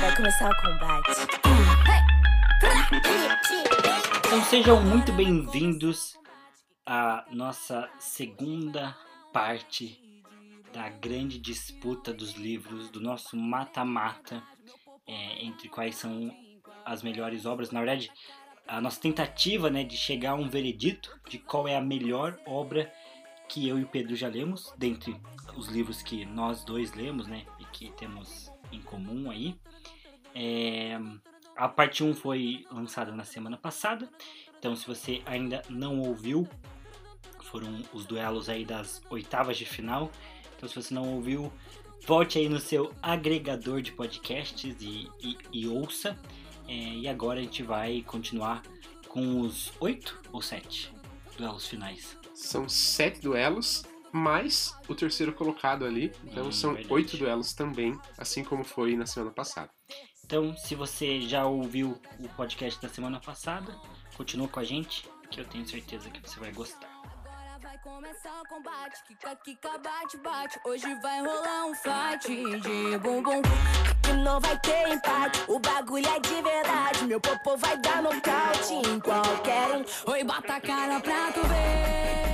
Vai começar o combate. Então sejam muito bem-vindos à nossa segunda parte da grande disputa dos livros, do nosso mata-mata, é, entre quais são as melhores obras. Na verdade, a nossa tentativa né, de chegar a um veredito de qual é a melhor obra que eu e o Pedro já lemos, dentre os livros que nós dois lemos, né, e que temos em comum aí. É, a parte 1 foi lançada na semana passada, então se você ainda não ouviu, foram os duelos aí das oitavas de final. Então se você não ouviu, volte aí no seu agregador de podcasts e, e, e ouça. É, e agora a gente vai continuar com os oito ou sete duelos finais. São sete duelos, mais o terceiro colocado ali. Então Hum, são verdade. oito duelos também, assim como foi na semana passada. Então, se você já ouviu o podcast da semana passada, continua com a gente, que eu tenho certeza que você vai gostar. Agora vai começar o combate. Kika, kika, bate, bate. Hoje vai rolar um fight de bumbum. Que não vai ter empate. O bagulho é de verdade. Meu popô vai dar nocaute em qualquer um. Oi, bota a cara pra tu ver.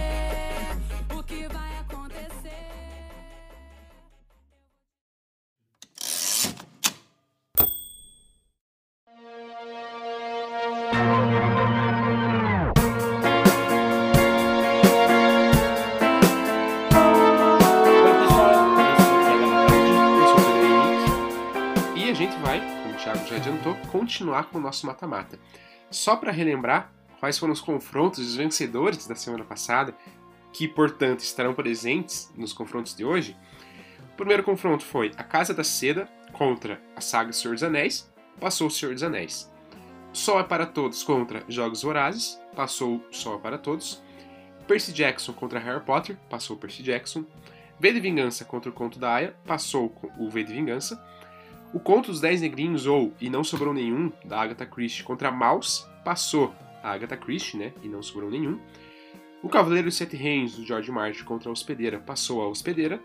Continuar com o nosso mata-mata. Só para relembrar quais foram os confrontos e os vencedores da semana passada, que, portanto, estarão presentes nos confrontos de hoje. O primeiro confronto foi a Casa da Seda contra a saga Senhor dos Anéis, passou o Senhor dos Anéis. Sol é para Todos contra Jogos Vorazes, passou Sol é para Todos. Percy Jackson contra Harry Potter, passou Percy Jackson. V de Vingança contra o Conto da Aya, passou o V de Vingança. O Conto dos Dez Negrinhos, ou E Não Sobrou Nenhum, da Agatha Christie, contra Mouse, passou a Agatha Christie, né? E não sobrou nenhum. O Cavaleiro dos Sete Reinos, do George Martin, contra a Hospedeira, passou a Hospedeira.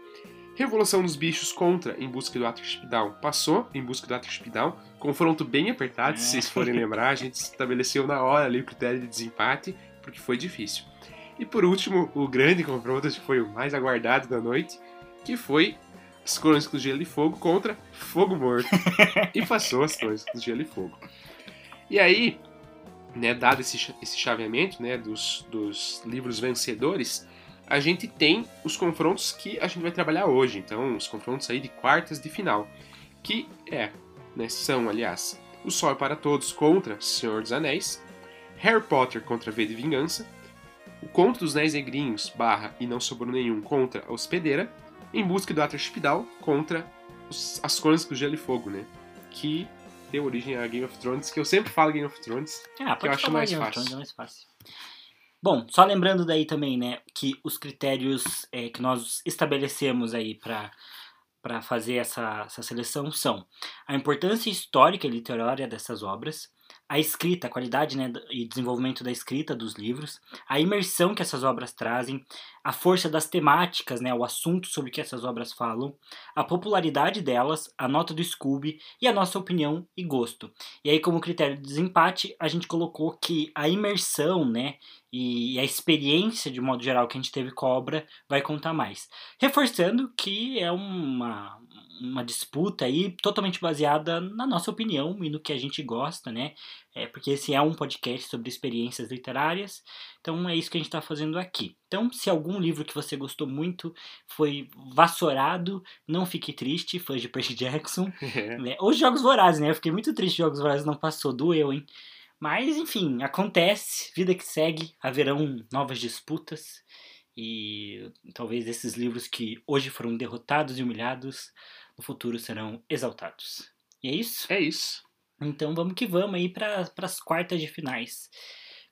Revolução dos Bichos contra Em Busca do Atrip Down, passou Em Busca do Atrip Down. Confronto bem apertado, se vocês forem lembrar. A gente estabeleceu na hora ali o critério de desempate, porque foi difícil. E por último, o grande confronto, que foi o mais aguardado da noite, que foi as Crônicas do Gelo e Fogo contra Fogo Morto. e passou as Crônicas do Gelo e Fogo. E aí, né, dado esse, esse chaveamento né, dos, dos livros vencedores, a gente tem os confrontos que a gente vai trabalhar hoje. Então, os confrontos aí de quartas de final. Que é, né, são, aliás, O Sol é para Todos contra Senhor dos Anéis, Harry Potter contra V de Vingança, o Conto dos Dez Negrinhos, barra E Não Sobrou Nenhum, contra a Hospedeira, Em Busca do Atrip Down, contra os- as Crônicas do Gelo e Fogo, né? Que deu origem a Game of Thrones, que eu sempre falo Game of Thrones. Ah, Que eu acho mais Game of fácil. Thrones, é mais fácil. Bom, só lembrando daí também, né, que os critérios é, que nós estabelecemos aí para para fazer essa, essa seleção são a importância histórica e literária dessas obras, a escrita, a qualidade né, e desenvolvimento da escrita dos livros, a imersão que essas obras trazem, a força das temáticas, né, o assunto sobre que essas obras falam, a popularidade delas, a nota do Scooby e a nossa opinião e gosto. E aí, como critério de desempate, a gente colocou que a imersão, né, e a experiência de modo geral que a gente teve com a obra vai contar mais. Reforçando que é uma, uma disputa aí totalmente baseada na nossa opinião e no que a gente gosta, né? É, porque esse é um podcast sobre experiências literárias, então é isso que a gente está fazendo aqui. Então, se algum livro que você gostou muito foi vassourado, não fique triste, fãs de Percy Jackson. Né? Ou Jogos Vorazes, né? Eu fiquei muito triste Jogos Vorazes não passou, doeu, hein? Mas, enfim, acontece, vida que segue, haverão novas disputas e talvez esses livros que hoje foram derrotados e humilhados, no futuro serão exaltados. E é isso? É isso. Então vamos que vamos aí para as quartas de finais.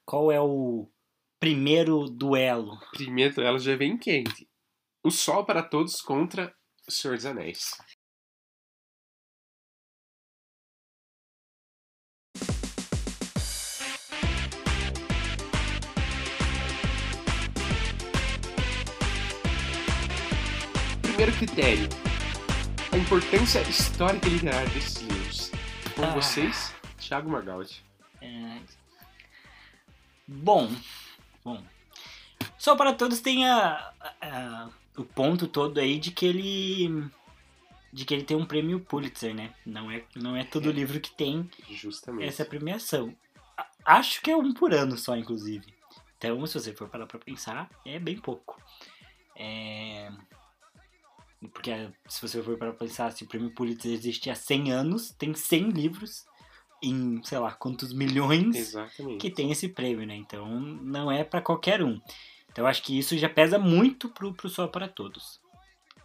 Qual é o primeiro duelo? Primeiro ela já vem quente. O Sol para Todos contra o Senhor dos Anéis. Primeiro critério, a importância histórica e literária desses livros. Com Ah. vocês, Thiago Magaldi. É, Bom, bom. Só para todos tem a, a- o ponto todo aí de que ele de que ele tem um prêmio Pulitzer, né? Não é não é todo É. livro que tem Justamente. essa premiação. Acho que é um por ano só, inclusive. Então, se você for parar pra pensar, é bem pouco. É... Porque eh, se você for parar pra pensar, se o prêmio Pulitzer existe há 100 anos, tem 100 livros em, sei lá, quantos milhões Exatamente. que tem esse prêmio, né? Então, não é pra qualquer um. Então, acho que isso já pesa muito pro, pro Só para Todos.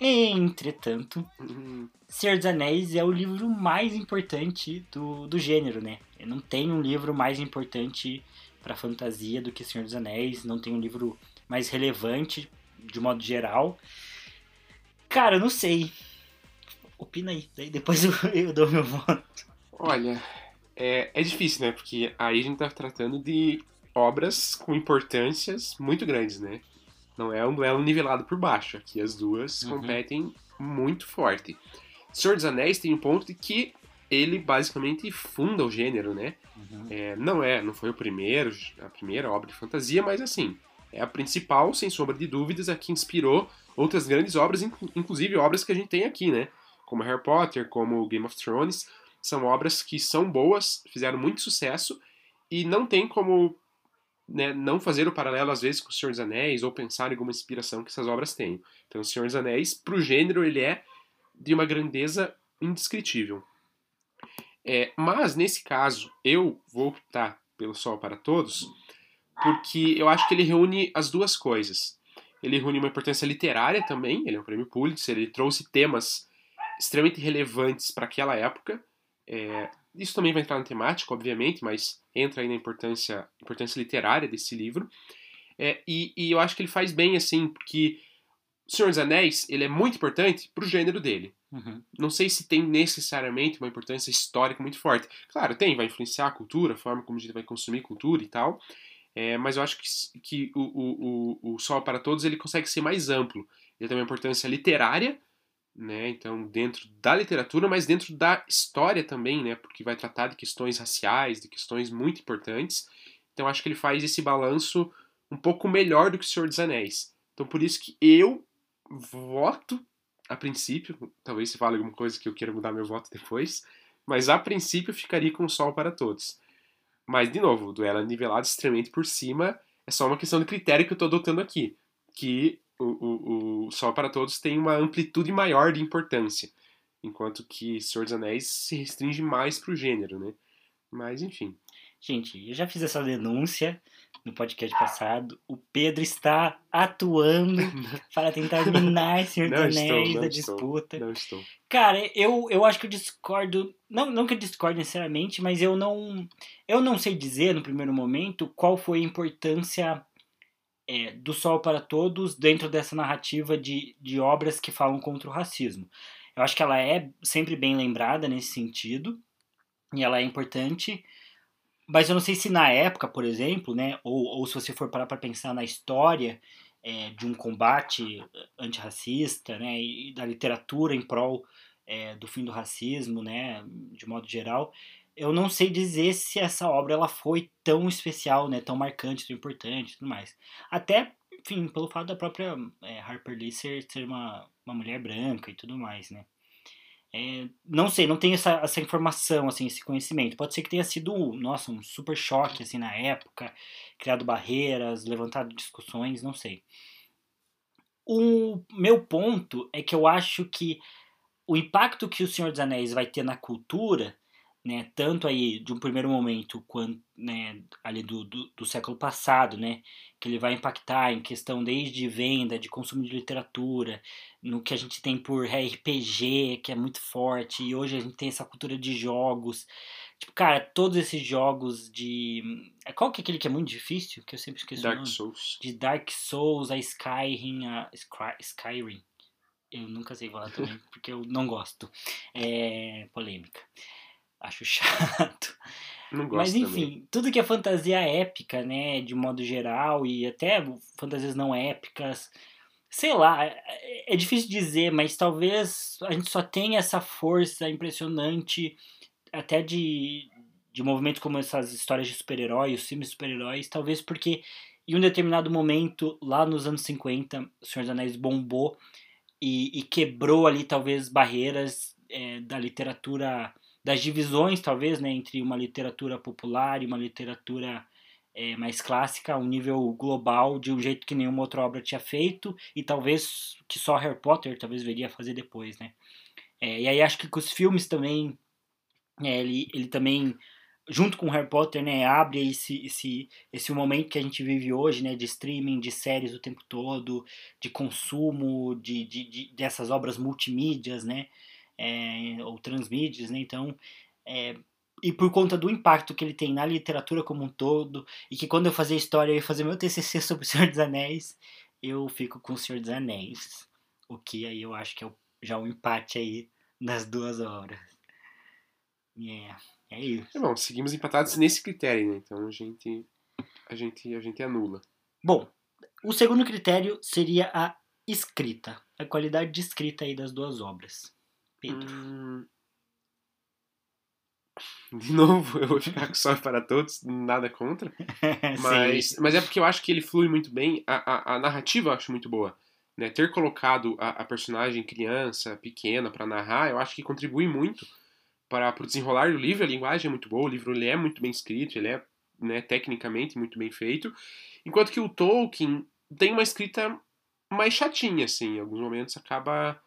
Entretanto, Hum, Senhor dos Anéis é o livro mais importante do, do gênero, né? Não tem um livro mais importante pra fantasia do que Senhor dos Anéis, não tem um livro mais relevante, de modo geral. Cara, eu não sei. Opina aí, daí depois eu, eu dou meu voto. Olha, é, é difícil, né? Porque aí a gente tá tratando de obras com importâncias muito grandes, né? Não é um duelo nivelado por baixo. Aqui as duas Uhum. competem muito forte. Senhor dos Anéis tem um ponto de que ele basicamente funda o gênero, né? É, não é, não foi o primeiro, a primeira obra de fantasia, mas assim, é a principal, sem sombra de dúvidas, a que inspirou outras grandes obras, inclu- inclusive obras que a gente tem aqui, né? Como Harry Potter, como Game of Thrones, são obras que são boas, fizeram muito sucesso e não tem como né, não fazer o paralelo às vezes com o Senhor dos Anéis ou pensar em alguma inspiração que essas obras têm. Então, o Senhor dos Anéis, pro gênero, ele é de uma grandeza indescritível. É, mas, nesse caso, eu vou optar pelo Sol para Todos, porque eu acho que ele reúne as duas coisas. Ele reúne uma importância literária também, ele é um prêmio Pulitzer, ele trouxe temas extremamente relevantes para aquela época. É, isso também vai entrar na temática, obviamente, mas entra aí na importância, importância literária desse livro. É, e, e eu acho que ele faz bem, assim, porque O Senhor dos Anéis, ele é muito importante pro gênero dele. Uhum. Não sei se tem necessariamente uma importância histórica muito forte. Claro, tem, vai influenciar a cultura, a forma como a gente vai consumir cultura e tal. É, mas eu acho que, que o, o, o, o Sol para Todos ele consegue ser mais amplo. Ele tem uma importância literária, né? Então, dentro da literatura, mas dentro da história também, né? Porque vai tratar de questões raciais, de questões muito importantes. Então, acho que ele faz esse balanço um pouco melhor do que o Senhor dos Anéis. Então, por isso que eu voto a princípio, talvez se fale alguma coisa que eu queira mudar meu voto depois, mas a princípio ficaria com o Sol para Todos. Mas, de novo, o duelo é nivelado extremamente por cima, é só uma questão de critério que eu estou adotando aqui, que o, o, o Sol para Todos tem uma amplitude maior de importância, enquanto que Senhor dos Anéis se restringe mais para o gênero, né? Mas, enfim. Gente, eu já fiz essa denúncia no podcast passado. O Pedro está atuando para tentar minar estou, Anéis da estou. disputa. Não estou. Cara, eu, eu acho que eu discordo. Não, não que eu discordo necessariamente, mas eu não. Eu não sei dizer no primeiro momento qual foi a importância é, do Sol para Todos dentro dessa narrativa de, de obras que falam contra o racismo. Eu acho que ela é sempre bem lembrada nesse sentido. E ela é importante. Mas eu não sei se na época, por exemplo, né, ou, ou se você for parar para pensar na história é, de um combate antirracista, né, e da literatura em prol é, do fim do racismo, né, de modo geral, eu não sei dizer se essa obra ela foi tão especial, né, tão marcante, tão importante, tudo mais. Até, enfim, pelo fato da própria é, Harper Lee ser, ser uma, uma mulher branca e tudo mais, né. É, não sei, não tenho essa, essa informação, assim, esse conhecimento. Pode ser que tenha sido, nossa, um super choque, assim, na época, criado barreiras, levantado discussões, não sei. O meu ponto é que eu acho que o impacto que o Senhor dos Anéis vai ter na cultura, né, tanto aí de um primeiro momento quanto né, ali do, do, do, século passado, né, que ele vai impactar em questão desde venda, de consumo de literatura, no que a gente tem por RPG, que é muito forte, e hoje a gente tem essa cultura de jogos. Tipo, cara, todos esses jogos de. Qual que é aquele que é muito difícil? Que eu sempre esqueço Dark o nome? Souls. De Dark Souls, a Skyrim, a Sky, Skyrim. Eu nunca sei falar também, porque eu não gosto. É polêmica. Acho chato. Não gosto Mas enfim, também. tudo que é fantasia épica, né, de modo geral, e até fantasias não épicas, sei lá, é, é difícil dizer, mas talvez a gente só tenha essa força impressionante até de, de movimentos como essas histórias de super-heróis, os filmes de super-heróis, talvez porque em um determinado momento, lá nos anos 50, O Senhor dos Anéis bombou e, e quebrou ali talvez barreiras é, da literatura, das divisões talvez, né, entre uma literatura popular e uma literatura é, mais clássica, a um nível global, de um jeito que nenhuma outra obra tinha feito, e talvez que só Harry Potter talvez veria fazer depois, né. É, e aí acho que com os filmes também, é, ele, ele também junto com Harry Potter, né, abre esse, esse, esse momento que a gente vive hoje, né, de streaming, de séries o tempo todo, de consumo, de, de, de dessas obras multimídias, né, é, ou transmídias, né, então, é, e por conta do impacto que ele tem na literatura como um todo, e que quando eu fazia história, ia fazer meu TCC sobre o Senhor dos Anéis, eu fico com o Senhor dos Anéis, o que aí eu acho que é já um empate aí nas duas obras. Yeah. É isso. É bom, seguimos empatados nesse critério, né? Então a gente, a gente, a gente anula. Bom, o segundo critério seria a escrita, a qualidade de escrita aí das duas obras. Pedro. Hum... De novo, eu vou ficar com só para todos, nada contra. Mas, mas é porque eu acho que ele flui muito bem. A, a, a narrativa eu acho muito boa. Né? Ter colocado a, a personagem criança, pequena, para narrar, eu acho que contribui muito para, para o desenrolar do livro, a linguagem é muito boa, o livro ele é muito bem escrito, ele é né, tecnicamente muito bem feito, enquanto que o Tolkien tem uma escrita mais chatinha, assim, em alguns momentos acaba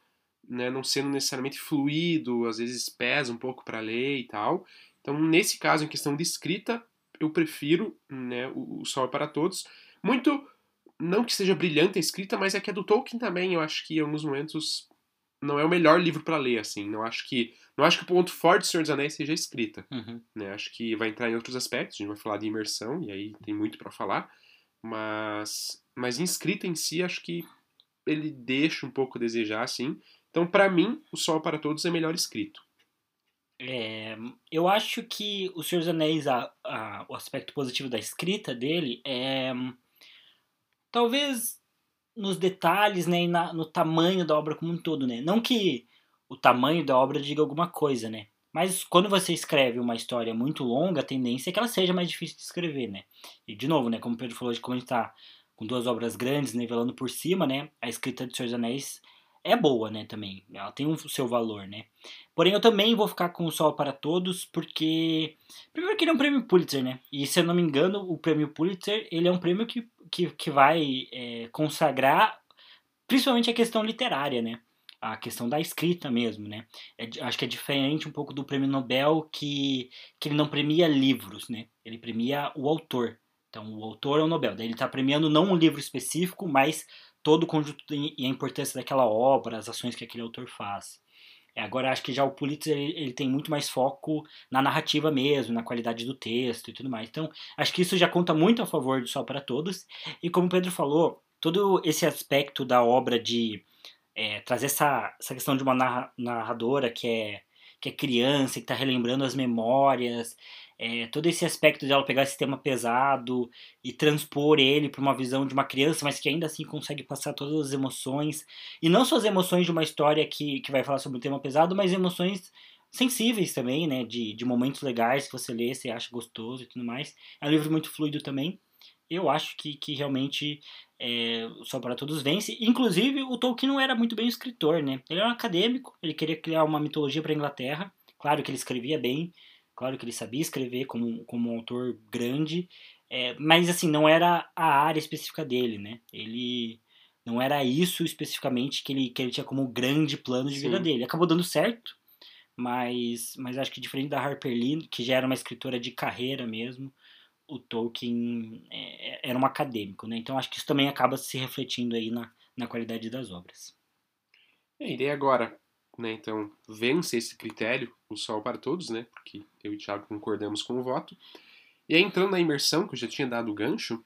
né, não sendo necessariamente fluido, às vezes pesa um pouco para ler e tal. Então, nesse caso, em questão de escrita, eu prefiro né, o, o Sol é para Todos. Muito, não que seja brilhante a escrita, mas é que a do Tolkien também, eu acho que em alguns momentos não é o melhor livro para ler, assim. Não acho que não acho que o ponto forte do Senhor dos Anéis seja a escrita. Uhum. Né? Acho que vai entrar em outros aspectos. A gente vai falar de imersão e aí tem muito para falar. Mas, mas em escrita em si, acho que ele deixa um pouco a desejar, assim. Então, para mim, o Sol para Todos é melhor escrito. É, eu acho que o Senhor dos Anéis, a, a, o aspecto positivo da escrita dele é talvez nos detalhes, né, e na, no tamanho da obra como um todo, né? Não que o tamanho da obra diga alguma coisa, né? Mas quando você escreve uma história muito longa, a tendência é que ela seja mais difícil de escrever, né? E de novo, né, como o Pedro falou, de como a gente tá com duas obras grandes nivelando por cima, né? A escrita de Senhor dos Anéis é boa, né, também. Ela tem o seu valor, né? Porém, eu também vou ficar com o Sol para Todos, porque... Primeiro que ele é um prêmio Pulitzer, né? E se eu não me engano, o prêmio Pulitzer, ele é um prêmio que que, que vai é, consagrar principalmente a questão literária, né? A questão da escrita mesmo, né? É, acho que é diferente um pouco do prêmio Nobel que, que ele não premia livros, né? Ele premia o autor. Então, o autor é o Nobel. Daí ele está premiando não um livro específico, mas todo o conjunto e a importância daquela obra, as ações que aquele autor faz. É, agora acho que já o Pulitzer ele, ele, tem muito mais foco na narrativa mesmo, na qualidade do texto e tudo mais. Então acho que isso já conta muito a favor do Sol para Todos. E como o Pedro falou, todo esse aspecto da obra de é, trazer essa, essa questão de uma narradora que é, que é criança, que está relembrando as memórias, é, todo esse aspecto de pegar esse tema pesado e transpor ele para uma visão de uma criança, mas que ainda assim consegue passar todas as emoções. E não só as emoções de uma história que, que vai falar sobre um tema pesado, mas emoções sensíveis também, né? De, de momentos legais que você lê, você acha gostoso e tudo mais. É um livro muito fluido também. Eu acho que, que realmente é, Só para Todos vence. Inclusive, o Tolkien não era muito bem escritor, né? Ele era um acadêmico, ele queria criar uma mitologia para a Inglaterra. Claro que ele escrevia bem, Claro que ele sabia escrever como, como um autor grande, é, mas assim, não era a área específica dele, né? Ele não era isso especificamente que ele, que ele tinha como grande plano de Sim. vida dele. Acabou dando certo, mas, mas acho que diferente da Harper Lee, que já era uma escritora de carreira mesmo, o Tolkien é, era um acadêmico, né? Então acho que isso também acaba se refletindo aí na, na qualidade das obras. É, e agora, né, então, vence esse critério, o sol para todos, né, porque eu e o Thiago concordamos com o voto. E aí, entrando na imersão, que eu já tinha dado o gancho,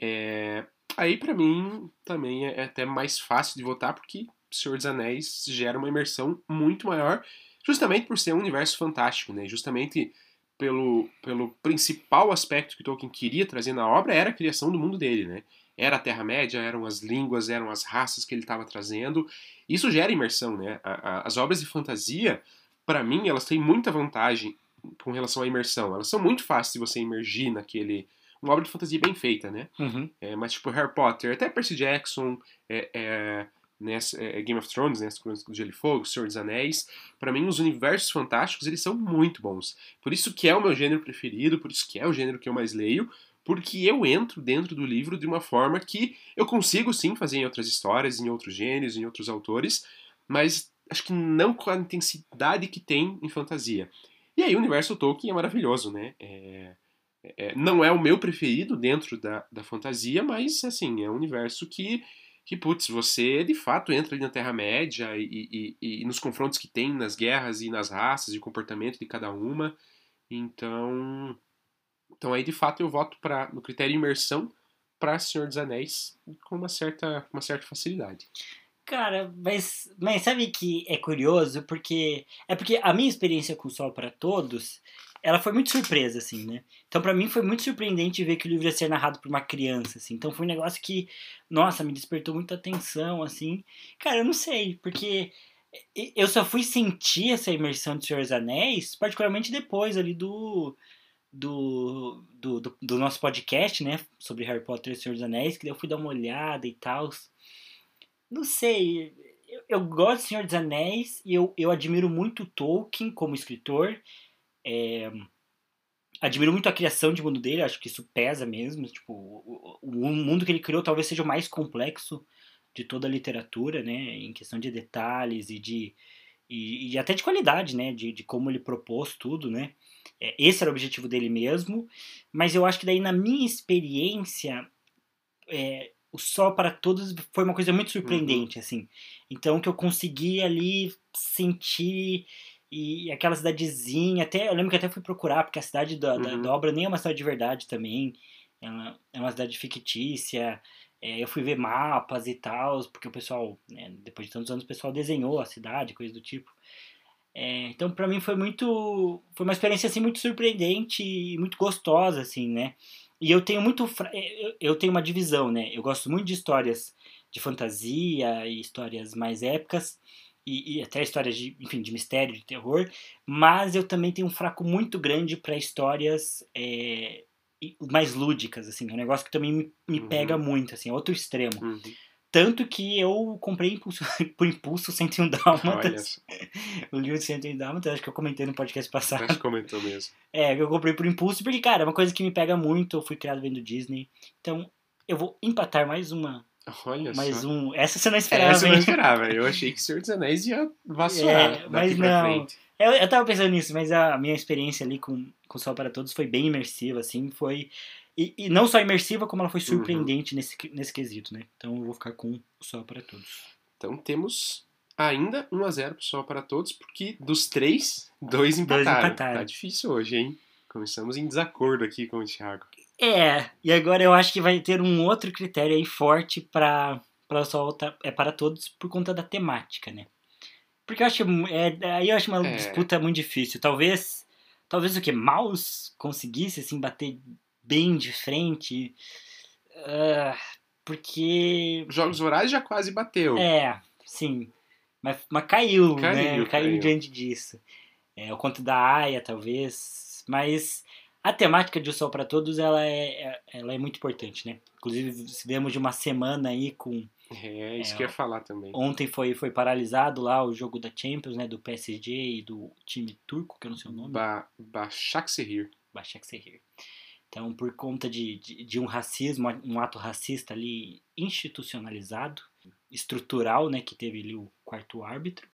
é, aí para mim também é até mais fácil de votar, porque Senhor dos Anéis gera uma imersão muito maior, justamente por ser um universo fantástico, né, justamente pelo, pelo principal aspecto que Tolkien queria trazer na obra era a criação do mundo dele, né. Era a Terra-média, eram as línguas, eram as raças que ele estava trazendo. Isso gera imersão, né? as obras de fantasia, para mim, elas têm muita vantagem com relação à imersão. Elas são muito fáceis de você imergir naquele. Uma obra de fantasia bem feita, né? Uhum. É, mas, tipo, Harry Potter, até Percy Jackson, é, é, é, Game of Thrones, né, as Crônicas do Gelo e Fogo, Senhor dos Anéis, para mim os universos fantásticos eles são muito bons. Por isso que é o meu gênero preferido, por isso que é o gênero que eu mais leio, porque eu entro dentro do livro de uma forma que eu consigo sim fazer em outras histórias, em outros gêneros, em outros autores, mas acho que não com a intensidade que tem em fantasia. E aí o universo Tolkien é maravilhoso, né? É, é, não é o meu preferido dentro da, da fantasia, mas assim, é um universo que, que putz, você de fato entra ali na Terra-média e, e, e, nos confrontos que tem, nas guerras e nas raças e comportamento de cada uma. Então, então aí de fato eu voto para no critério imersão para Senhor dos Anéis com uma certa, uma certa facilidade. Cara, mas, mas sabe que é curioso? Porque. É porque a minha experiência com o Sol para Todos, ela foi muito surpresa, assim, né? Então, para mim, foi muito surpreendente ver que o livro ia ser narrado por uma criança, assim. Então, foi um negócio que, nossa, me despertou muita atenção, assim. Cara, eu não sei, porque eu só fui sentir essa imersão de Senhor dos Anéis, particularmente depois ali do. Do, do, do, do nosso podcast, né? Sobre Harry Potter e Senhor dos Anéis, que daí eu fui dar uma olhada e tal. Não sei. Eu, eu gosto de Senhor dos Anéis e eu, eu admiro muito Tolkien como escritor. É, admiro muito a criação de mundo dele, acho que isso pesa mesmo. Tipo, o, o, mundo que ele criou talvez seja o mais complexo de toda a literatura, né? Em questão de detalhes e de. E, e até de qualidade, né? De, de como ele propôs tudo, né? É, esse era o objetivo dele mesmo. Mas eu acho que daí, na minha experiência, é, o Sol para Todos foi uma coisa muito surpreendente, uhum. assim. Então, que eu consegui ali sentir e aquela cidadezinha, até eu lembro que até fui procurar, porque a cidade da, uhum. da, da, obra nem é uma cidade de verdade também, ela é uma cidade fictícia. É, eu fui ver mapas e tal, porque o pessoal, né, depois de tantos anos, o pessoal desenhou a cidade, coisa do tipo. É, então, para mim foi muito, foi uma experiência assim muito surpreendente e muito gostosa, assim, né? E eu tenho muito. Eh, eu tenho uma divisão, né? Eu gosto muito de histórias de fantasia e histórias mais épicas. E, e, até histórias de, enfim, de mistério, de terror, mas eu também tenho um fraco muito grande para histórias é, mais lúdicas, assim, é um negócio que também me, me uhum. pega muito, assim, é outro extremo. Uhum. Tanto que eu comprei impulso, por impulso 101 Dálmatas. o livro de 101 Dálmatas, acho que eu comentei no podcast passado. Acho que comentou mesmo. É, eu comprei por impulso, porque, cara, é uma coisa que me pega muito. Eu fui criado vendo Disney. Então, eu vou empatar mais uma. Olha mais só. um. Essa você não esperava. Essa eu não esperava. Eu achei que o Senhor dos Anéis ia vacilar. É, mas não. Eu, eu tava pensando nisso, mas a minha experiência ali com, com Sol para Todos foi bem imersiva, assim. Foi e, e, não só imersiva, como ela foi uhum. surpreendente uhum. nesse, nesse quesito, né? Então eu vou ficar com o Sol para Todos. Então temos ainda 1 a 0 pro Sol para Todos, porque dos três, dois empataram. dois empataram. Tá difícil hoje, hein? Começamos em desacordo aqui com o Thiago. É, e agora eu acho que vai ter um outro critério aí forte para para Sol é para todos por conta da temática, né? Porque eu acho é, aí eu acho uma é. disputa muito difícil. Talvez talvez o que Maus conseguisse assim bater bem de frente. Uh, porque. Jogos Vorazes já quase bateu. É, sim. Mas, mas caiu, caiu, né? Caiu, caiu diante disso. É, o conto da Aya, talvez. Mas a temática de O Sol para Todos ela é, é, ela é muito importante, né? Inclusive, vemos de uma semana aí com. É, isso é, que eu ia falar também. Ontem foi, foi paralisado lá o jogo da Champions, né? Do PSG e do time turco, que eu não sei o nome. Ba Başakşehir. Başakşehir. Então, por conta de, de, de, um racismo, um ato racista ali institucionalizado, estrutural, né, que teve ali o quarto árbitro.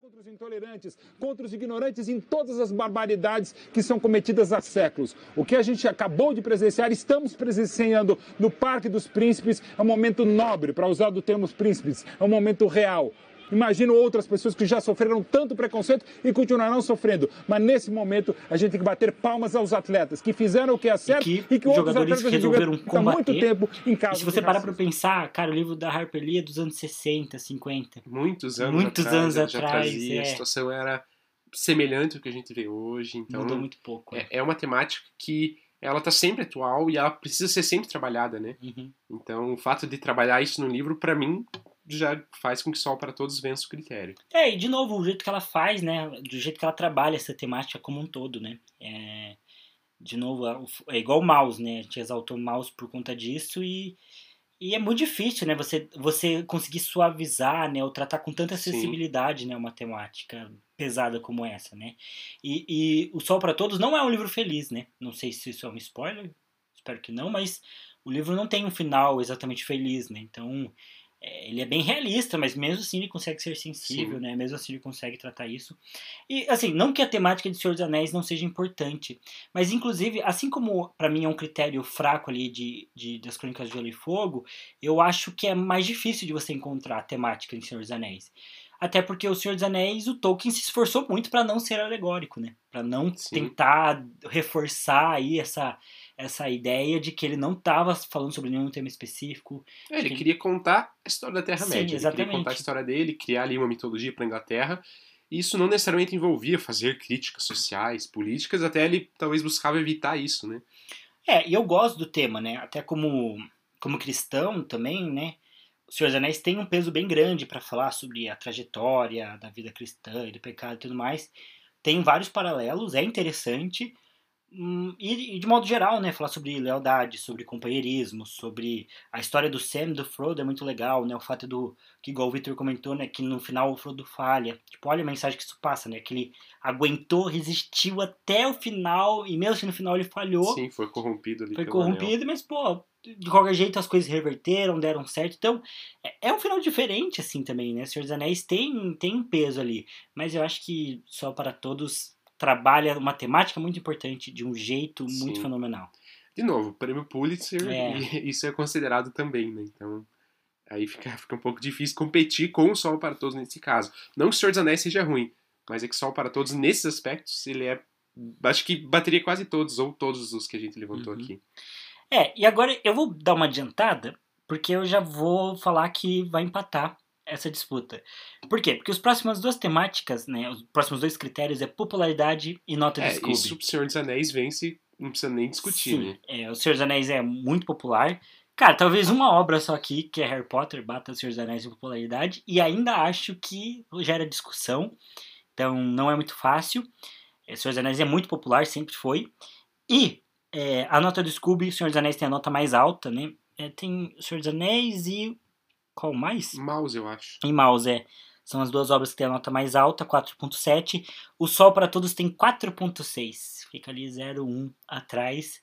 Contra os intolerantes, contra os ignorantes em todas as barbaridades que são cometidas há séculos. O que a gente acabou de presenciar, estamos presenciando no Parque dos Príncipes, é um momento nobre, para usar do termo príncipes, é um momento real. Imagino outras pessoas que já sofreram tanto preconceito e continuarão sofrendo. Mas nesse momento a gente tem que bater palmas aos atletas que fizeram o que é certo e que, e que outros atletas resolveram combater. muito tempo em casa. E se você parar para pensar, cara, o livro da Harper Lee é dos anos 60, 50. Muitos anos Muitos atrás, anos atrás. Trazia, é. A situação era semelhante ao que a gente vê hoje. Então Mudou muito pouco. É, é, é uma temática que ela tá sempre atual e ela precisa ser sempre trabalhada, né? Uhum. Então, o fato de trabalhar isso no livro, para mim, já faz com que Sol para Todos vença o critério. É, e de novo, o jeito que ela faz, né? Do jeito que ela trabalha essa temática como um todo, né? É, de novo, é igual o mouse, né? A gente exaltou o mouse por conta disso e, e é muito difícil, né? Você, você conseguir suavizar, né? Ou tratar com tanta sensibilidade, Sim. né? Uma temática pesada como essa, né? E, e O Sol para Todos não é um livro feliz, né? Não sei se isso é um spoiler, espero que não, mas o livro não tem um final exatamente feliz, né? Então é, ele é bem realista, mas mesmo assim ele consegue ser sensível, Sim. né? Mesmo assim ele consegue tratar isso. E assim, não que a temática de Senhor dos Anéis não seja importante, mas inclusive, assim como para mim é um critério fraco ali de, de das Crônicas de Gelo e Fogo, eu acho que é mais difícil de você encontrar a temática em Senhor dos Anéis. Até porque o Senhor dos Anéis, o Tolkien se esforçou muito para não ser alegórico, né? Para não Sim. tentar reforçar aí essa essa ideia de que ele não estava falando sobre nenhum tema específico. É, ele, queria contar a história da Terra-média. Ele queria contar a história dele, criar ali uma mitologia para a Inglaterra. E isso não necessariamente envolvia fazer críticas sociais, políticas, até ele talvez buscava evitar isso, né? É, e eu gosto do tema, né? Até como, como cristão também, né? O Senhor dos Anéis tem um peso bem grande para falar sobre a trajetória da vida cristã e do pecado e tudo mais. Tem vários paralelos, é interessante, e, de modo geral, né, falar sobre lealdade, sobre companheirismo, sobre a história do Sam e do Frodo é muito legal, né, o fato do, que igual o Victor comentou, né, que no final o Frodo falha, tipo, olha a mensagem que isso passa, né, que ele aguentou, resistiu até o final, e mesmo assim no final ele falhou. Sim, foi corrompido ali Foi corrompido, anel. mas, pô, de qualquer jeito as coisas reverteram, deram certo, então é, é um final diferente, assim, também, né, Senhor dos Anéis tem, tem um peso ali, mas eu acho que só para todos trabalha uma temática muito importante de um jeito Sim. muito fenomenal. De novo, prêmio Pulitzer, é. e isso é considerado também, né? Então, aí fica, fica um pouco difícil competir com o Sol para Todos nesse caso. Não que o Senhor dos Anéis seja ruim, mas é que Sol para Todos, nesses aspectos, ele é. Acho que bateria quase todos, ou todos os que a gente levantou uhum. aqui. É, e agora eu vou dar uma adiantada, porque eu já vou falar que vai empatar essa disputa. Por quê? Porque as próximas duas temáticas, né, os próximos dois critérios é popularidade e nota é, de Scooby. Isso o Senhor dos Anéis vence, não precisa nem discutir, Sim, né? É, o Senhor dos Anéis é muito popular. Cara, talvez uma obra só aqui, que é Harry Potter, bata o Senhor dos Anéis em popularidade, e ainda acho que gera discussão, então não é muito fácil. É, o Senhor dos Anéis é muito popular, sempre foi. E é, a nota do Scooby, o Senhor dos Anéis tem a nota mais alta, né? É, tem o Senhor dos Anéis e qual mais? Mouse, eu acho. Em Mouse, é. São as duas obras que têm a nota mais alta, 4.7. O Sol para Todos tem 4.6. Fica ali 0,1 atrás.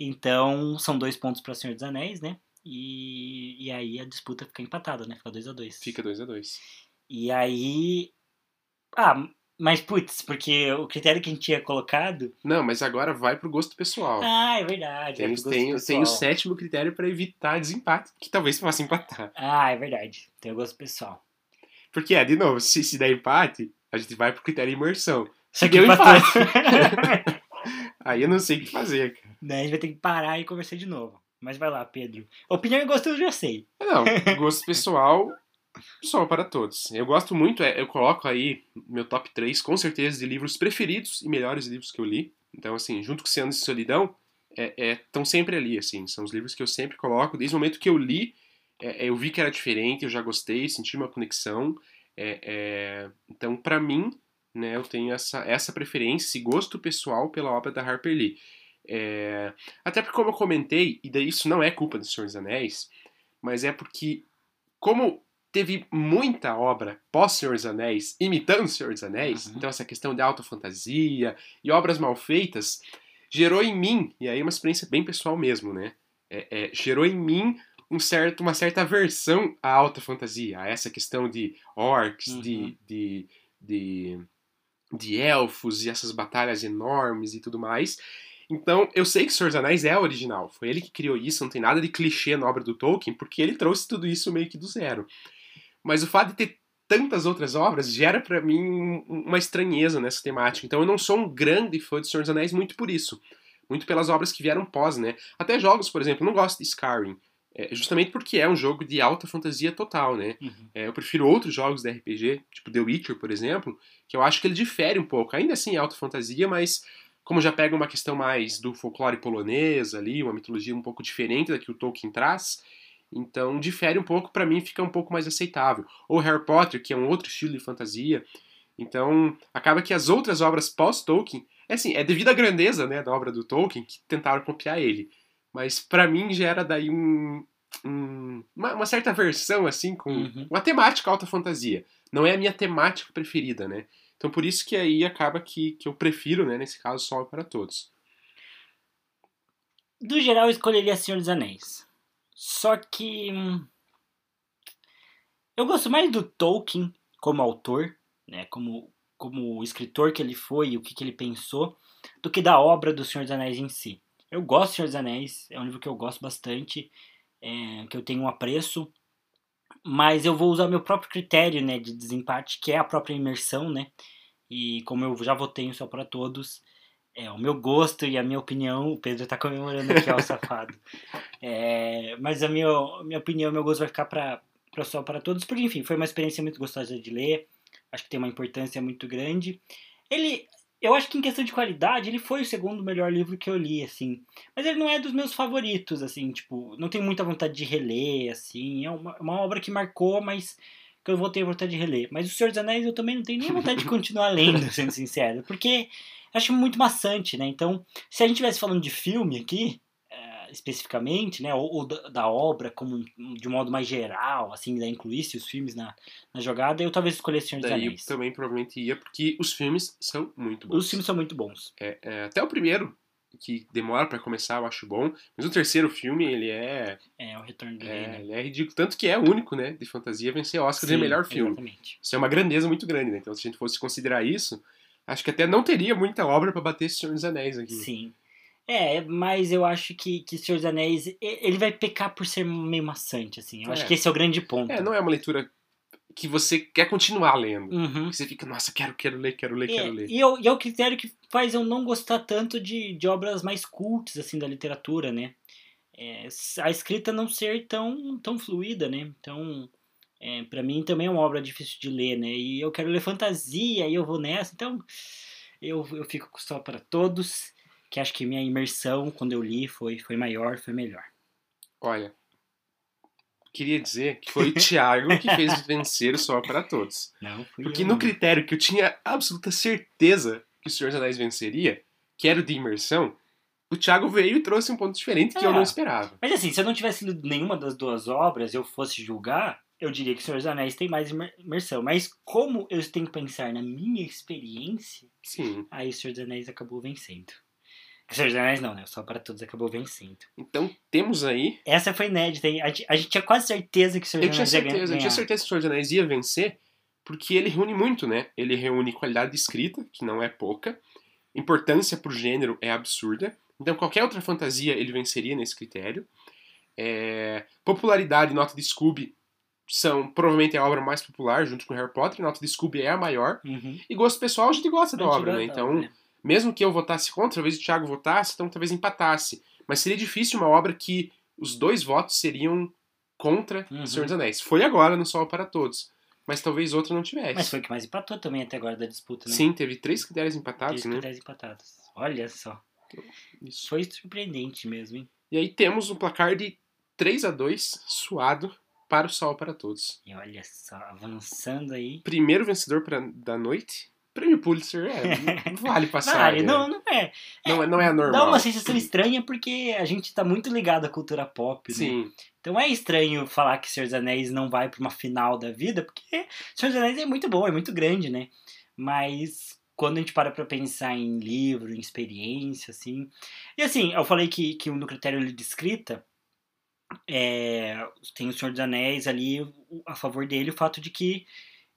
Então, são dois pontos para Senhor dos Anéis, né? E, e aí a disputa fica empatada, né? Fica 2 a 2 Fica 2 a 2 E aí. Ah, mas putz, porque o critério que a gente tinha colocado. Não, mas agora vai pro gosto pessoal. Ah, é verdade. Tem, tem, tem o sétimo critério para evitar desempate, que talvez possa empatar. Ah, é verdade. Tem o gosto pessoal. Porque, é, de novo, se, se der empate, a gente vai pro critério immersão. Se deu empate. Aí eu não sei o que fazer, cara. Daí a gente vai ter que parar e conversar de novo. Mas vai lá, Pedro. Opinião e gosto eu já sei. Não, gosto pessoal só para todos. Eu gosto muito, é, eu coloco aí meu top 3, com certeza, de livros preferidos e melhores livros que eu li. Então, assim, junto com Oceanos de Solidão, estão é, é, sempre ali, assim. São os livros que eu sempre coloco. Desde o momento que eu li, é, é eu vi que era diferente, eu já gostei, senti uma conexão. É, então, para mim, né, eu tenho essa, essa preferência, esse gosto pessoal pela obra da Harper Lee. até porque, como eu comentei, e daí isso não é culpa do Senhor dos Anéis, mas é porque, como teve muita obra pós-Senhor dos Anéis, imitando o Senhor dos Anéis, uhum. então essa questão de alta fantasia e obras mal feitas, gerou em mim, e aí é uma experiência bem pessoal mesmo, né? É, é, gerou em mim um certo, uma certa aversão à alta fantasia, a essa questão de orcs, uhum. de, de, de, de elfos e essas batalhas enormes e tudo mais. Então, eu sei que Senhor dos Anéis é original. Foi ele que criou isso, não tem nada de clichê na obra do Tolkien, porque ele trouxe tudo isso meio que do zero. Mas o fato de ter tantas outras obras gera para mim uma estranheza nessa temática. Então eu não sou um grande fã de Senhor dos Anéis muito por isso. Muito pelas obras que vieram pós, né? Até jogos, por exemplo, eu não gosto de Skyrim. É, justamente porque é um jogo de alta fantasia total, né? Uhum. É, eu prefiro outros jogos de RPG, tipo The Witcher, por exemplo, que eu acho que ele difere um pouco. Ainda assim é alta fantasia, mas como já pega uma questão mais do folclore polonês ali, uma mitologia um pouco diferente da que o Tolkien traz, então difere um pouco, para mim fica um pouco mais aceitável. Ou Harry Potter, que é um outro estilo de fantasia. Então, acaba que as outras obras pós-Tolkien, é assim, é devido à grandeza, né, da obra do Tolkien que tentaram copiar ele. Mas para mim gera daí um, um uma, uma, certa versão assim com uhum. uma temática alta fantasia. Não é a minha temática preferida, né? Então por isso que aí acaba que, que eu prefiro, né, nesse caso, Sol para Todos. Do geral, eu escolheria Senhor dos Anéis. Só que. Hum, eu gosto mais do Tolkien como autor, né, como, como escritor que ele foi e o que, que ele pensou, do que da obra do Senhor dos Anéis em si. Eu gosto do Senhor dos Anéis, é um livro que eu gosto bastante, é, que eu tenho um apreço, mas eu vou usar meu próprio critério né, de desempate, que é a própria imersão, né? E como eu já votei em Só para Todos, é o meu gosto e a minha opinião. O Pedro tá comemorando aqui, ó, o safado. É, mas a minha, a minha opinião, meu gosto vai ficar para Só para Todos, porque enfim, foi uma experiência muito gostosa de ler. Acho que tem uma importância muito grande. Ele, eu acho que em questão de qualidade, ele foi o segundo melhor livro que eu li, assim. Mas ele não é dos meus favoritos, assim, tipo, não tenho muita vontade de reler, assim. É uma, uma obra que marcou, mas que eu vou ter vontade de reler. Mas O Senhor dos Anéis eu também não tenho nem vontade de continuar lendo, sendo sincero. Porque acho muito maçante, né? Então, se a gente estivesse falando de filme aqui, especificamente, né, ou, ou da, da, obra como de um modo mais geral, assim, da incluísse os filmes na, na jogada, eu talvez escolhesse Senhor dos Daí Anéis. Eu também provavelmente ia, porque os filmes são muito bons. Os filmes são muito bons. É, é, até o primeiro, que demora para começar, eu acho bom, mas o terceiro filme, ele é... É, o Retorno do é, Rei, né? Ele é ridículo, tanto que é o único, né, de fantasia vencer Oscar Sim, de melhor filme. Exatamente. Isso é uma grandeza muito grande, né? Então, se a gente fosse considerar isso, acho que até não teria muita obra para bater Senhor dos Anéis aqui. Sim. É, mas eu acho que, que Senhor dos Anéis, ele vai pecar por ser meio maçante, assim. Eu é. acho que esse é o grande ponto. É, não é uma leitura que você quer continuar lendo. Uhum. Que você fica, nossa, quero, quero ler, quero ler, é, quero ler. E, eu, e é o critério que faz eu não gostar tanto de, de obras mais cultas, assim, da literatura, né? É, a escrita não ser tão, tão fluida, né? Então, é, para mim também é uma obra difícil de ler, né? E eu quero ler fantasia e eu vou nessa, então eu, eu fico só para todos que acho que minha imersão quando eu li foi, foi maior, foi melhor. Olha, queria dizer que foi o Thiago que fez vencer o Sol para Todos. Não, fui Porque eu, no critério que eu tinha absoluta certeza que o Senhor dos Anéis venceria, que era o de imersão, o Thiago veio e trouxe um ponto diferente que é, eu não esperava. Mas assim, se eu não tivesse lido nenhuma das duas obras, eu fosse julgar, eu diria que o Senhor dos Anéis tem mais imersão. Mas como eu tenho que pensar na minha experiência, Sim. aí o Senhor dos Anéis acabou vencendo. Senhor dos Anéis não, né? Só para Todos acabou vencendo. Então temos aí. Essa foi inédita. A gente, a gente tinha quase certeza que o Senhor dos Anéis ia ganhar. Eu tinha certeza que o Senhor dos Anéis ia vencer, porque ele reúne muito, né? Ele reúne qualidade de escrita, que não é pouca, importância pro gênero é absurda. Então qualquer outra fantasia ele venceria nesse critério. É... Popularidade e nota de Scooby são provavelmente a obra mais popular, junto com Harry Potter. Nota de Scooby é a maior. Uhum. E gosto pessoal, a gente gosta da obra, né? Então. Né? Mesmo que eu votasse contra, talvez o Thiago votasse, então talvez empatasse. Mas seria difícil uma obra que os dois votos seriam contra uhum. Senhor dos Anéis. Foi agora no Sol para Todos. Mas talvez outra não tivesse. Mas foi o que mais empatou também até agora da disputa, né? Sim, teve três critérios empatados, três né? critérios empatados. Olha só. Isso. Foi surpreendente mesmo, hein? E aí temos um placar de 3 a 2 suado para o Sol para Todos. E olha só, avançando aí. Primeiro vencedor pra, da noite, Prêmio Pulitzer é, não vale passar. Vale, não, não é. Não, é, não é normal. Dá uma sensação estranha porque a gente tá muito ligado à cultura pop, Sim. né? Então é estranho falar que Senhor dos Anéis não vai pra uma final da vida, porque Senhor dos Anéis é muito bom, é muito grande, né? Mas quando a gente para pra pensar em livro, em experiência, assim. E assim, eu falei que, que no critério de escrita, é, tem o Senhor dos Anéis ali a favor dele o fato de que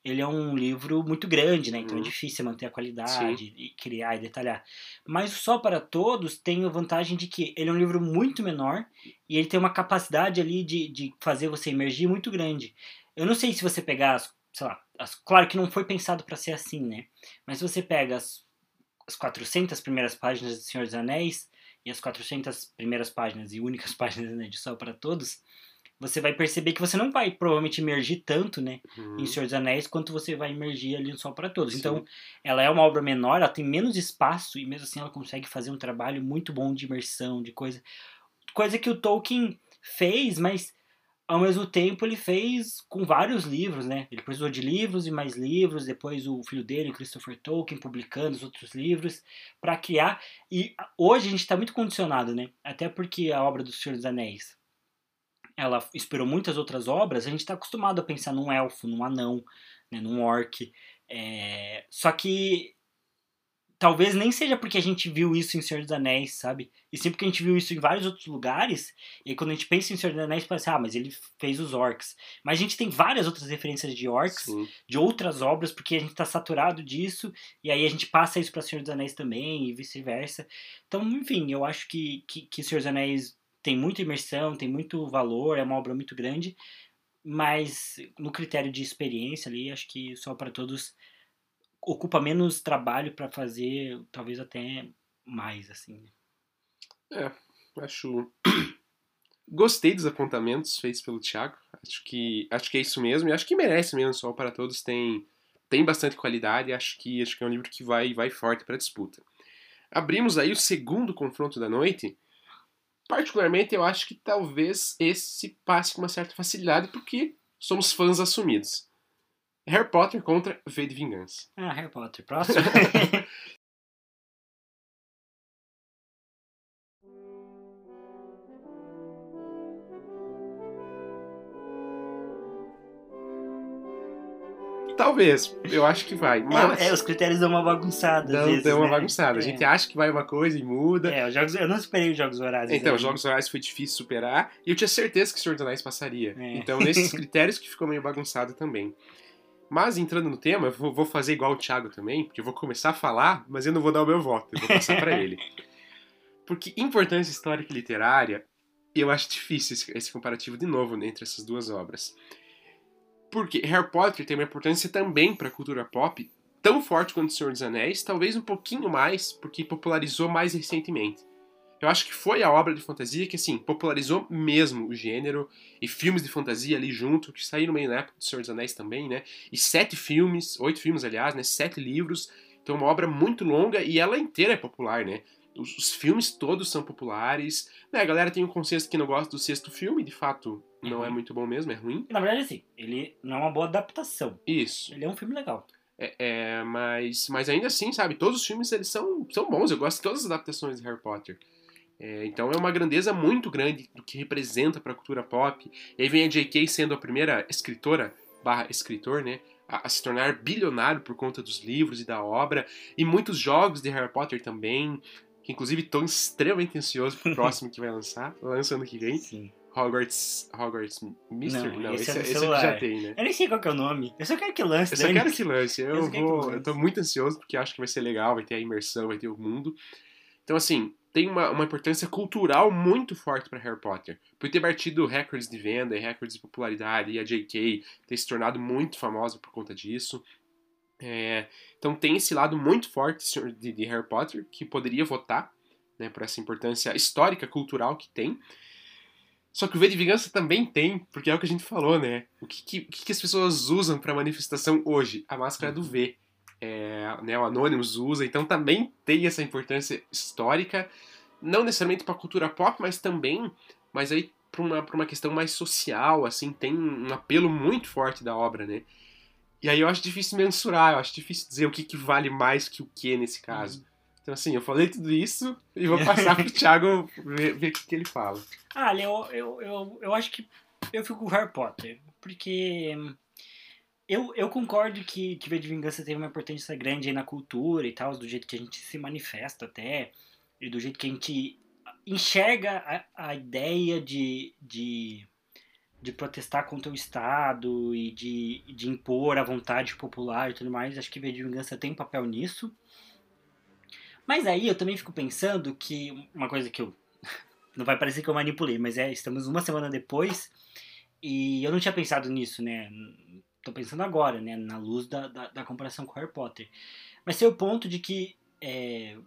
ele é um livro muito grande, né? Então é uhum. é difícil manter a qualidade Sim. e criar e detalhar. Mas o Só para Todos tem a vantagem de que ele é um livro muito menor e ele tem uma capacidade ali de, de fazer você emergir muito grande. Eu não sei se você pegar, as, sei lá, as, claro que não foi pensado para ser assim, né? Mas se você pega as, as 400 primeiras páginas de Senhor dos Anéis e as 400 primeiras páginas e únicas páginas né, de Só para Todos, você vai perceber que você não vai provavelmente emergir tanto, né, Uhum. em Senhor dos Anéis quanto você vai emergir ali no Sol para Todos. Sim. Então, ela é uma obra menor, ela tem menos espaço e mesmo assim ela consegue fazer um trabalho muito bom de imersão, de coisa, coisa que o Tolkien fez, mas ao mesmo tempo ele fez com vários livros, né? Ele precisou de livros e mais livros, depois o filho dele, Christopher Tolkien, publicando os outros livros para criar. E hoje a gente está muito condicionado, né? Até porque a obra do Senhor dos Anéis ela inspirou muitas outras obras, a gente está acostumado a pensar num elfo, num anão, né, num orc. É... Só que talvez nem seja porque a gente viu isso em Senhor dos Anéis, sabe? E sim porque a gente viu isso em vários outros lugares. E aí, quando a gente pensa em Senhor dos Anéis, pensa, ah, mas ele fez os orcs. Mas a gente tem várias outras referências de orcs, Sim. de outras obras, porque a gente está saturado disso. E aí a gente passa isso para Senhor dos Anéis também, e vice-versa. Então, enfim, eu acho que, que, que Senhor dos Anéis tem muita imersão, tem muito valor, é uma obra muito grande. Mas no critério de experiência ali, acho que só para todos ocupa menos trabalho para fazer, talvez até mais, assim. É, acho. Gostei dos apontamentos feitos pelo Thiago. Acho que, acho que é isso mesmo. E acho que merece mesmo. Sol para Todos tem, tem bastante qualidade. Acho que, acho que é um livro que vai, vai forte para disputa. Abrimos aí o segundo confronto da noite. Particularmente, eu acho que talvez esse passe com uma certa facilidade, porque somos fãs assumidos. Harry Potter contra V de Vingança. Ah, Harry Potter, próximo. Talvez, eu acho que vai. Mas é, é, os critérios dão uma bagunçada. dão, vezes, dão uma né? bagunçada. A É. gente acha que vai uma coisa e muda. É, os jogos, eu não esperei os Jogos Vorazes. Então, aí. os Jogos Horários foi difícil superar e eu tinha certeza que o Senhor dos Anéis passaria. É. Então, nesses critérios que ficou meio bagunçado também. Mas, entrando no tema, eu vou, fazer igual o Thiago também, porque eu vou começar a falar, mas eu não vou dar o meu voto, eu vou passar pra ele. Porque importância histórica e literária, eu acho difícil esse, esse comparativo de novo né, entre essas duas obras. Porque Harry Potter tem uma importância também para a cultura pop tão forte quanto O Senhor dos Anéis, talvez um pouquinho mais, porque popularizou mais recentemente. Eu acho que foi a obra de fantasia que, assim, popularizou mesmo o gênero e filmes de fantasia ali junto, que saíram meio na época do Senhor dos Anéis também, né? E sete filmes, oito filmes, aliás, né? Sete livros. Então, uma obra muito longa e ela inteira é popular, né? Os, os filmes todos são populares. Né? A galera tem um consenso que não gosta do sexto filme, de fato, não Uhum. é muito bom mesmo, é ruim. Na verdade, assim, ele não é uma boa adaptação. Isso. Ele é um filme legal. É, é, mas, mas ainda assim, sabe, todos os filmes eles são, são bons, eu gosto de todas as adaptações de Harry Potter. É, então é uma grandeza muito grande do que representa para a cultura pop. E aí vem a J.K. sendo a primeira escritora barra escritor, né? A, a se tornar bilionário por conta dos livros e da obra. E muitos jogos de Harry Potter também. Que inclusive estou extremamente ansioso pro próximo que vai lançar. Lança ano que vem. Sim. Hogwarts. Hogwarts Mystery? Não, Não, esse esse, é do esse celular. já tem, né? Eu nem sei qual que é o nome. Eu só quero que lance. Eu só quero que lance. Eu, Eu vou. lance. Eu tô muito ansioso porque acho que vai ser legal, vai ter a imersão, vai ter o mundo. Então, assim, tem uma, uma importância cultural muito forte para Harry Potter. Por ter batido recordes de venda e recordes de popularidade, e a J.K. ter se tornado muito famosa por conta disso. É, então tem esse lado muito forte de, de Harry Potter que poderia votar né, por essa importância histórica, cultural que tem. Só que o V de Vingança também tem, porque é o que a gente falou, né? O que, que, que as pessoas usam para manifestação hoje? A máscara do V. É, né, o Anonymous usa, então também tem essa importância histórica, não necessariamente para a cultura pop, mas também, mas aí para uma, pra uma questão mais social, assim, tem um apelo muito forte da obra, né? E aí eu acho difícil mensurar, eu acho difícil dizer o que, que vale mais que o que nesse caso. Então, assim, eu falei tudo isso e vou passar pro Thiago ver, ver o que, que ele fala. Ah, olha, eu, eu, eu, acho que eu fico com Harry Potter. Porque hum, eu, eu concordo que, que V de Vingança teve uma importância grande aí na cultura e tal, do jeito que a gente se manifesta até, e do jeito que a gente enxerga a, a ideia de, de, de protestar contra o Estado e de, de impor a vontade popular e tudo mais. Acho que V de Vingança tem um papel nisso. Mas aí eu também fico pensando que uma coisa que eu não vai parecer que eu manipulei, mas é, estamos uma semana depois e eu não tinha pensado nisso, né? Tô pensando agora, né? Na luz da, da, da comparação com Harry Potter. Mas tem o ponto de que é,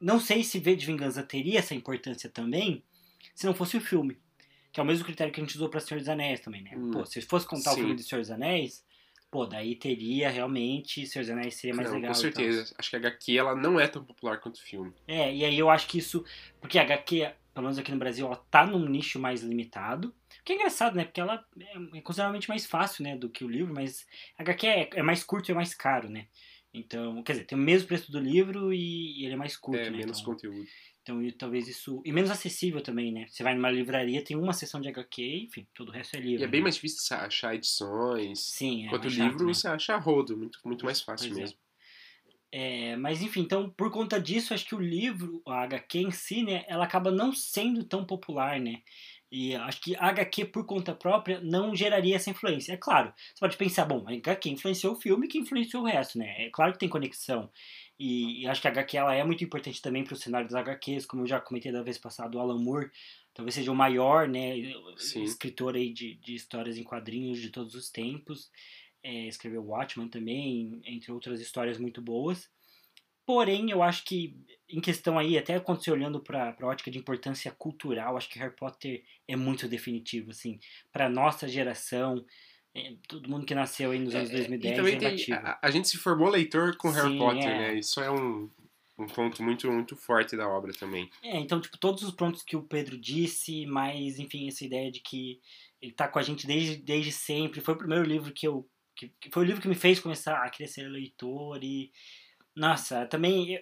não sei se V de Vingança teria essa importância também se não fosse o filme. Que é o mesmo critério que a gente usou pra Senhor dos Anéis também, né? Hum, Pô, se fosse contar sim. o filme de Senhor dos Anéis, pô, daí teria realmente Senhor dos Anéis seria mais Não, legal. com certeza. Acho que a HQ ela não é tão popular quanto o filme. É, e aí eu acho que isso. Porque a HQ, pelo menos aqui no Brasil, ela tá num nicho mais limitado. O que é engraçado, né? Porque ela é consideravelmente mais fácil, né? Do que o livro, mas a HQ é, é mais curto e é mais caro, né? Então, quer dizer, tem o mesmo preço do livro e ele é mais curto, é, né? menos então, conteúdo. Então, e talvez isso. E menos acessível também, né? Você vai numa livraria, tem uma seção de HQ, enfim, todo o resto é livro. E é bem né? mais difícil achar edições. Sim, é. Enquanto o mais chato, livro né? você acha rodo, muito, muito mais fácil Pois é. mesmo. É, mas enfim, então por conta disso, acho que o livro, a HQ em si, né, ela acaba não sendo tão popular, né? E acho que a HQ por conta própria não geraria essa influência. É claro, você pode pensar, bom, a HQ influenciou o filme que influenciou o resto, né? É claro que tem conexão. E, e acho que a HQ ela é muito importante também para o cenário das HQs, como eu já comentei da vez passada, o Alan Moore talvez seja o maior, né, Sim. escritor aí de, de histórias em quadrinhos de todos os tempos. É, escreveu Watchmen também, entre outras histórias muito boas. Porém, eu acho que, em questão aí, até quando você olhando para a ótica de importância cultural, acho que Harry Potter é muito definitivo, assim, para nossa geração, é, todo mundo que nasceu aí nos anos É, 2010 e também é tem, a, a gente se formou leitor com Harry Sim, Potter, é. né? Isso é um, um ponto muito, muito forte da obra também. É, então, tipo, todos os pontos que o Pedro disse, mas, enfim, essa ideia de que ele tá com a gente desde, desde sempre. Foi o primeiro livro que eu. Que, que foi o livro que me fez começar a querer ser leitor e. Nossa, também.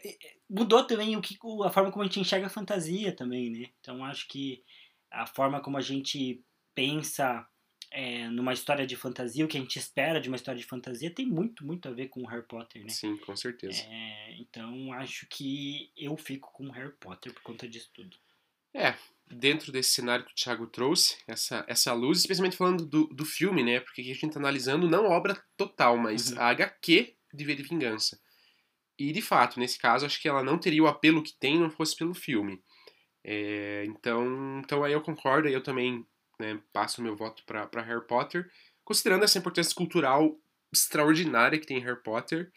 Mudou também o que, o- a forma como a gente enxerga a fantasia também, né? Então acho que a forma como a gente pensa é, numa história de fantasia, o que a gente espera de uma história de fantasia, tem muito, muito a ver com o Harry Potter, né? Sim, com certeza. É, então acho que eu fico com Harry Potter por conta disso tudo. É, dentro desse cenário que o Thiago trouxe, essa, essa luz, especialmente falando do, do filme, né? Porque aqui a gente tá analisando não obra total, mas Uhum. a HQ de V de Vingança. E, de fato, nesse caso, acho que ela não teria o apelo que tem não fosse pelo filme. É, então, então aí eu concordo, aí eu também né, passo meu voto para Harry Potter, considerando essa importância cultural extraordinária que tem em Harry Potter,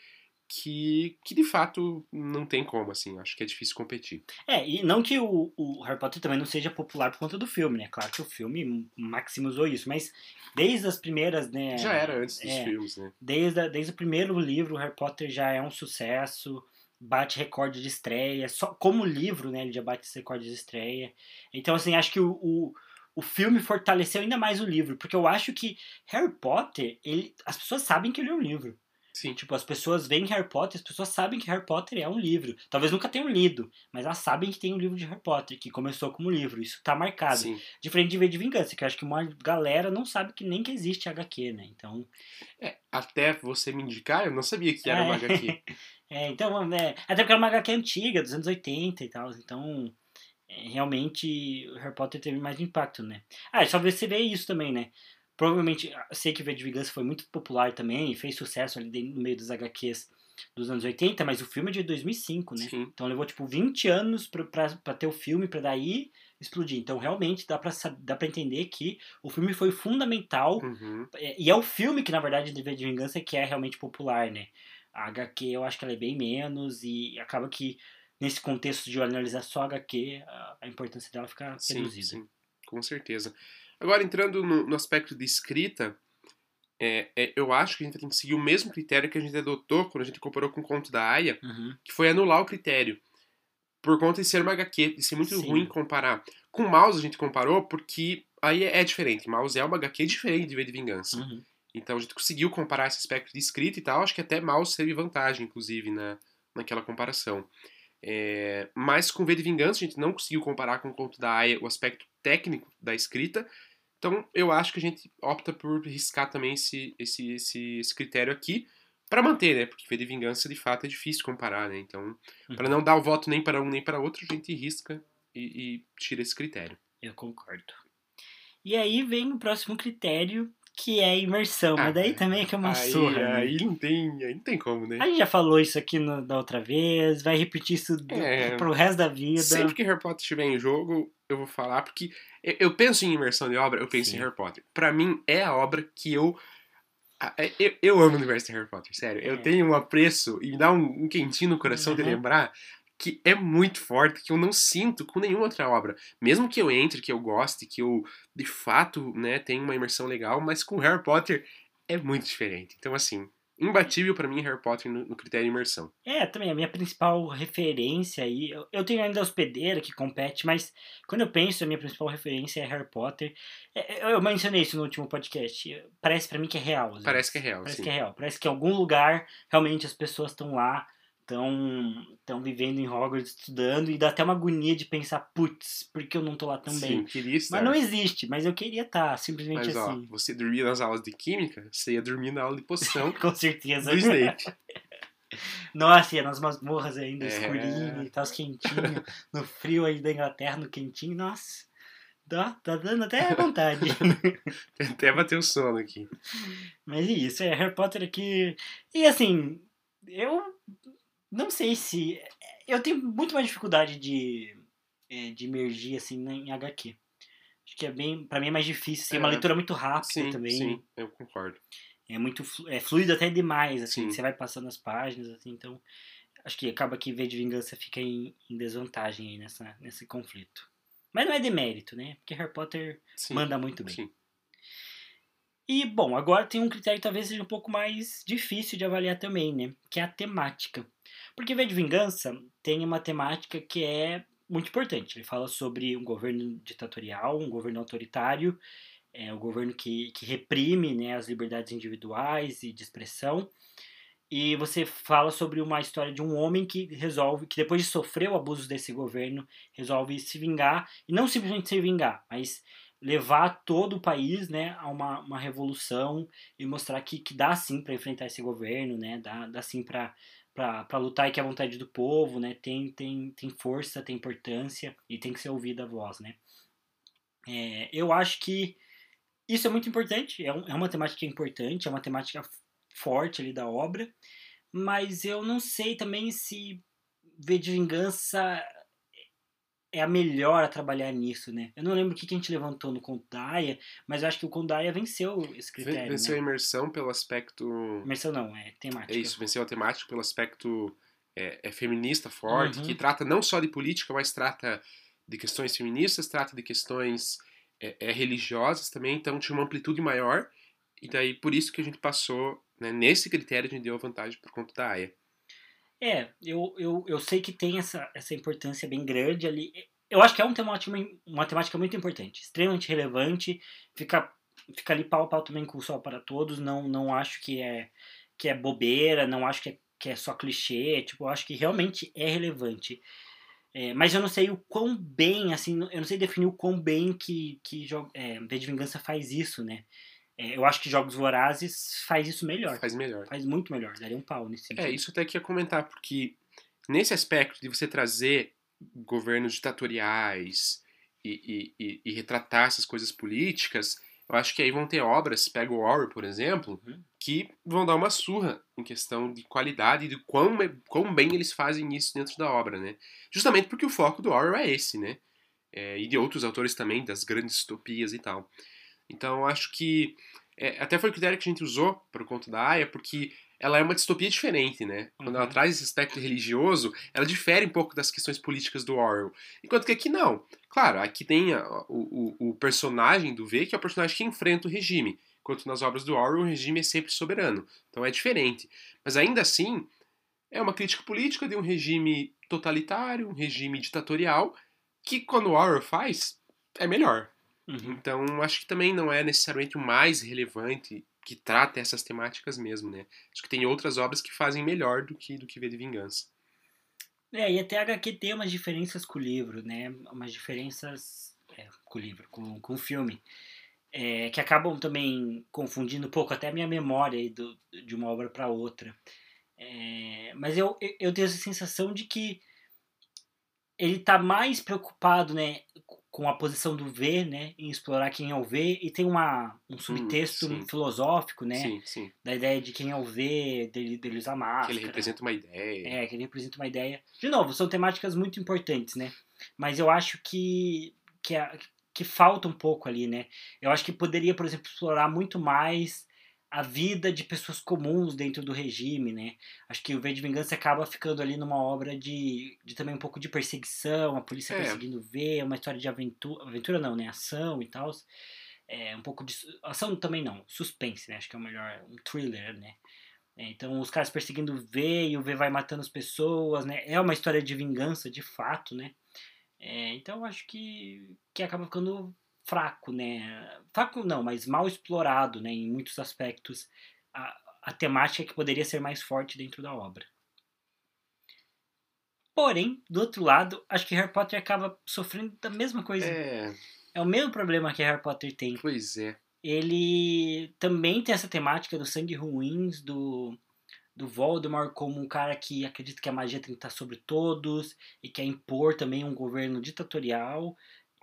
que, que de fato não tem como, assim, acho que é difícil competir. É, e não que o, o Harry Potter também não seja popular por conta do filme, né? Claro que o filme maximizou isso, mas desde as primeiras, né? Já era antes dos é, filmes, né? Desde, a- desde o primeiro livro, o Harry Potter já é um sucesso, bate recorde de estreia, só como livro, né? Ele já bate esse recorde de estreia. Então, assim, acho que o, o, o filme fortaleceu ainda mais o livro, porque eu acho que Harry Potter, ele, as pessoas sabem que ele é um livro. Sim. Tipo, as pessoas veem Harry Potter, as pessoas sabem que Harry Potter é um livro. Talvez nunca tenham lido, mas elas sabem que tem um livro de Harry Potter, que começou como livro. Isso tá marcado. Sim. Diferente de V de Vingança, que eu acho que uma galera não sabe que nem que existe HQ, né? Então, É, até você me indicar, eu não sabia que era É. uma HQ. é, então, é, até porque era uma HQ antiga, dos anos 80 e tal. Então, é, realmente, o Harry Potter teve mais impacto, né? Ah, só você vê isso também, né? Provavelmente, sei que V de Vingança foi muito popular também, e fez sucesso ali no meio dos HQs dos anos 80, mas o filme é de 2005, né? Sim. Então levou tipo 20 anos pra ter o filme, pra daí explodir. Então realmente dá pra, sab- dá pra entender que o filme foi fundamental. Uhum. é, E é o filme que, na verdade, de V de Vingança que é realmente popular, né? A HQ eu acho que ela é bem menos e acaba que nesse contexto de analisar só a HQ, a, importância dela fica Sim, reduzida. sim, com certeza. Agora, entrando no, no aspecto de escrita, é, é, eu acho que a gente tem que seguir o mesmo critério que a gente adotou quando a gente comparou com o conto da Aya, Uhum. que foi anular o critério. Por conta de ser uma HQ, de ser muito Sim. ruim comparar. Com Mouse a gente comparou porque aí é, é diferente. Mouse é uma HQ diferente de V de Vingança. Uhum. Então a gente conseguiu comparar esse aspecto de escrita e tal. Acho que até Mouse teve vantagem, inclusive, na, naquela comparação. É, mas com V de Vingança a gente não conseguiu comparar com o conto da Aya o aspecto técnico da escrita. Então eu acho que a gente opta por riscar também esse, esse, esse, esse critério aqui para manter, né? Porque V de Vingança de fato é difícil comparar, né? Então, para não dar o voto nem para um nem para outro, a gente risca e, e tira esse critério. Eu concordo. E aí vem o próximo critério, que é imersão. Ah, mas daí também é que é uma aí, surra. né? aí não tem, aí não tem como, né? A gente já falou isso aqui no- da outra vez, vai repetir isso do, É. pro resto da vida. Sempre que Harry Potter estiver em jogo, eu vou falar, porque eu, eu penso em imersão de obra, eu penso Sim. em Harry Potter. Pra mim, é a obra que eu. é- Eu, eu amo o universo de Harry Potter, sério. Eu É. tenho um apreço e me dá um, um quentinho no coração de Uhum. lembrar que é muito forte, que eu não sinto com nenhuma outra obra. Mesmo que eu entre, que eu goste, que eu de fato né, tenha uma imersão legal, mas com Harry Potter é muito diferente. Então, assim, imbatível para mim Harry Potter no, no, critério de imersão. É, também a minha principal referência aí, eu, eu tenho ainda a hospedeira que compete, mas quando eu penso, a minha principal referência é Harry Potter. É, é eu mencionei isso no último podcast. Parece para mim que é real. Parece que é real. Parece sim. que é real. Parece que em algum lugar realmente as pessoas estão lá estão vivendo em Hogwarts estudando e dá até uma agonia de pensar, putz, por que eu não tô lá também? Sim, queria estar. Mas não existe, mas eu queria estar, simplesmente mas, assim. Ó, você dormia nas aulas de química, você ia dormir na aula de poção. Com certeza. Do Snape. Nossa, ia nas masmorras ainda, É. escurinho e tal, quentinho, no frio aí da Inglaterra, no quentinho, nossa. Dá, tá dando até vontade. Até bater o sono aqui. Mas é isso, é Harry Potter aqui. E assim, eu não sei se. Eu tenho muito mais dificuldade de, é, de emergir assim em HQ. Acho que é bem. Pra mim é mais difícil. Assim, é uma É. leitura muito rápida Sim, também. sim, eu concordo. É muito é fluido até demais, assim. Sim. Você vai passando as páginas, assim, então. Acho que acaba que V de Vingança fica em, em desvantagem aí nessa, nesse conflito. Mas não é demérito, né? Porque Harry Potter Sim, manda muito bem. sim. E, bom, agora tem um critério que talvez seja um pouco mais difícil de avaliar também, né? Que é a temática. Porque V de Vingança tem uma temática que é muito importante. Ele fala sobre um governo ditatorial, um governo autoritário, é, o governo que, que reprime né, as liberdades individuais e de expressão. E você fala sobre uma história de um homem que resolve, que depois de sofrer o abuso desse governo, resolve se vingar, e não simplesmente se vingar, mas levar todo o país né, a uma, uma revolução e mostrar que, que dá sim para enfrentar esse governo, né, dá, dá sim para para lutar e que a vontade do povo, né, tem, tem, tem força, tem importância e tem que ser ouvida a voz, né. É, eu acho que isso é muito importante, é, um, é uma temática importante, é uma temática forte ali da obra, mas eu não sei também se V de Vingança é a melhor a trabalhar nisso, né? Eu não lembro o que, que a gente levantou no Conto da Aya, mas eu acho que o Conto da Aya venceu esse critério, Venceu né? a imersão pelo aspecto. Imersão não, é temática. É isso, venceu a temática pelo aspecto é, é feminista forte, Uhum. que trata não só de política, mas trata de questões feministas, trata de questões é, é, religiosas também, então tinha uma amplitude maior, e daí por isso que a gente passou, né, nesse critério a gente deu a vantagem por conta da AIA. É, eu, eu, eu sei que tem essa, essa importância bem grande ali. Eu acho que é um temática, uma temática muito importante, extremamente relevante, fica, fica ali pau a pau também com o Sol para Todos, não, não acho que é, que é bobeira, não acho que é, que é só clichê, tipo, eu acho que realmente é relevante. É, mas eu não sei o quão bem, assim, eu não sei definir o quão bem que, que é, V de Vingança faz isso, né? É, eu acho que Jogos Vorazes faz isso melhor. Faz melhor. Faz muito melhor, daria um pau nesse sentido. É, isso até que ia comentar, porque nesse aspecto de você trazer governos ditatoriais e, e, e, e retratar essas coisas políticas, eu acho que aí vão ter obras, pega o Orwell, por exemplo, Uhum. que vão dar uma surra em questão de qualidade e de quão, quão bem eles fazem isso dentro da obra, né? Justamente porque o foco do Orwell é esse, né? É, e de outros autores também, das grandes distopias e tal. Então, eu acho que é, até foi o critério que a gente usou para o conto da Aya, porque ela é uma distopia diferente, né? Quando ela Uhum. traz esse aspecto religioso, ela difere um pouco das questões políticas do Orwell. Enquanto que aqui não. Claro, aqui tem a, o, o, o, personagem do V, que é o personagem que enfrenta o regime. Enquanto nas obras do Orwell, o regime é sempre soberano. Então é diferente. Mas ainda assim, é uma crítica política de um regime totalitário, um regime ditatorial, que quando o Orwell faz, é melhor. Uhum. Então, acho que também não é necessariamente o mais relevante que trata essas temáticas mesmo, né? Acho que tem outras obras que fazem melhor do que do que V de Vingança. É, e até a HQ tem umas diferenças com o livro, né? Umas diferenças é, com o livro, com, com o filme. É, que acabam também confundindo um pouco até a minha memória do, de uma obra para outra. É, mas eu, eu tenho essa sensação de que ele tá mais preocupado, né, com a posição do V, né, em explorar quem é o V, e tem uma, um subtexto sim. filosófico, né, Sim, sim. da ideia de quem é o V, dele, dele usar máscara. Que ele representa uma ideia. É, que ele representa uma ideia. De novo, são temáticas muito importantes, né, mas eu acho que, que, a, que falta um pouco ali, né, eu acho que poderia, por exemplo, explorar muito mais a vida de pessoas comuns dentro do regime, né? Acho que o V de Vingança acaba ficando ali numa obra de, de também um pouco de perseguição, a polícia É. perseguindo V, uma história de aventura, aventura não, né? Ação e tal. É, um pouco de. Ação também não, suspense, né? Acho que é o melhor. Um thriller, né? É, então os caras perseguindo o V e o V vai matando as pessoas, né? É uma história de vingança, de fato, né? É, então acho que, que acaba ficando fraco, né? Fraco não, mas mal explorado, né? Em muitos aspectos. A, a temática que poderia ser mais forte dentro da obra. Porém, do outro lado, acho que Harry Potter acaba sofrendo da mesma coisa. É, É o mesmo problema que Harry Potter tem. pois é. Ele também tem essa temática do sangue ruins, do, do Voldemort como um cara que acredita que a magia tem que estar sobre todos e quer impor também um governo ditatorial,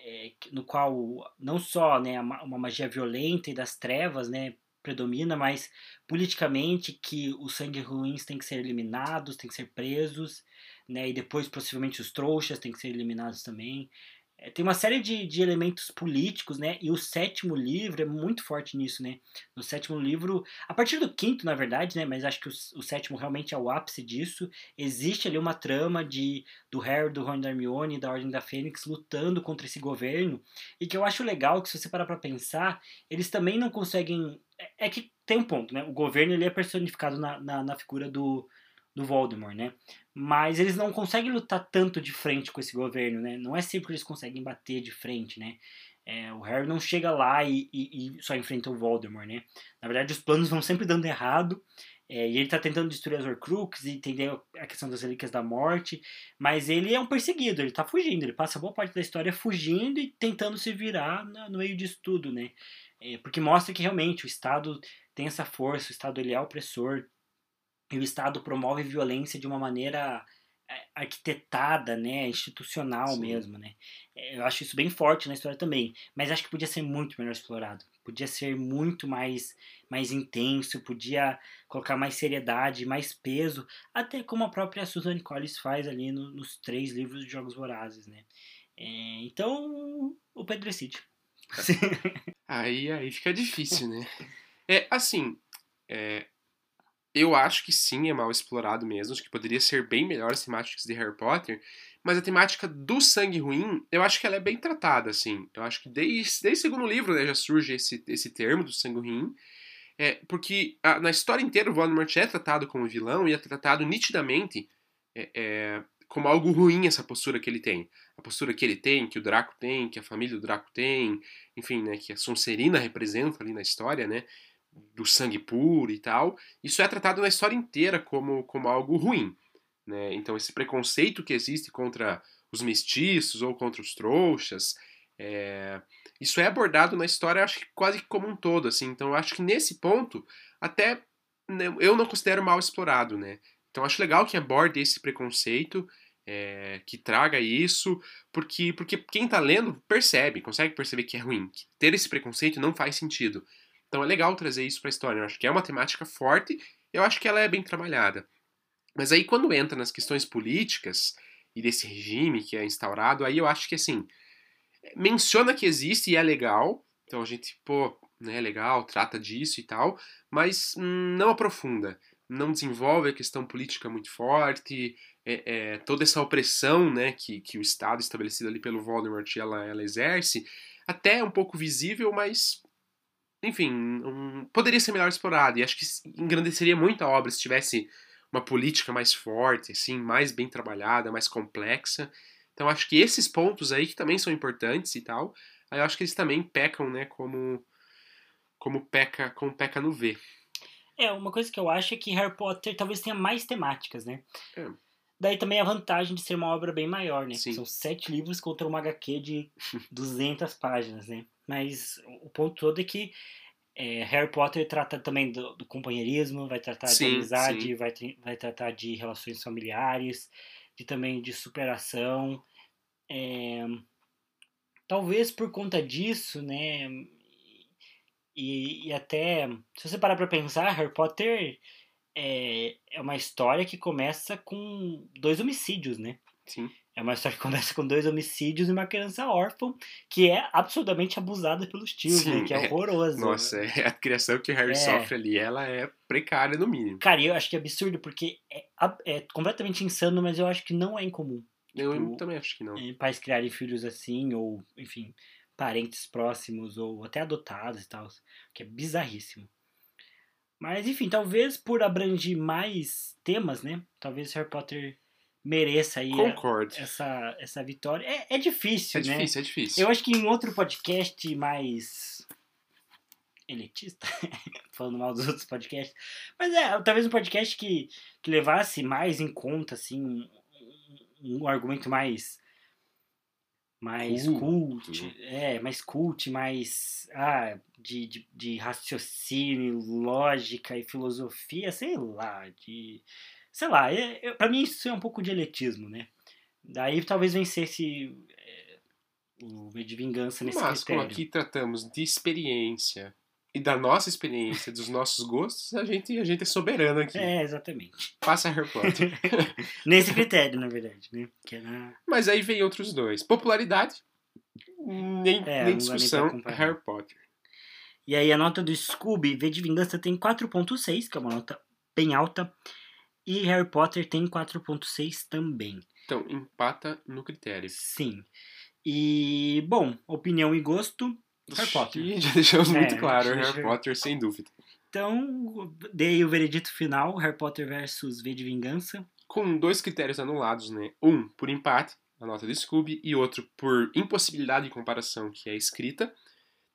é, no qual não só né, uma magia violenta e das trevas né, predomina, mas politicamente que os sangue ruins têm que ser eliminados, têm que ser presos, né, e depois possivelmente os trouxas têm que ser eliminados também. É, tem uma série de, de elementos políticos, né? E o sétimo livro é muito forte nisso, né? No sétimo livro, a partir do quinto, na verdade, né? Mas acho que o, o sétimo realmente é o ápice disso. Existe ali uma trama de do Harry, do Ron e da Hermione da Ordem da Fênix lutando contra esse governo. E que eu acho legal que se você parar pra pensar, eles também não conseguem... É, é que tem um ponto, né? O governo ele é personificado na, na, na figura do, do Voldemort, né? Mas eles não conseguem lutar tanto de frente com esse governo, né? Não é sempre que eles conseguem bater de frente, né? É, o Harry não chega lá e, e- e só enfrenta o Voldemort, né? Na verdade, os planos vão sempre dando errado. é, e ele tá tentando destruir as Horcruxes e entender a questão das Relíquias da Morte. Mas ele é um perseguido, ele tá fugindo. Ele passa boa parte da história fugindo e tentando se virar na- no meio disso tudo, né? É, porque mostra que realmente o Estado tem essa força, o Estado ele é opressor. E o Estado promove violência de uma maneira é, arquitetada, né, institucional Sim. mesmo, né. É, Eu acho isso bem forte na história também, mas acho que podia ser muito melhor explorado. Podia ser muito mais mais intenso, podia colocar mais seriedade, mais peso, até como a própria Suzanne Collins faz ali no- nos três livros de Jogos Vorazes, né. É, então, o Pedro decide. Aí, aí fica difícil, né? É, assim, é, eu acho que sim, é mal explorado mesmo. Acho que poderia ser bem melhor as temáticas de Harry Potter. Mas a temática do sangue ruim, eu acho que ela é bem tratada, assim. Eu acho que desde, desde o segundo livro né, já surge esse, esse termo do sangue ruim. É, porque a- na história inteira o Voldemort é tratado como vilão e é tratado nitidamente é, é, como algo ruim essa postura que ele tem. A postura que ele tem, que o Draco tem, que a família do Draco tem, enfim, né, que a Sonserina representa ali na história, né, do sangue puro e tal, isso é tratado na história inteira como, como algo ruim, né, então esse preconceito que existe contra os mestiços ou contra os trouxas, é, isso é abordado na história, acho que quase como um todo, assim, então acho que nesse ponto, até né, eu não considero mal explorado, né, então acho legal que aborde esse preconceito, é, que traga isso, porque, porque quem tá lendo percebe, consegue perceber que é ruim. Que ter esse preconceito não faz sentido. Então é legal trazer isso pra história. Eu acho que é uma temática forte, eu acho que ela é bem trabalhada. Mas aí quando entra nas questões políticas e desse regime que é instaurado, aí eu acho que assim, menciona que existe e é legal. Então a gente, pô, né, legal, trata disso e tal, mas não aprofunda. Não desenvolve a questão política muito forte, é, é, toda essa opressão né, que, que o Estado estabelecido ali pelo Voldemort ela, ela exerce, até é um pouco visível, mas enfim, um, poderia ser melhor explorado. E acho que engrandeceria muito a obra se tivesse uma política mais forte, assim, mais bem trabalhada, mais complexa. Então acho que esses pontos aí que também são importantes e tal, aí eu acho que eles também pecam, né, como como peca, como peca no V. É, uma coisa que eu acho é que Harry Potter talvez tenha mais temáticas, né? É. Daí também a vantagem de ser uma obra bem maior, né? Sim. São sete livros contra uma HQ de 200 páginas, né? Mas o ponto todo é que é, Harry Potter trata também do, do companheirismo, vai tratar de Sim, amizade, sim. vai, vai tratar de relações familiares, de também de superação. É, talvez por conta disso, né? E, e até, se você parar pra pensar, Harry Potter é, é uma história que começa com dois homicídios, né? Sim. É uma história que começa com dois homicídios e uma criança órfã que é absolutamente abusada pelos tios, Sim, né? Que é é. horroroso. Nossa, é, a criação que o Harry É. sofre ali, ela é precária no mínimo. Cara, eu acho que é absurdo porque é, é completamente insano, mas eu acho que não é incomum. Eu Tipo, também acho que não. pais criarem filhos assim, ou, enfim, parentes próximos, ou até adotados e tal, que é bizarríssimo. Mas, enfim, talvez por abranger mais temas, né? Talvez Harry Potter mereça aí Concordo. essa, essa vitória. É, é difícil, É né? difícil, é difícil. Eu acho que em outro podcast mais elitista, falando mal dos outros podcasts, mas é, talvez um podcast que, que levasse mais em conta, assim, um, um- um argumento mais mais cult, é, mais cult, mais ah, de, de, de raciocínio, lógica e filosofia, sei lá, de sei lá, é, é, pra mim isso é um pouco de elitismo, né? Daí talvez vencesse é, o V de Vingança nesse Mas como critério. aqui tratamos de experiência e da nossa experiência, dos nossos gostos, a gente, a gente é soberano aqui. É, exatamente. Passa Harry Potter. Nesse critério, na verdade, né? É na... Mas aí vem outros dois. Popularidade, nem, É, nem nem discussão, comparar. Harry Potter. E aí a nota do Scooby, V de Vingança, tem 4.6, que é uma nota bem alta. E Harry Potter tem 4.6 também. Então, empata no critério. Sim. E, bom, opinião e gosto, Harry Potter. E já deixamos muito É, claro, deixa- Harry Potter, sem dúvida. Então, dei o veredito final, Harry Potter versus V de Vingança. Com dois critérios anulados, né? Um por empate, a nota do Scooby, e outro por impossibilidade de comparação, que é a escrita.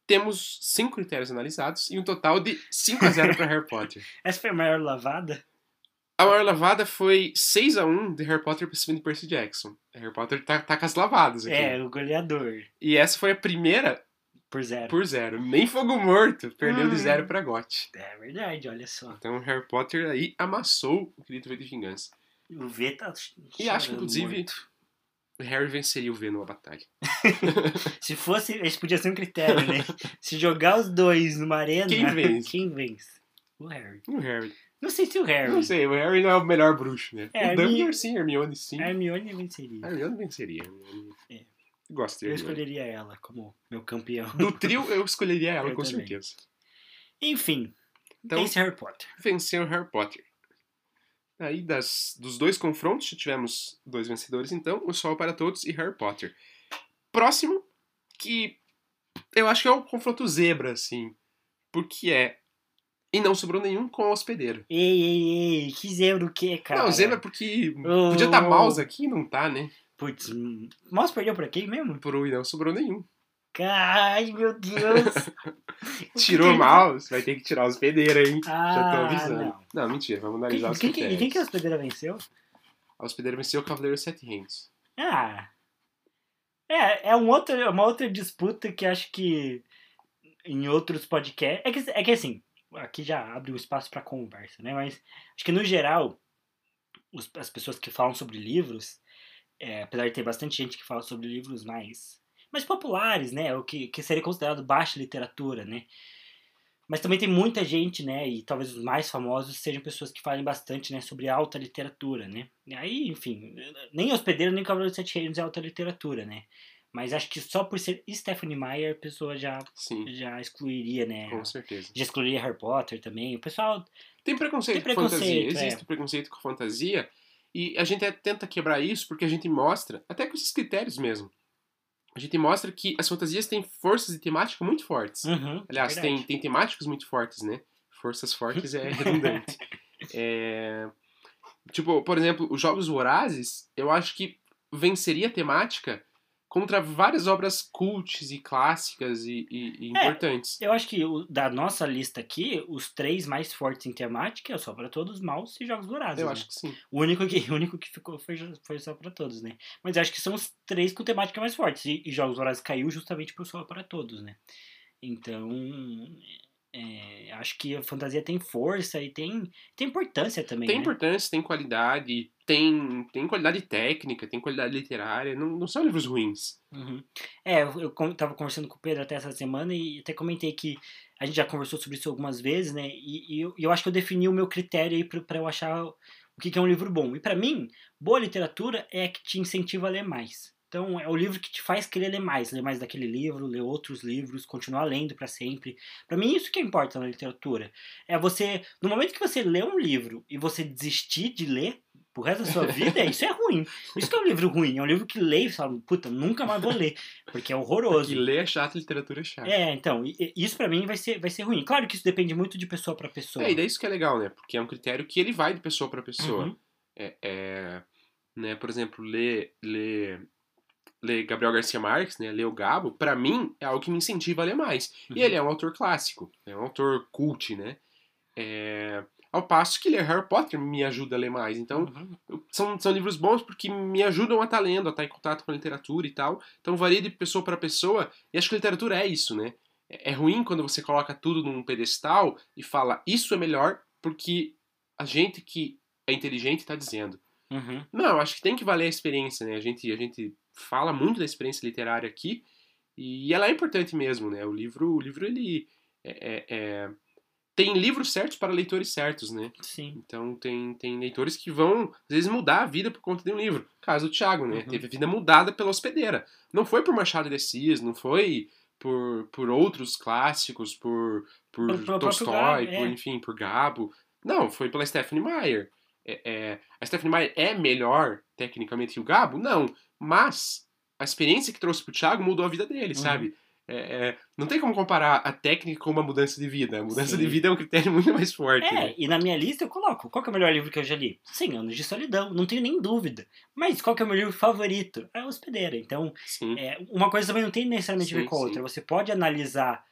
Temos cinco critérios analisados e um total de 5 a 0 para Harry Potter. Essa foi a maior lavada? A maior lavada foi 6 a 1 de Harry Potter para cima de Percy Jackson. Harry Potter tá, tá com as lavadas aqui. É, o goleador, E essa foi a primeira por zero. por zero. Nem fogo morto. Perdeu de Hum. zero pra Gotti. É verdade, olha só. Então Harry Potter aí amassou o querido V de Vingança. O V tá E acho que, inclusive, morto. o Harry venceria o V numa batalha. Se fosse, esse podia ser um critério, né? Se jogar os dois numa arena, Quem vence? quem vence? O Harry. O Harry. Não sei se o Harry. Não sei, o Harry não é o melhor bruxo, né? É, o Dumbledore Hermi- sim, Hermione sim. A Hermione venceria. A Hermione venceria. Hermione. É. Gosto Eu escolheria ela como meu campeão. Do trio, eu escolheria ela, Eu com também. certeza. Enfim, Então- esse Harry Potter. Venceu Harry Potter. Aí, das, dos dois confrontos, já tivemos dois vencedores, então, O Sol para Todos e Harry Potter. Próximo, que eu acho que é o confronto zebra, assim, porque é... E não sobrou nenhum com o hospedeiro. Ei, ei, ei, que zebra o quê, cara? Não, zebra porque Oh. podia estar mouse aqui, não tá, né? Putz, Mouse perdeu pra quem mesmo? Pro e não sobrou nenhum. Ai, meu Deus. Tirou Quem- mouse, vai ter que tirar o hospedeiro, hein? Ah, Já tô avisando. não. Não, mentira, vamos Quem, analisar os quem, quem, critérios. quem que a hospedeira venceu? A hospedeira venceu o Cavaleiro Sete Reinos. Ah. É, é um outro, é uma outra disputa que acho que em outros podcasts. É que, é que assim, aqui já abre um espaço pra conversa, né? Mas acho que no geral, os- as pessoas que falam sobre livros, é, apesar de ter bastante gente que fala sobre livros mais, mais populares, né? O que, que seria considerado baixa literatura, né? Mas também tem muita gente, né? E talvez os mais famosos sejam pessoas que falem bastante, né? Sobre alta literatura, né? E aí, enfim, nem Hospedeiro nem Cavaleiro dos Sete Reinos é alta literatura, né? Mas acho que só por ser Stephanie Meyer, a pessoa já, Sim, já excluiria, né? com certeza. Já excluiria Harry Potter também. O pessoal. Tem preconceito, Tem com fantasia. preconceito, é. Existe preconceito com fantasia. E a gente tenta quebrar isso porque a gente mostra, até com esses critérios mesmo, a gente mostra que as fantasias têm forças de temática muito fortes. Uhum, Aliás, verdade. tem, tem temáticas muito fortes, né? Forças fortes é redundante. É, Tipo, por exemplo, os Jogos Vorazes, eu acho que venceria a temática contra várias obras cults e clássicas e, e- e É, importantes. Eu acho que o- da nossa lista aqui, os três mais fortes em temática é só para todos, Mouse e Jogos Vorazes. Eu né? acho que sim. O único que, o único que ficou foi, foi só para todos, né? Mas acho que são os três com temática mais fortes. E, e Jogos Vorazes caiu justamente por só para todos, né? Então, é, acho que a fantasia tem força e tem, tem importância também, Tem né? importância, tem qualidade, tem, tem qualidade técnica, tem qualidade literária, não, não são livros ruins. Uhum. É, eu, eu tava conversando com o Pedro até essa semana e até comentei que a gente já conversou sobre isso algumas vezes, né? E, e eu, eu acho que eu defini o meu critério aí pra eu achar o que é um livro bom. E para mim, boa literatura é a que te incentiva a ler mais. Então, é o livro que te faz querer ler mais, ler mais daquele livro, ler outros livros, continuar lendo para sempre. Para mim, isso que importa na literatura. É você, no momento que você lê um livro e você desistir de ler, pro resto da sua vida, isso é ruim. Isso que é um livro ruim. É um livro que lê e fala, puta, nunca mais vou ler. Porque é horroroso. Que ler é chato, literatura é chato. É, então, isso para mim vai ser, vai ser ruim. Claro que isso depende muito de pessoa para pessoa. É, e daí isso que é legal, né? Porque é um critério que ele vai de pessoa para pessoa. Uhum. É, é, né, por exemplo, ler, ler ler Gabriel Garcia Marques, né, ler o Gabo, para mim é algo que me incentiva a ler mais. Uhum. E ele é um autor clássico, é um autor cult, né? É... Ao passo que ler Harry Potter me ajuda a ler mais. Então, uhum. são, são livros bons porque me ajudam a estar tá lendo, a estar tá em contato com a literatura e tal. Então, varia de pessoa para pessoa. E acho que a literatura é isso, né? É, é ruim quando você coloca tudo num pedestal e fala isso é melhor porque a gente que é inteligente está dizendo. Uhum. Não, acho que tem que valer a experiência, né? A gente, a gente fala muito da experiência literária aqui e ela é importante mesmo, né? O livro, o livro ele é, é, é, tem livros certos para leitores certos, né? Sim. Então tem, tem leitores que vão às vezes mudar a vida por conta de um livro. Caso do Thiago, né? Uhum. Teve a vida mudada pela hospedeira. Não foi por Machado de Assis, não foi por, por outros clássicos, por, por, por Tolstói, por, é. enfim, por Gabo. Não, foi pela Stephanie Meyer. É, é, a Stephanie Meyer é melhor tecnicamente que o Gabo? Não. Mas a experiência que trouxe pro Thiago mudou a vida dele, uhum. sabe? É, é, não tem como comparar a técnica com uma mudança de vida. A mudança Sim. de vida é um critério muito mais forte. É, né? e na minha lista eu coloco qual é o melhor livro que eu já li? 100 Anos de Solidão, não tenho nem dúvida. Mas qual é o meu livro favorito? É Hospedeira. Então, é, uma coisa também não tem necessariamente a ver com a outra. Você pode analisar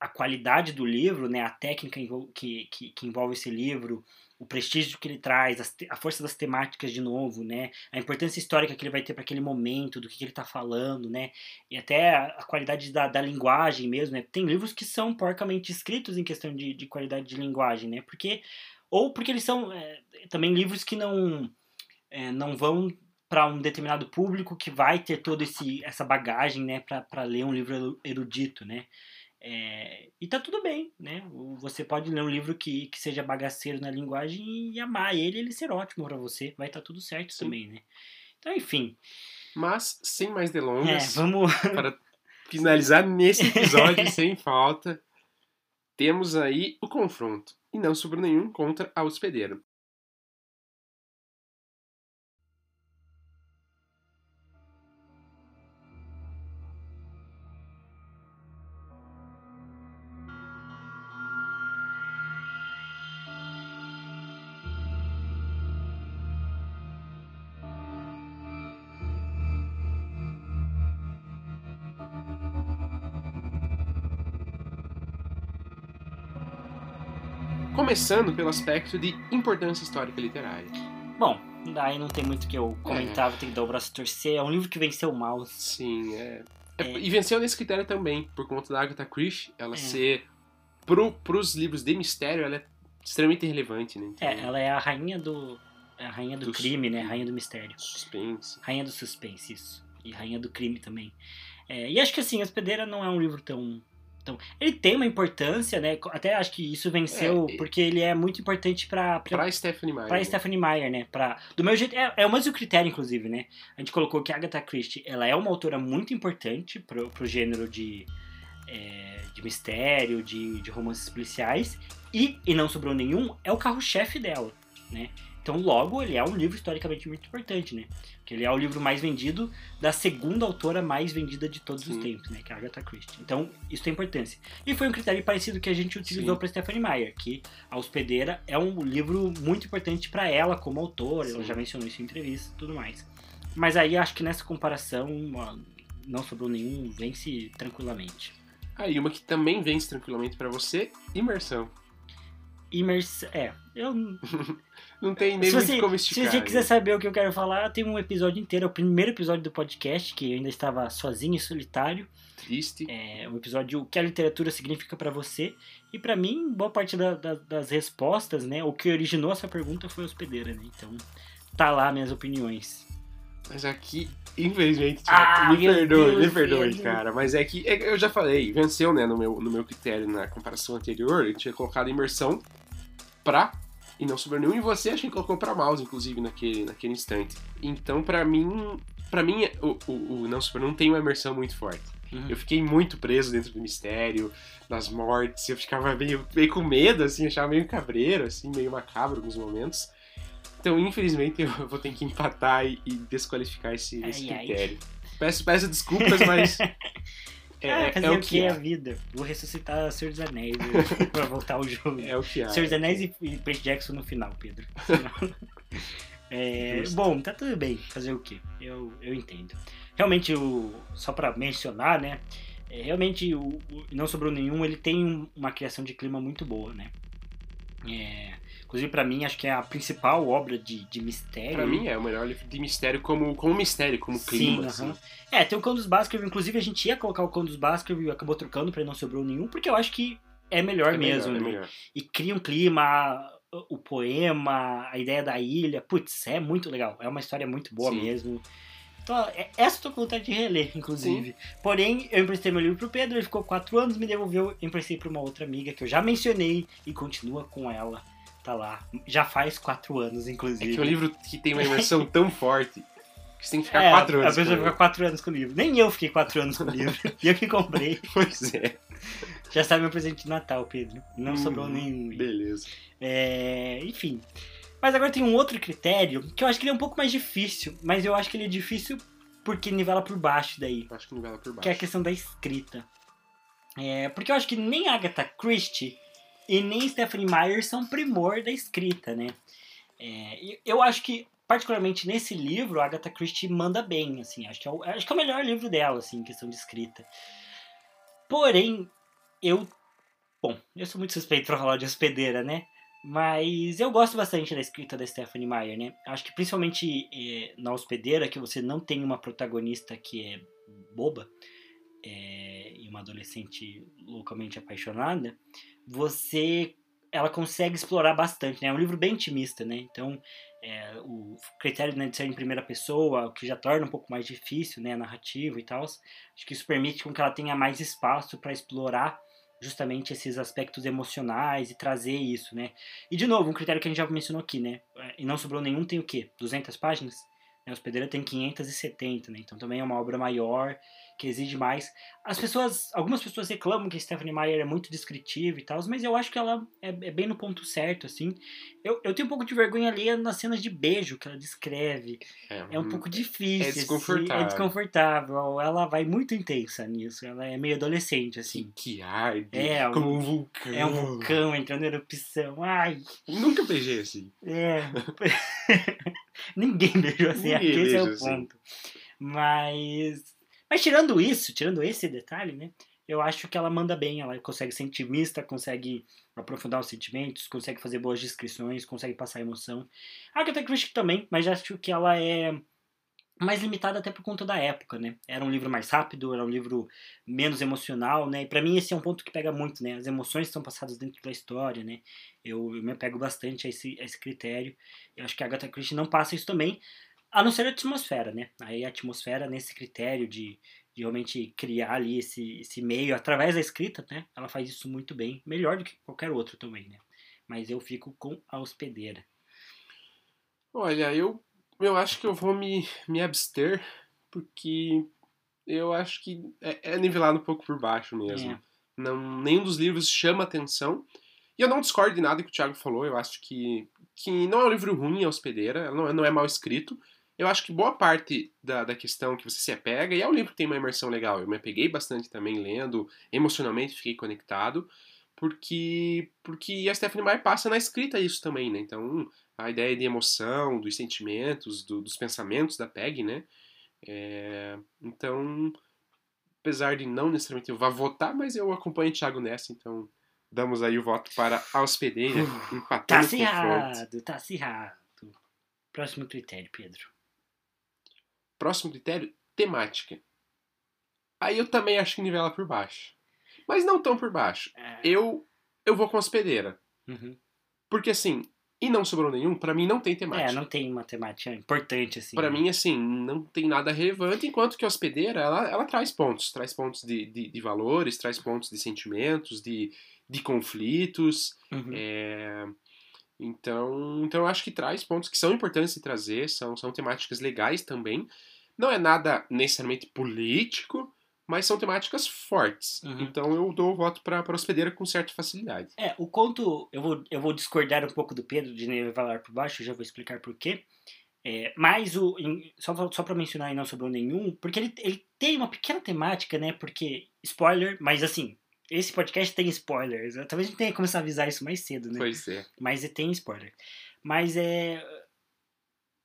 a qualidade do livro, né, a técnica que, que, que envolve esse livro, o prestígio que ele traz, a força das temáticas de novo, né? A importância histórica que ele vai ter para aquele momento, do que, que ele está falando, né? E até a, qualidade da, da, linguagem mesmo, né? Tem livros que são porcamente escritos em questão de, de qualidade de linguagem, né? Porque ou porque eles são é, também livros que não é, não vão para um determinado público que vai ter toda essa bagagem, né, para ler um livro erudito, né? É, e tá tudo bem, né? Você pode ler um livro que, que seja bagaceiro na linguagem e amar ele ele ser ótimo para você. Vai estar tá tudo certo Sim. também, né? Então, enfim. Mas, sem mais delongas, é, vamos... para finalizar nesse episódio sem falta, temos aí o confronto. E não sobrou nenhum contra a hospedeira. Começando pelo aspecto de importância histórica literária. Bom, daí não tem muito que eu comentar, é. vou ter que dar o braço a torcer. É um livro que venceu mal. Sim, é. é. E venceu nesse critério também, por conta da Agatha Christie, ela é. ser. Pro, pros livros de mistério, ela é extremamente relevante, né? Então, é, ela é a rainha do. É a rainha do, do crime, né? Rainha do mistério. Suspense. Rainha do suspense, isso. E rainha do crime também. É, e acho que assim, Hospedeira não é um livro tão então, ele tem uma importância, né? Até acho que isso venceu, é, porque ele é muito importante pra... Pra, pra Stephanie Meyer. Pra Stephanie Meyer, né? Pra, do meu jeito, é, é o mesmo critério, inclusive, né? A gente colocou que a Agatha Christie, ela é uma autora muito importante pro, pro gênero de, é, de mistério, de, de romances policiais, e, e não sobrou nenhum, é o carro-chefe dela, né? Então, logo, ele é um livro historicamente muito importante, né? Que ele é o livro mais vendido da segunda autora mais vendida de todos Sim. os tempos, né? Que é a Agatha Christie. Então, isso tem importância. E foi um critério parecido que a gente utilizou para Stephanie Meyer, que A Hospedeira é um livro muito importante para ela como autora, Sim. ela já mencionou isso em entrevista e tudo mais. Mas aí, acho que nessa comparação, não sobrou nenhum, vence tranquilamente. Aí, ah, uma que também vence tranquilamente para você, Imersão. Imersão. É, eu. Não tem nem se você, como esticar. Se você quiser saber o que eu quero falar, tem um episódio inteiro, é o primeiro episódio do podcast, que eu ainda estava sozinho e solitário. Triste. É um episódio o que a literatura significa para você. E para mim, boa parte da, da, das respostas, né? O que originou essa pergunta foi hospedeira, né? Então, tá lá minhas opiniões. Mas aqui, infelizmente, ah, me perdoe, Deus me perdoe, Deus. cara. Mas é que é, eu já falei, venceu, né, no meu, no meu critério na comparação anterior, eu tinha colocado imersão pra E não sobrou nenhum, e você acho que colocou pra mouse, inclusive, naquele, naquele instante. Então, pra mim, para mim, o, o, o Não tem uma imersão muito forte. Uhum. Eu fiquei muito preso dentro do mistério, das mortes, eu ficava meio, meio com medo, assim, achava meio cabreiro, assim, meio macabro em alguns momentos. Então, infelizmente, eu vou ter que empatar e, e desqualificar esse, ai, esse critério. Ai. Peço, peço desculpas, mas. É, é, é o que é a vida. Vou ressuscitar Senhor dos Anéis né, pra voltar ao jogo. É o que é. Senhor dos Anéis e, e Percy Jackson no final, Pedro. é, bom, tá tudo bem. Fazer o quê? Eu, eu entendo. Realmente, o, só pra mencionar, né? É, realmente, o, o, Não Sobrou Nenhum, ele tem uma criação de clima muito boa, né? É, Inclusive, para mim, acho que é a principal obra de, de mistério. Pra mim, é o melhor livro de mistério como, como mistério, como clima. Sim, uh -huh. assim. É, tem o Cão dos Baskerville. Inclusive, a gente ia colocar o Cão dos Baskerville e acabou trocando pra ele não sobrou nenhum, porque eu acho que é melhor é mesmo. Melhor, é né? é melhor. E cria um clima, o poema, a ideia da ilha. Putz, é muito legal. É uma história muito boa Sim. mesmo. Então, essa eu tô com vontade de reler, inclusive. Sim. Porém, eu emprestei meu livro pro Pedro, ele ficou quatro anos, me devolveu, emprestei pra uma outra amiga que eu já mencionei e continua com ela tá lá. Já faz quatro anos, inclusive. É que é um livro que tem uma imersão tão forte que você tem que ficar é, quatro anos. A pessoa fica quatro anos com o livro. Nem eu fiquei quatro anos com o livro. e eu que comprei. Pois é. Já sabe meu presente de Natal, Pedro. Não hum, sobrou nenhum. Beleza. É, enfim. Mas agora tem um outro critério que eu acho que ele é um pouco mais difícil, mas eu acho que ele é difícil porque nivela por baixo daí. Eu acho que nivela por baixo. Que é a questão da escrita. É, porque eu acho que nem Agatha Christie e nem Stephanie Meyer são primor da escrita, né? É, eu acho que, particularmente nesse livro, a Agatha Christie manda bem, assim, acho que, é o, acho que é o melhor livro dela, assim, em questão de escrita. Porém, eu... Bom, eu sou muito suspeito pra falar de hospedeira, né? Mas eu gosto bastante da escrita da Stephanie Meyer, né? Acho que principalmente é, na hospedeira, que você não tem uma protagonista que é boba, é, uma adolescente loucamente apaixonada, você ela consegue explorar bastante, né? É um livro bem intimista, né? Então, é, o critério né, de ser em primeira pessoa, o que já torna um pouco mais difícil, né? A narrativa e tal. Acho que isso permite com que ela tenha mais espaço para explorar justamente esses aspectos emocionais e trazer isso, né? E, de novo, um critério que a gente já mencionou aqui, né? E não sobrou nenhum, tem o quê? 200 páginas? A Hospedeira tem 570, né? Então também é uma obra maior que exige mais. As pessoas, algumas pessoas reclamam que Stephanie Meyer é muito descritiva e tal, mas eu acho que ela é, é, bem no ponto certo, assim. Eu, eu tenho um pouco de vergonha ali nas cenas de beijo que ela descreve. É, é um pouco difícil. É desconfortável. Assim, é desconfortável. Ela vai muito intensa nisso. Ela é meio adolescente, assim. Que arde. É, como um, um vulcão. É um vulcão entrando em erupção. Ai. Nunca beijei assim. É. Ninguém beijou assim. Ninguém esse é o assim. ponto. Mas mas tirando isso, tirando esse detalhe, né? Eu acho que ela manda bem, ela consegue ser intimista, consegue aprofundar os sentimentos, consegue fazer boas descrições, consegue passar emoção. A Agatha Christie também, mas acho que ela é mais limitada até por conta da época, né? Era um livro mais rápido, era um livro menos emocional, né? E para mim esse é um ponto que pega muito, né? As emoções são passadas dentro da história, né? Eu, eu me apego bastante a esse, a esse critério. Eu acho que a Agatha Christie não passa isso também, a não ser a atmosfera, né? Aí a atmosfera, nesse critério de, de realmente criar ali esse, esse meio através da escrita, né? Ela faz isso muito bem, melhor do que qualquer outro também, né? Mas eu fico com a hospedeira. Olha, eu, eu acho que eu vou me, me abster, porque eu acho que é, é nivelado um pouco por baixo mesmo. É. Não, nenhum dos livros chama atenção. E eu não discordo de nada que o Thiago falou. Eu acho que, que não é um livro ruim, a hospedeira. Não, não é mal escrito eu acho que boa parte da, da questão que você se apega, e é um livro que tem uma imersão legal, eu me apeguei bastante também lendo, emocionalmente fiquei conectado, porque porque a Stephanie Meyer passa na escrita isso também, né? Então, a ideia de emoção, dos sentimentos, do, dos pensamentos da Peg, né? É, então, apesar de não necessariamente eu vá votar, mas eu acompanho o Thiago nessa, então damos aí o voto para a hospedeira, empatando Tá acirrado, tá acirrado. Próximo critério, Pedro. Próximo critério, temática. Aí eu também acho que nivela por baixo. Mas não tão por baixo. É. Eu eu vou com hospedeira. Uhum. Porque assim, e não sobrou nenhum, para mim não tem temática. É, não tem uma temática importante assim. Para né? mim assim, não tem nada relevante, enquanto que a hospedeira, ela, ela traz pontos, traz pontos de, de, de valores, traz pontos de sentimentos, de, de conflitos. Uhum. É... Então, então eu acho que traz pontos que são importantes de trazer, são, são temáticas legais também. Não é nada necessariamente político, mas são temáticas fortes. Uhum. Então eu dou o voto para a hospedeira com certa facilidade. É, o conto, eu vou, eu vou discordar um pouco do Pedro de nivelar por baixo, já vou explicar por quê. É, mas o, em, só, só para mencionar e não sobrou nenhum, porque ele, ele tem uma pequena temática, né? Porque, spoiler, mas assim, esse podcast tem spoilers. Talvez a gente tenha que começar a avisar isso mais cedo, né? Pois é. Mas tem spoiler. Mas é.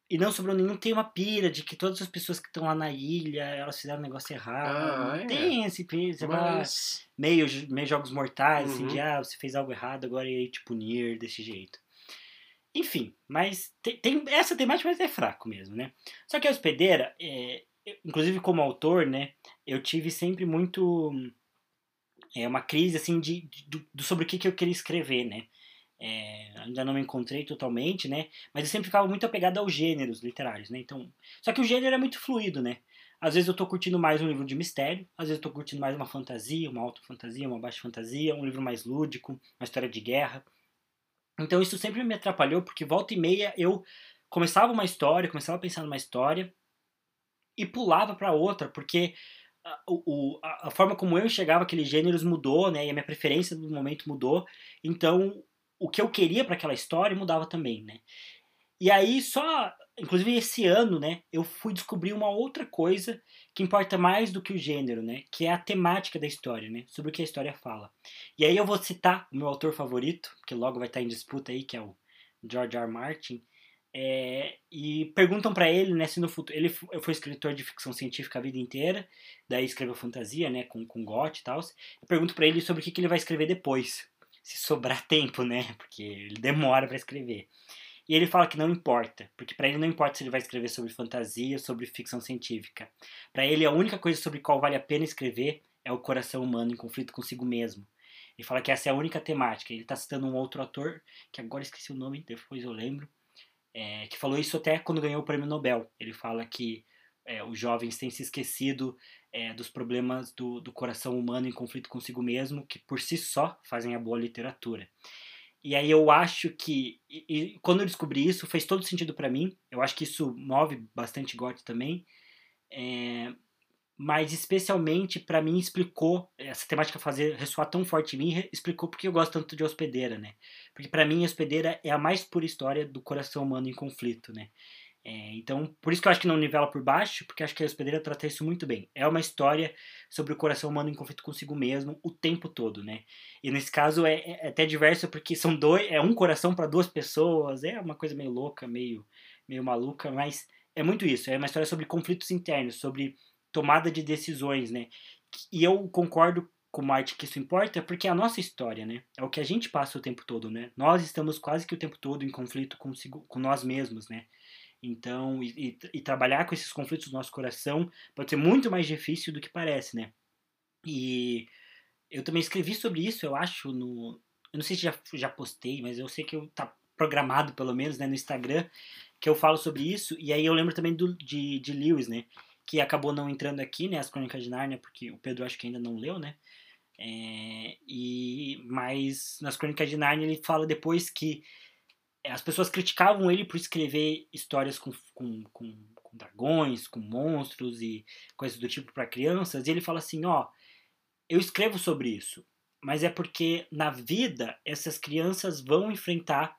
E não sobrou nenhum, tem uma pira de que todas as pessoas que estão lá na ilha, elas fizeram um negócio errado. Ah, é. Tem esse pira, Mas. meio, meio jogos mortais, assim, Uhum. de ah, você fez algo errado, agora ia te punir desse jeito. Enfim, mas tem, tem essa temática, mas é fraco mesmo, né? Só que a hospedeira, é, inclusive como autor, né, eu tive sempre muito é, uma crise assim de, de- do sobre o que, que eu queria escrever, né? É, ainda não me encontrei totalmente, né? Mas eu sempre ficava muito apegado aos gêneros literários, né? Então, só que o gênero é muito fluido, né? Às vezes eu tô curtindo mais um livro de mistério, às vezes eu tô curtindo mais uma fantasia, uma alta fantasia, uma baixa fantasia, um livro mais lúdico, uma história de guerra. Então isso sempre me atrapalhou, porque volta e meia eu começava uma história, começava a pensar numa história e pulava para outra, porque a, o, a, a forma como eu enxergava aqueles gêneros mudou, né? E a minha preferência do momento mudou. Então o que eu queria para aquela história mudava também, né? E aí só, inclusive esse ano, né, eu fui descobrir uma outra coisa que importa mais do que o gênero, né, que é a temática da história, né, sobre o que a história fala. E aí eu vou citar o meu autor favorito, que logo vai estar em disputa aí, que é o George R. R. Martin, é, e perguntam para ele, né, se no futuro ele foi escritor de ficção científica a vida inteira, daí escreveu fantasia, né, com com Goth e tal. Pergunto para ele sobre o que, que ele vai escrever depois, se sobrar tempo, né, porque ele demora para escrever. E ele fala que não importa, porque para ele não importa se ele vai escrever sobre fantasia sobre ficção científica. Para ele a única coisa sobre qual vale a pena escrever é o coração humano em conflito consigo mesmo. Ele fala que essa é a única temática. Ele está citando um outro ator, que agora esqueci o nome, depois eu lembro, é, que falou isso até quando ganhou o prêmio Nobel. Ele fala que é, os jovens têm se esquecido é, dos problemas do, do coração humano em conflito consigo mesmo, que por si só fazem a boa literatura. E aí eu acho que e, e quando eu descobri isso fez todo sentido para mim. Eu acho que isso move bastante Gotti também. É, mas especialmente para mim explicou essa temática fazer ressoar tão forte em mim, explicou porque eu gosto tanto de Hospedeira, né? Porque para mim Hospedeira é a mais pura história do coração humano em conflito, né? É, então, por isso que eu acho que não nivela por baixo, porque acho que a Hospedeira trata isso muito bem. É uma história sobre o coração humano em conflito consigo mesmo o tempo todo, né? E nesse caso é, é até diverso porque são dois, é um coração para duas pessoas, é uma coisa meio louca, meio, meio maluca, mas é muito isso. É uma história sobre conflitos internos, sobre tomada de decisões, né? E eu concordo com o Marte que isso importa porque é a nossa história, né? É o que a gente passa o tempo todo, né? Nós estamos quase que o tempo todo em conflito consigo, com nós mesmos, né? Então, e, e, e trabalhar com esses conflitos do nosso coração pode ser muito mais difícil do que parece, né? E eu também escrevi sobre isso, eu acho, no. Eu não sei se já, já postei, mas eu sei que eu tá programado, pelo menos, né, no Instagram, que eu falo sobre isso. E aí eu lembro também do, de, de Lewis, né? Que acabou não entrando aqui, né? As Crônicas de Nárnia, porque o Pedro acho que ainda não leu, né? É, e Mas nas Crônicas de Nárnia ele fala depois que as pessoas criticavam ele por escrever histórias com, com, com, com dragões, com monstros e coisas do tipo para crianças. E ele fala assim: ó, eu escrevo sobre isso, mas é porque na vida essas crianças vão enfrentar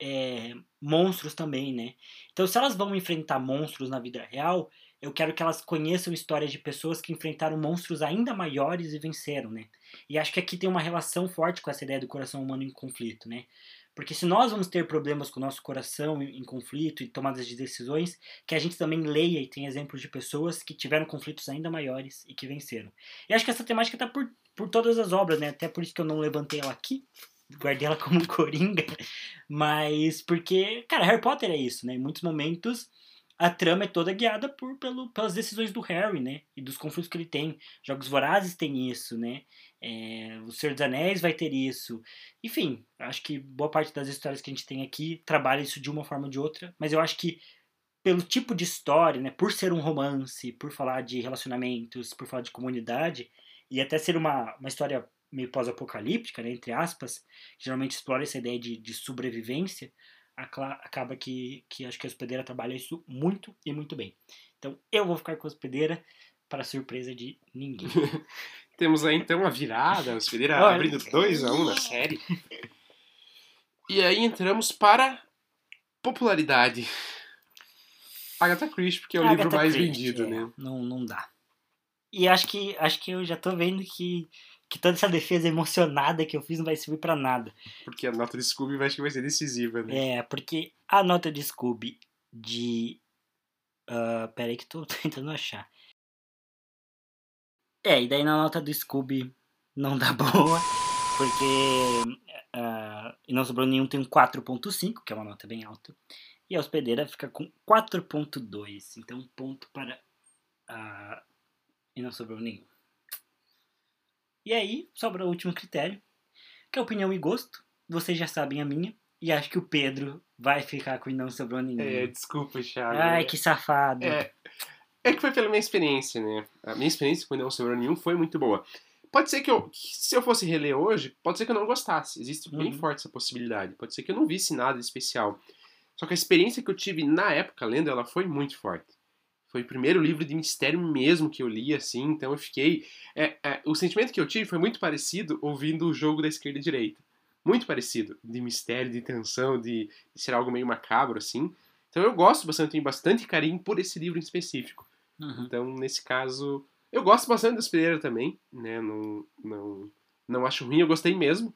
é, monstros também, né? Então, se elas vão enfrentar monstros na vida real, eu quero que elas conheçam histórias de pessoas que enfrentaram monstros ainda maiores e venceram, né? E acho que aqui tem uma relação forte com essa ideia do coração humano em conflito, né? Porque se nós vamos ter problemas com o nosso coração em, em conflito e tomadas de decisões, que a gente também leia e tenha exemplos de pessoas que tiveram conflitos ainda maiores e que venceram. E acho que essa temática está por, por todas as obras, né? Até por isso que eu não levantei ela aqui, guardei ela como coringa, mas porque, cara, Harry Potter é isso, né? Em muitos momentos a trama é toda guiada por, pelo, pelas decisões do Harry, né? E dos conflitos que ele tem. Jogos Vorazes tem isso, né? É, o Senhor dos Anéis vai ter isso. Enfim, acho que boa parte das histórias que a gente tem aqui trabalha isso de uma forma ou de outra, mas eu acho que pelo tipo de história, né? Por ser um romance, por falar de relacionamentos, por falar de comunidade, e até ser uma, uma história meio pós-apocalíptica, né, entre aspas, que geralmente explora essa ideia de, de sobrevivência, acaba que, que acho que a hospedeira trabalha isso muito e muito bem. Então eu vou ficar com a hospedeira para surpresa de ninguém. Temos aí então a virada, a hospedeira Olha. abrindo 2 a 1 um na série. E aí entramos para popularidade. Agatha Christie, porque é o Agatha livro mais Christie, vendido, é. né? Não, não dá. E acho que acho que eu já tô vendo que que toda essa defesa emocionada que eu fiz não vai servir para nada. Porque a nota de Scooby vai, vai ser decisiva, né? É, porque a nota de Scooby de. Uh, pera aí que tô tentando achar. É, e daí na nota do Scooby não dá boa, porque uh, e não sobrou nenhum, tem um 4.5, que é uma nota bem alta. E a hospedeira fica com 4.2, então um ponto para uh, e não sobrou nenhum. E aí, sobra o último critério, que é opinião e gosto. Vocês já sabem a minha. E acho que o Pedro vai ficar com não sobrou nenhum. É, desculpa, Thiago. Ai, que safado. É, é que foi pela minha experiência, né? A minha experiência com não sobrou nenhum foi muito boa. Pode ser que eu, se eu fosse reler hoje, pode ser que eu não gostasse. Existe bem uhum. forte essa possibilidade. Pode ser que eu não visse nada especial. Só que a experiência que eu tive na época lendo ela foi muito forte. Foi o primeiro livro de mistério mesmo que eu li, assim, então eu fiquei. É, é, o sentimento que eu tive foi muito parecido ouvindo o jogo da esquerda e direita. Muito parecido. De mistério, de tensão, de, de ser algo meio macabro, assim. Então eu gosto bastante, tenho bastante carinho por esse livro em específico. Uhum. Então, nesse caso, eu gosto bastante da Hospedeira também, né? Não, não, não acho ruim, eu gostei mesmo,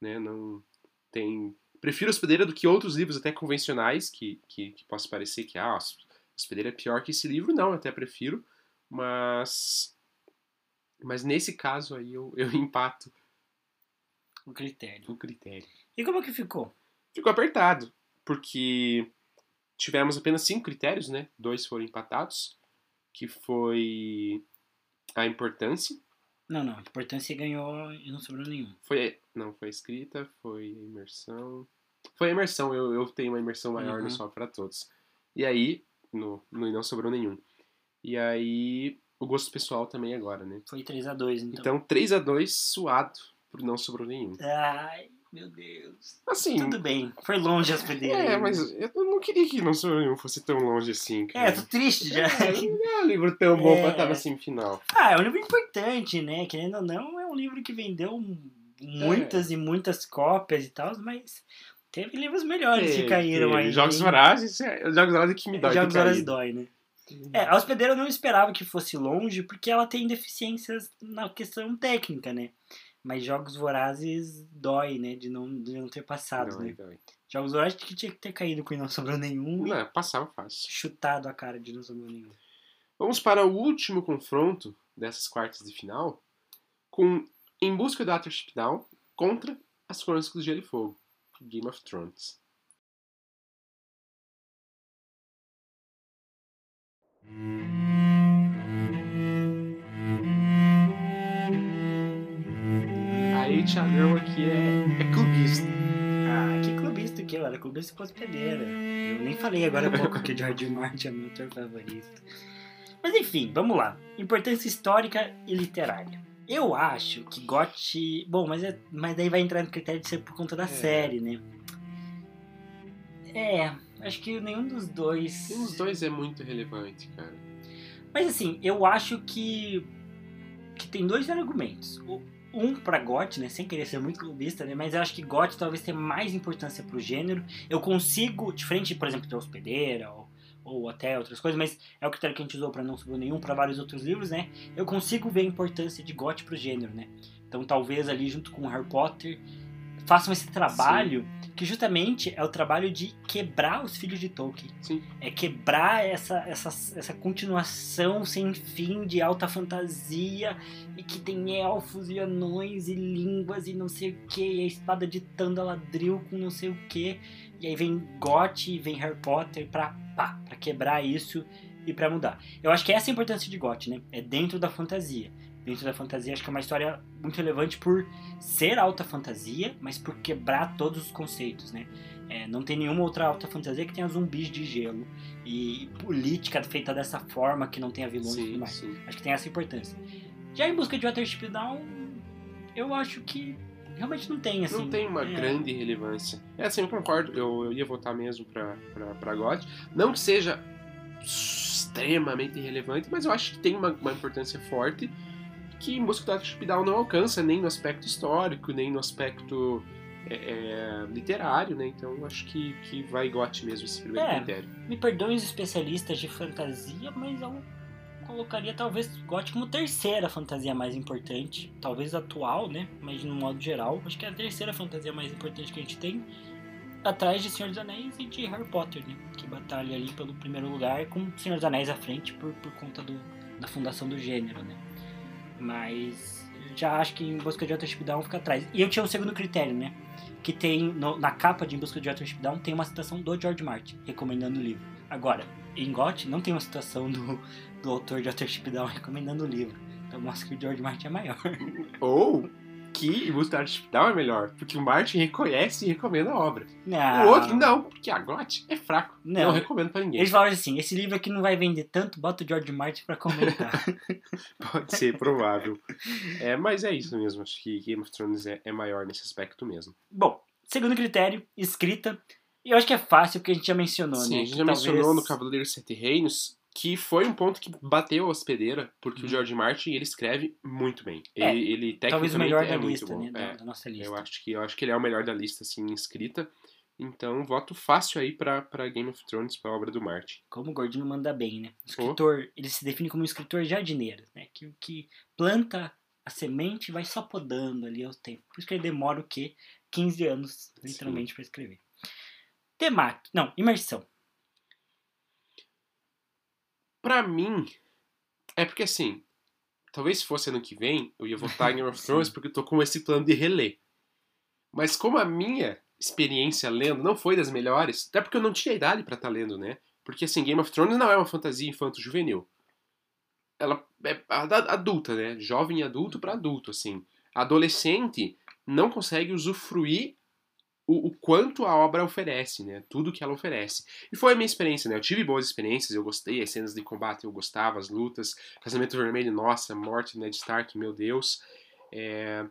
né? Não tem... Prefiro a Hospedeira do que outros livros até convencionais, que, que, que possa parecer que, ah, Hospedeira é pior que esse livro, não, eu até prefiro, mas mas nesse caso aí eu, eu empato o critério. O critério. E como que ficou? Ficou apertado, porque tivemos apenas cinco critérios, né? Dois foram empatados, que foi a importância. Não, não, a importância ganhou e não sobrou nenhum. Foi, não, foi escrita, foi imersão. Foi a imersão, eu, eu tenho uma imersão maior uhum. no Sol para Todos. E aí, no, no não sobrou nenhum. E aí, o gosto pessoal também agora, né? Foi 3x2, então. Então, 3x2 suado, por não sobrou nenhum. Ai, meu Deus. Assim. Tudo bem, foi longe as pedreiras. É, mas eu não queria que não sobrou nenhum fosse tão longe assim. Cara. É, tô triste já. É, não é um livro tão bom é. pra estar na semifinal. Ah, é um livro importante, né? Querendo ou não, é um livro que vendeu muitas é. e muitas cópias e tal, mas Teve livros melhores que caíram aí. Jogos Vorazes, é, Jogos Vorazes que me dói. Jogos Vorazes dói, né? É, a hospedeira eu não esperava que fosse longe, porque ela tem deficiências na questão técnica, né? Mas Jogos Vorazes dói, né? De não, de não ter passado, dói, né? Dói. Jogos Vorazes que tinha que ter caído com não sobrou nenhum. Não, passava fácil. Chutado a cara de não sobrou nenhum. Vamos para o último confronto dessas quartas de final, com Em Busca do Watership Down contra as Crônicas do Gelo e Fogo. Game of Thrones. Aí, Thiagão aqui é, é clubista. Ah, que clubista que eu era? Clubista hospedeira. Eu nem falei agora há pouco que o George Martin é meu autor favorito. Mas enfim, vamos lá. Importância histórica e literária. Eu acho que GOT. Bom, mas, é, mas daí vai entrar no critério de ser por conta da é. série, né? É, acho que nenhum dos dois. Nenhum dos dois é muito relevante, cara. Mas assim, eu acho que. que tem dois argumentos. Um pra GOT, né? Sem querer ser muito clubista, né? Mas eu acho que GOT talvez tenha mais importância pro gênero. Eu consigo, diferente, por exemplo, de Hospedeira ou ou até outras coisas, mas é o critério que a gente usou para não subir nenhum para vários outros livros, né? Eu consigo ver a importância de GOT pro gênero, né? Então talvez ali junto com Harry Potter façam esse trabalho Sim. que justamente é o trabalho de quebrar os filhos de Tolkien. Sim. É quebrar essa, essa, essa continuação sem fim de alta fantasia e que tem elfos e anões e línguas e não sei o que, e a espada de Tandaladril com não sei o que. E aí vem Goth e vem Harry Potter pra, pá, pra quebrar isso e para mudar. Eu acho que essa é a importância de Goth, né? É dentro da fantasia. Dentro da fantasia, acho que é uma história muito relevante por ser alta fantasia, mas por quebrar todos os conceitos, né? É, não tem nenhuma outra alta fantasia que tenha zumbis de gelo e política feita dessa forma que não tenha vilões sim, e tudo mais. Sim. Acho que tem essa importância. Já em busca de Watership Down, eu acho que realmente não tem, assim. Não tem uma é. grande relevância. É assim, eu concordo, eu, eu ia votar mesmo pra, pra, pra God. Não que seja extremamente relevante, mas eu acho que tem uma, uma importância forte que Busca do Down não alcança nem no aspecto histórico, nem no aspecto é, é, literário, né? Então eu acho que, que vai GOT mesmo esse primeiro É. critério. Me perdoem os especialistas de fantasia, mas eu colocaria talvez GOT como terceira fantasia mais importante. Talvez atual, né? Mas no modo geral, acho que é a terceira fantasia mais importante que a gente tem. Atrás de Senhor dos Anéis e de Harry Potter, né? Que batalha ali pelo primeiro lugar com Senhor dos Anéis à frente por, por conta do, da fundação do gênero, né? Mas já acho que Em Busca de Watership Down fica atrás. E eu tinha o segundo critério, né? Que tem no- na capa de Em Busca de Watership Down tem uma citação do George Martin recomendando o livro. Agora, em GOT não tem uma citação do, do autor de Watership Down recomendando o livro. Então mostra que o George Martin é maior. Ou que do Arthur Down é melhor, porque o Martin reconhece e recomenda a obra. Não. O outro não, porque a GOT é fraco. Não, Não. recomendo pra ninguém. Eles falaram assim, esse livro aqui não vai vender tanto, bota o George Martin pra comentar. Pode ser provável. É, mas é isso mesmo. Acho que Game of Thrones é, é maior nesse aspecto mesmo. Bom, segundo critério, escrita. E eu acho que é fácil, porque a gente já mencionou, Sim, né? a gente já talvez- mencionou no Cavaleiro Sete Reinos que foi um ponto que bateu a hospedeira, porque Uhum. o George Martin ele escreve muito bem. É, ele, ele tecnicamente Talvez o melhor é da lista, né? Da, É, da nossa lista. eu acho que eu acho que ele é o melhor da lista assim escrita. Então, voto fácil aí pra, pra Game of Thrones, pra obra do Martin. Como o Gordinho manda bem, né? O escritor, ele se define como um escritor jardineiro, né? Que, que planta a semente e vai só podando ali ao tempo. Por isso que ele demora o quê? 15 anos, literalmente, pra escrever. Temática. Não, imersão. Pra mim, é porque assim, talvez se fosse ano que vem, eu ia votar em Game of Thrones porque eu tô com esse plano de reler. Mas como a minha experiência lendo não foi das melhores, até porque eu não tinha idade pra estar lendo, né? Porque assim, Game of Thrones não é uma fantasia infanto-juvenil. Ela é ad- adulta, né? Jovem adulto pra adulto, assim. Adolescente não consegue usufruir o, o quanto a obra oferece, né? Tudo que ela oferece. E foi a minha experiência, né? Eu tive boas experiências, eu gostei, as cenas de combate eu gostava, as lutas, Casamento Vermelho, nossa, morte do Ned Stark, meu Deus. É,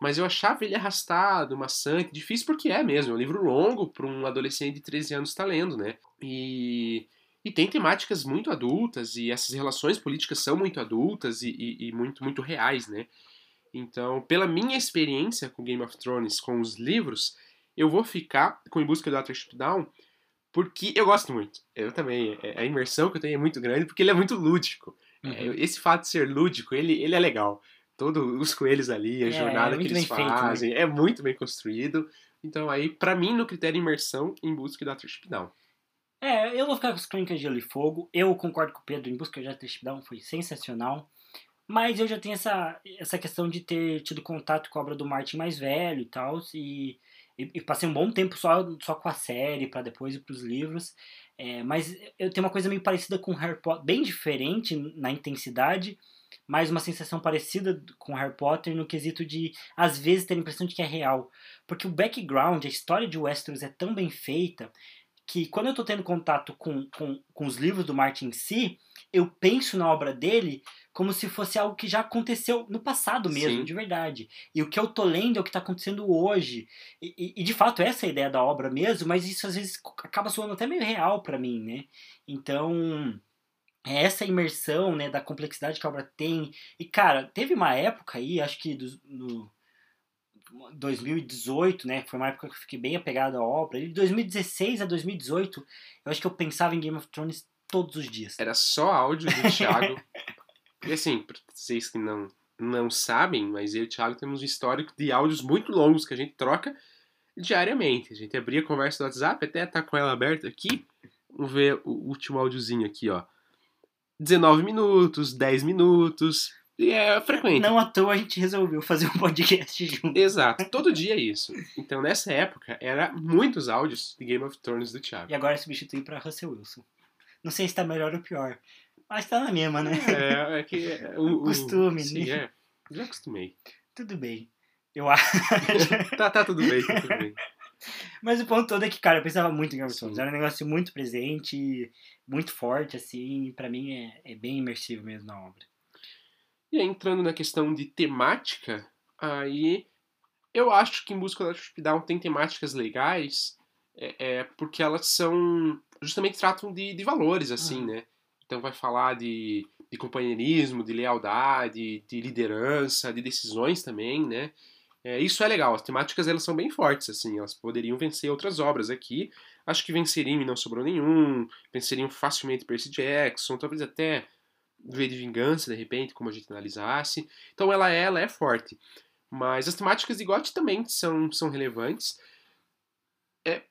Mas eu achava ele arrastado, maçante, difícil porque é mesmo, é um livro longo para um adolescente de 13 anos estar lendo, né? E... e tem temáticas muito adultas, e essas relações políticas são muito adultas e, e- e muito, muito reais, né? Então, pela minha experiência com Game of Thrones, com os livros, eu vou ficar com Em Busca do Watership Down porque eu gosto muito. Eu também. é- A imersão que eu tenho é muito grande porque ele é muito lúdico. Uhum. É, Esse fato de ser lúdico, ele, ele é legal. Todos os coelhos ali, a É, jornada é que eles bem feito, né? fazem, é muito bem construído. Então aí, pra mim, no critério imersão, Em Busca do Watership Down. É, eu vou ficar com as Crônicas de Gelo e Fogo. Eu concordo com o Pedro, em busca de Watership Down foi sensacional. Mas eu já tenho essa, essa questão de ter tido contato com a obra do Martin mais velho e tal. E, e, e passei um bom tempo só, só com a série, para depois ir pros livros. É, mas eu tenho uma coisa meio parecida com Harry Potter, bem diferente na intensidade, mas uma sensação parecida com Harry Potter no quesito de, às vezes, ter a impressão de que é real. Porque o background, a história de Westeros é tão bem feita que quando eu tô tendo contato com, com, com os livros do Martin em si, eu penso na obra dele como se fosse algo que já aconteceu no passado mesmo, Sim. de verdade. E o que eu tô lendo é o que tá acontecendo hoje. E, e- e, de fato essa é a ideia da obra mesmo, mas isso às vezes acaba soando até meio real pra mim, né? Então, é essa imersão, né, da complexidade que a obra tem. E cara, teve uma época aí, acho que do, no 2018, né, foi uma época que eu fiquei bem apegado à obra. De 2016 a 2018, eu acho que eu pensava em Game of Thrones todos os dias. Era só áudio do Thiago. e assim, pra vocês que não, não sabem, mas eu e o Thiago temos um histórico de áudios muito longos que a gente troca diariamente. A gente abria a conversa do WhatsApp, até tá com ela aberta aqui. Vamos ver o último áudiozinho aqui, ó. 19 minutos, 10 minutos. E é frequente. Não à toa a gente resolveu fazer um podcast junto. Exato, todo dia é isso. Então nessa época era muitos áudios de Game of Thrones do Thiago. E agora substituir pra Russell Wilson. Não sei se tá melhor ou pior, mas tá na mesma, né? É, é que é o, o- Costume, sim, né? é. Já acostumei. Tudo bem. Eu acho. Tá, tá tudo bem, tá tudo bem. Mas o ponto todo é que, cara, eu pensava muito em Game of Thrones. Era um negócio muito presente, muito forte, assim. Pra mim é, é bem imersivo mesmo na obra. E aí, entrando na questão de temática, Aí eu acho que Em Busca da Down tem temáticas legais, é, é, porque elas são. justamente tratam de, de valores, assim, uhum. né? Então vai falar de, de companheirismo, de lealdade, de liderança, de decisões também, né? É, isso é legal, as temáticas elas são bem fortes, assim, elas poderiam vencer outras obras aqui. Acho que venceriam e não sobrou nenhum, venceriam facilmente Percy Jackson, talvez até V de Vingança, de repente, como a gente analisasse. Então ela é, ela é forte. Mas as temáticas de GOT também são, são relevantes. É,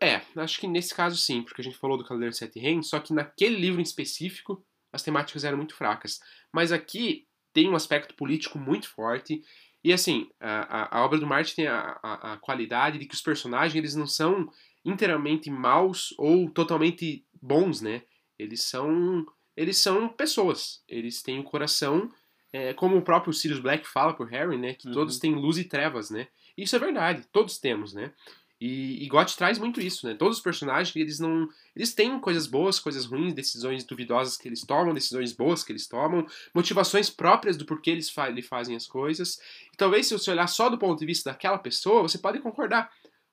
é, acho que nesse caso sim, porque a gente falou do Cavaleiro Sete Reinos, só que naquele livro em específico as temáticas eram muito fracas. Mas aqui tem um aspecto político muito forte. E assim, a, a, a obra do Martin tem a, a, a, qualidade de que os personagens eles não são inteiramente maus ou totalmente bons, né? Eles são eles são pessoas. Eles têm o um coração é, como o próprio Sirius Black fala por Harry, né? Que uhum. todos têm luz e trevas, né? Isso é verdade, todos temos, né? E, e Got traz muito isso, né? Todos os personagens, eles não. Eles têm coisas boas, coisas ruins, decisões duvidosas que eles tomam, decisões boas que eles tomam, motivações próprias do porquê eles fa fazem as coisas. E talvez se você olhar só do ponto de vista daquela pessoa, você pode concordar,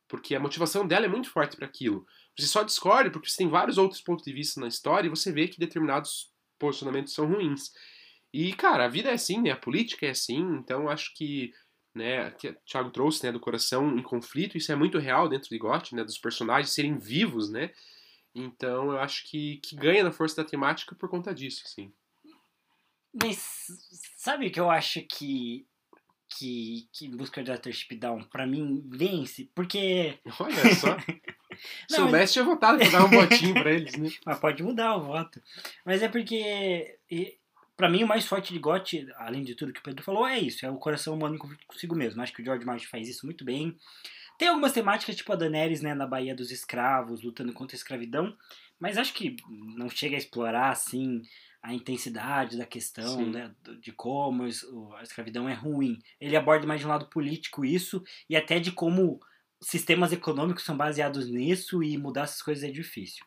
porque a motivação dela é muito forte para aquilo. Você só discorda porque você tem vários outros pontos de vista na história e você vê que determinados posicionamentos são ruins. E, cara, a vida é assim, né? A política é assim, então acho que, né, que o Thiago trouxe, né, do coração em conflito, isso é muito real dentro de GOT, né, dos personagens serem vivos, né? Então eu acho que, que ganha na força da temática por conta disso, assim. Mas sabe que eu acho que que, que Busca de Watership Down pra mim vence? Porque. Olha só. Se soubesse, tinha votado pra dar um votinho pra eles, né? Mas pode mudar o voto. Mas é porque para mim, o mais forte de GOT, além de tudo que o Pedro falou, é isso: é o coração humano em conflito consigo mesmo. Acho que o George Martin faz isso muito bem. Tem algumas temáticas, tipo a Daenerys, né, na Baía dos Escravos, lutando contra a escravidão, mas acho que não chega a explorar, assim, a intensidade da questão, né, de como a escravidão é ruim. Ele aborda mais de um lado político isso, e até de como sistemas econômicos são baseados nisso, e mudar essas coisas é difícil.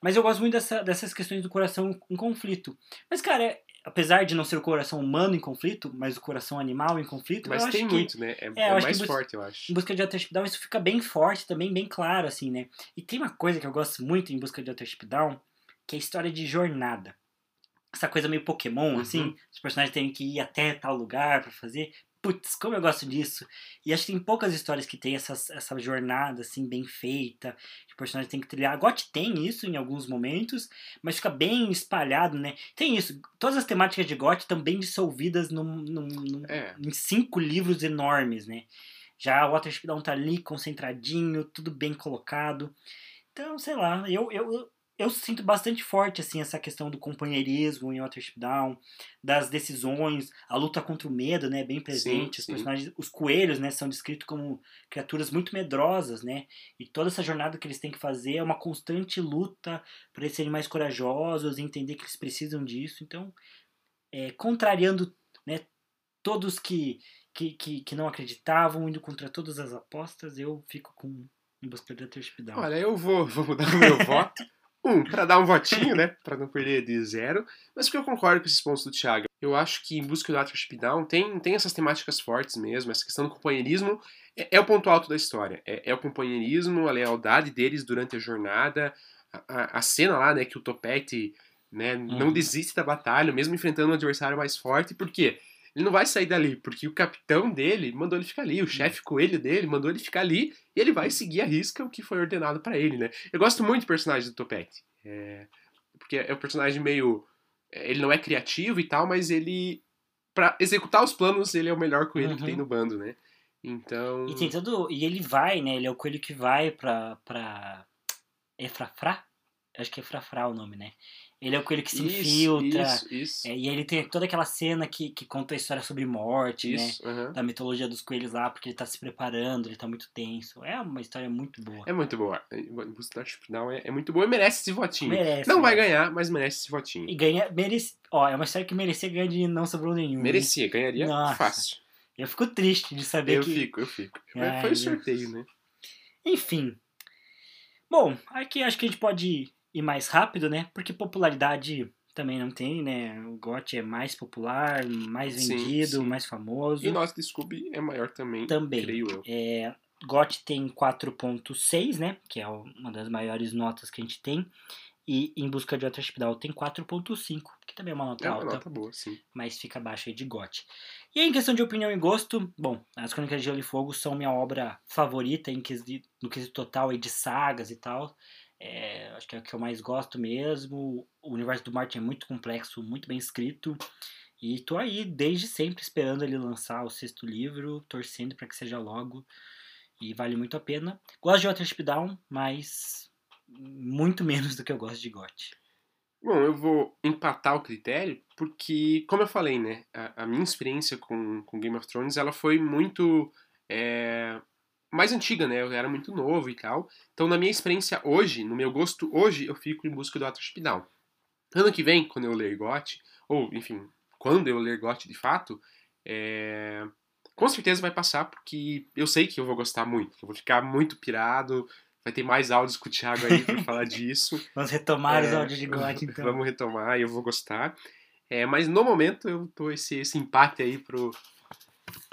Mas eu gosto muito dessa, dessas questões do coração em conflito. Mas, cara, apesar de não ser o coração humano em conflito, mas o coração animal em conflito. Mas tem que, muito, né? É, é, é mais forte, eu acho. Em busca de Altership Down, isso fica bem forte também, bem claro, assim, né? E tem uma coisa que eu gosto muito em busca de Altership Down, que é a história de jornada. Essa coisa meio Pokémon, assim, uhum. assim, os personagens têm que ir até tal lugar para fazer putz, como eu gosto disso. E acho que tem poucas histórias que tem essas, essa jornada, assim, bem feita, que o personagem tem que trilhar. A GOT tem isso em alguns momentos, mas fica bem espalhado, né? Tem isso. Todas as temáticas de GOT estão bem dissolvidas num, num, num, é. em cinco livros enormes, né? Já o Watership Down tá ali, concentradinho, tudo bem colocado. Então, sei lá, eu, eu, eu sinto bastante forte assim essa questão do companheirismo em Watership Down, das decisões, a luta contra o medo, né, bem presente. Sim, os personagens, os coelhos, né, são descritos como criaturas muito medrosas, né? E toda essa jornada que eles têm que fazer é uma constante luta para eles serem mais corajosos, entender que eles precisam disso. Então, é, contrariando, né, todos que, que, que, que não acreditavam, indo contra todas as apostas, eu fico com em busca de Watership Down. Olha, eu vou, vou mudar o meu voto. Um, para dar um votinho, né? Para não perder de zero. Mas porque eu concordo com esses pontos do Thiago. Eu acho que em busca do Attraship Down tem, tem essas temáticas fortes mesmo. Essa questão do companheirismo é, é o ponto alto da história. É, é, o companheirismo, a lealdade deles durante a jornada. A, a, a cena lá, né? Que o Topete né, hum. não desiste da batalha, mesmo enfrentando um adversário mais forte. Por quê? Ele não vai sair dali, porque o capitão dele mandou ele ficar ali, o chefe coelho dele mandou ele ficar ali, e ele vai seguir a risca o que foi ordenado para ele, né? Eu gosto muito do personagem do Topete. É, porque é um personagem meio. Ele não é criativo e tal, mas ele. para executar os planos, ele é o melhor coelho uhum. que tem uhum. no bando, né? Então. E tem todo. E ele vai, né? Ele é o coelho que vai pra. pra... Efrafrá? Acho que é Frafrá o nome, né? Ele é o coelho que se isso, infiltra. Isso, isso. É, e ele tem toda aquela cena que, que conta a história sobre morte, né? Uhum. Da mitologia dos coelhos lá, porque ele tá se preparando, ele tá muito tenso. É uma história muito boa. É muito boa. O final é, é muito boa e merece esse votinho. Merece. Não vai ganhar, mas merece esse votinho. E ganha. Merece, ó, é uma história que merecia ganhar de não sobrou nenhum. Merecia, ganharia Nossa. fácil. Eu fico triste de saber eu que. Eu fico, eu fico. Ai, Foi o sorteio, né? Enfim. Bom, aqui acho que a gente pode ir mais rápido, né? Porque popularidade também não tem, né? O GOT é mais popular, mais Sim, vendido, sim. mais famoso. E nosso de Scooby é maior também, Também. creio eu. É, GOT tem 4.6, né? Que é uma das maiores notas que a gente tem. E Em Busca de Outra Hospital tem 4.5, que também é uma nota É uma alta, nota boa, sim. mas fica abaixo aí de GOT. E aí, em questão de opinião e gosto, bom, As Crônicas de Gelo e Fogo são minha obra favorita em quesito, no quesito total aí de sagas e tal. É, acho que é o que eu mais gosto mesmo. O universo do Martin é muito complexo, muito bem escrito. E tô aí desde sempre esperando ele lançar o sexto livro, torcendo para que seja logo. E vale muito a pena. Gosto de Watership Down, mas muito menos do que eu gosto de GOT. Bom, eu vou empatar o critério porque, como eu falei, né, a, a minha experiência com, com Game of Thrones, ela foi muito é, mais antiga, né, eu era muito novo e tal. Então, na minha experiência hoje, no meu gosto hoje, eu fico em busca do Watership Down. Ano que vem, quando eu ler GOT, ou, enfim, quando eu ler GOT de fato, é, com certeza vai passar, porque eu sei que eu vou gostar muito, eu vou ficar muito pirado, vai ter mais áudios com o Thiago aí pra falar disso. Vamos retomar os É, áudios de GOT, então. Vamos retomar eu vou gostar. É, mas no momento eu tô esse, esse empate aí pro,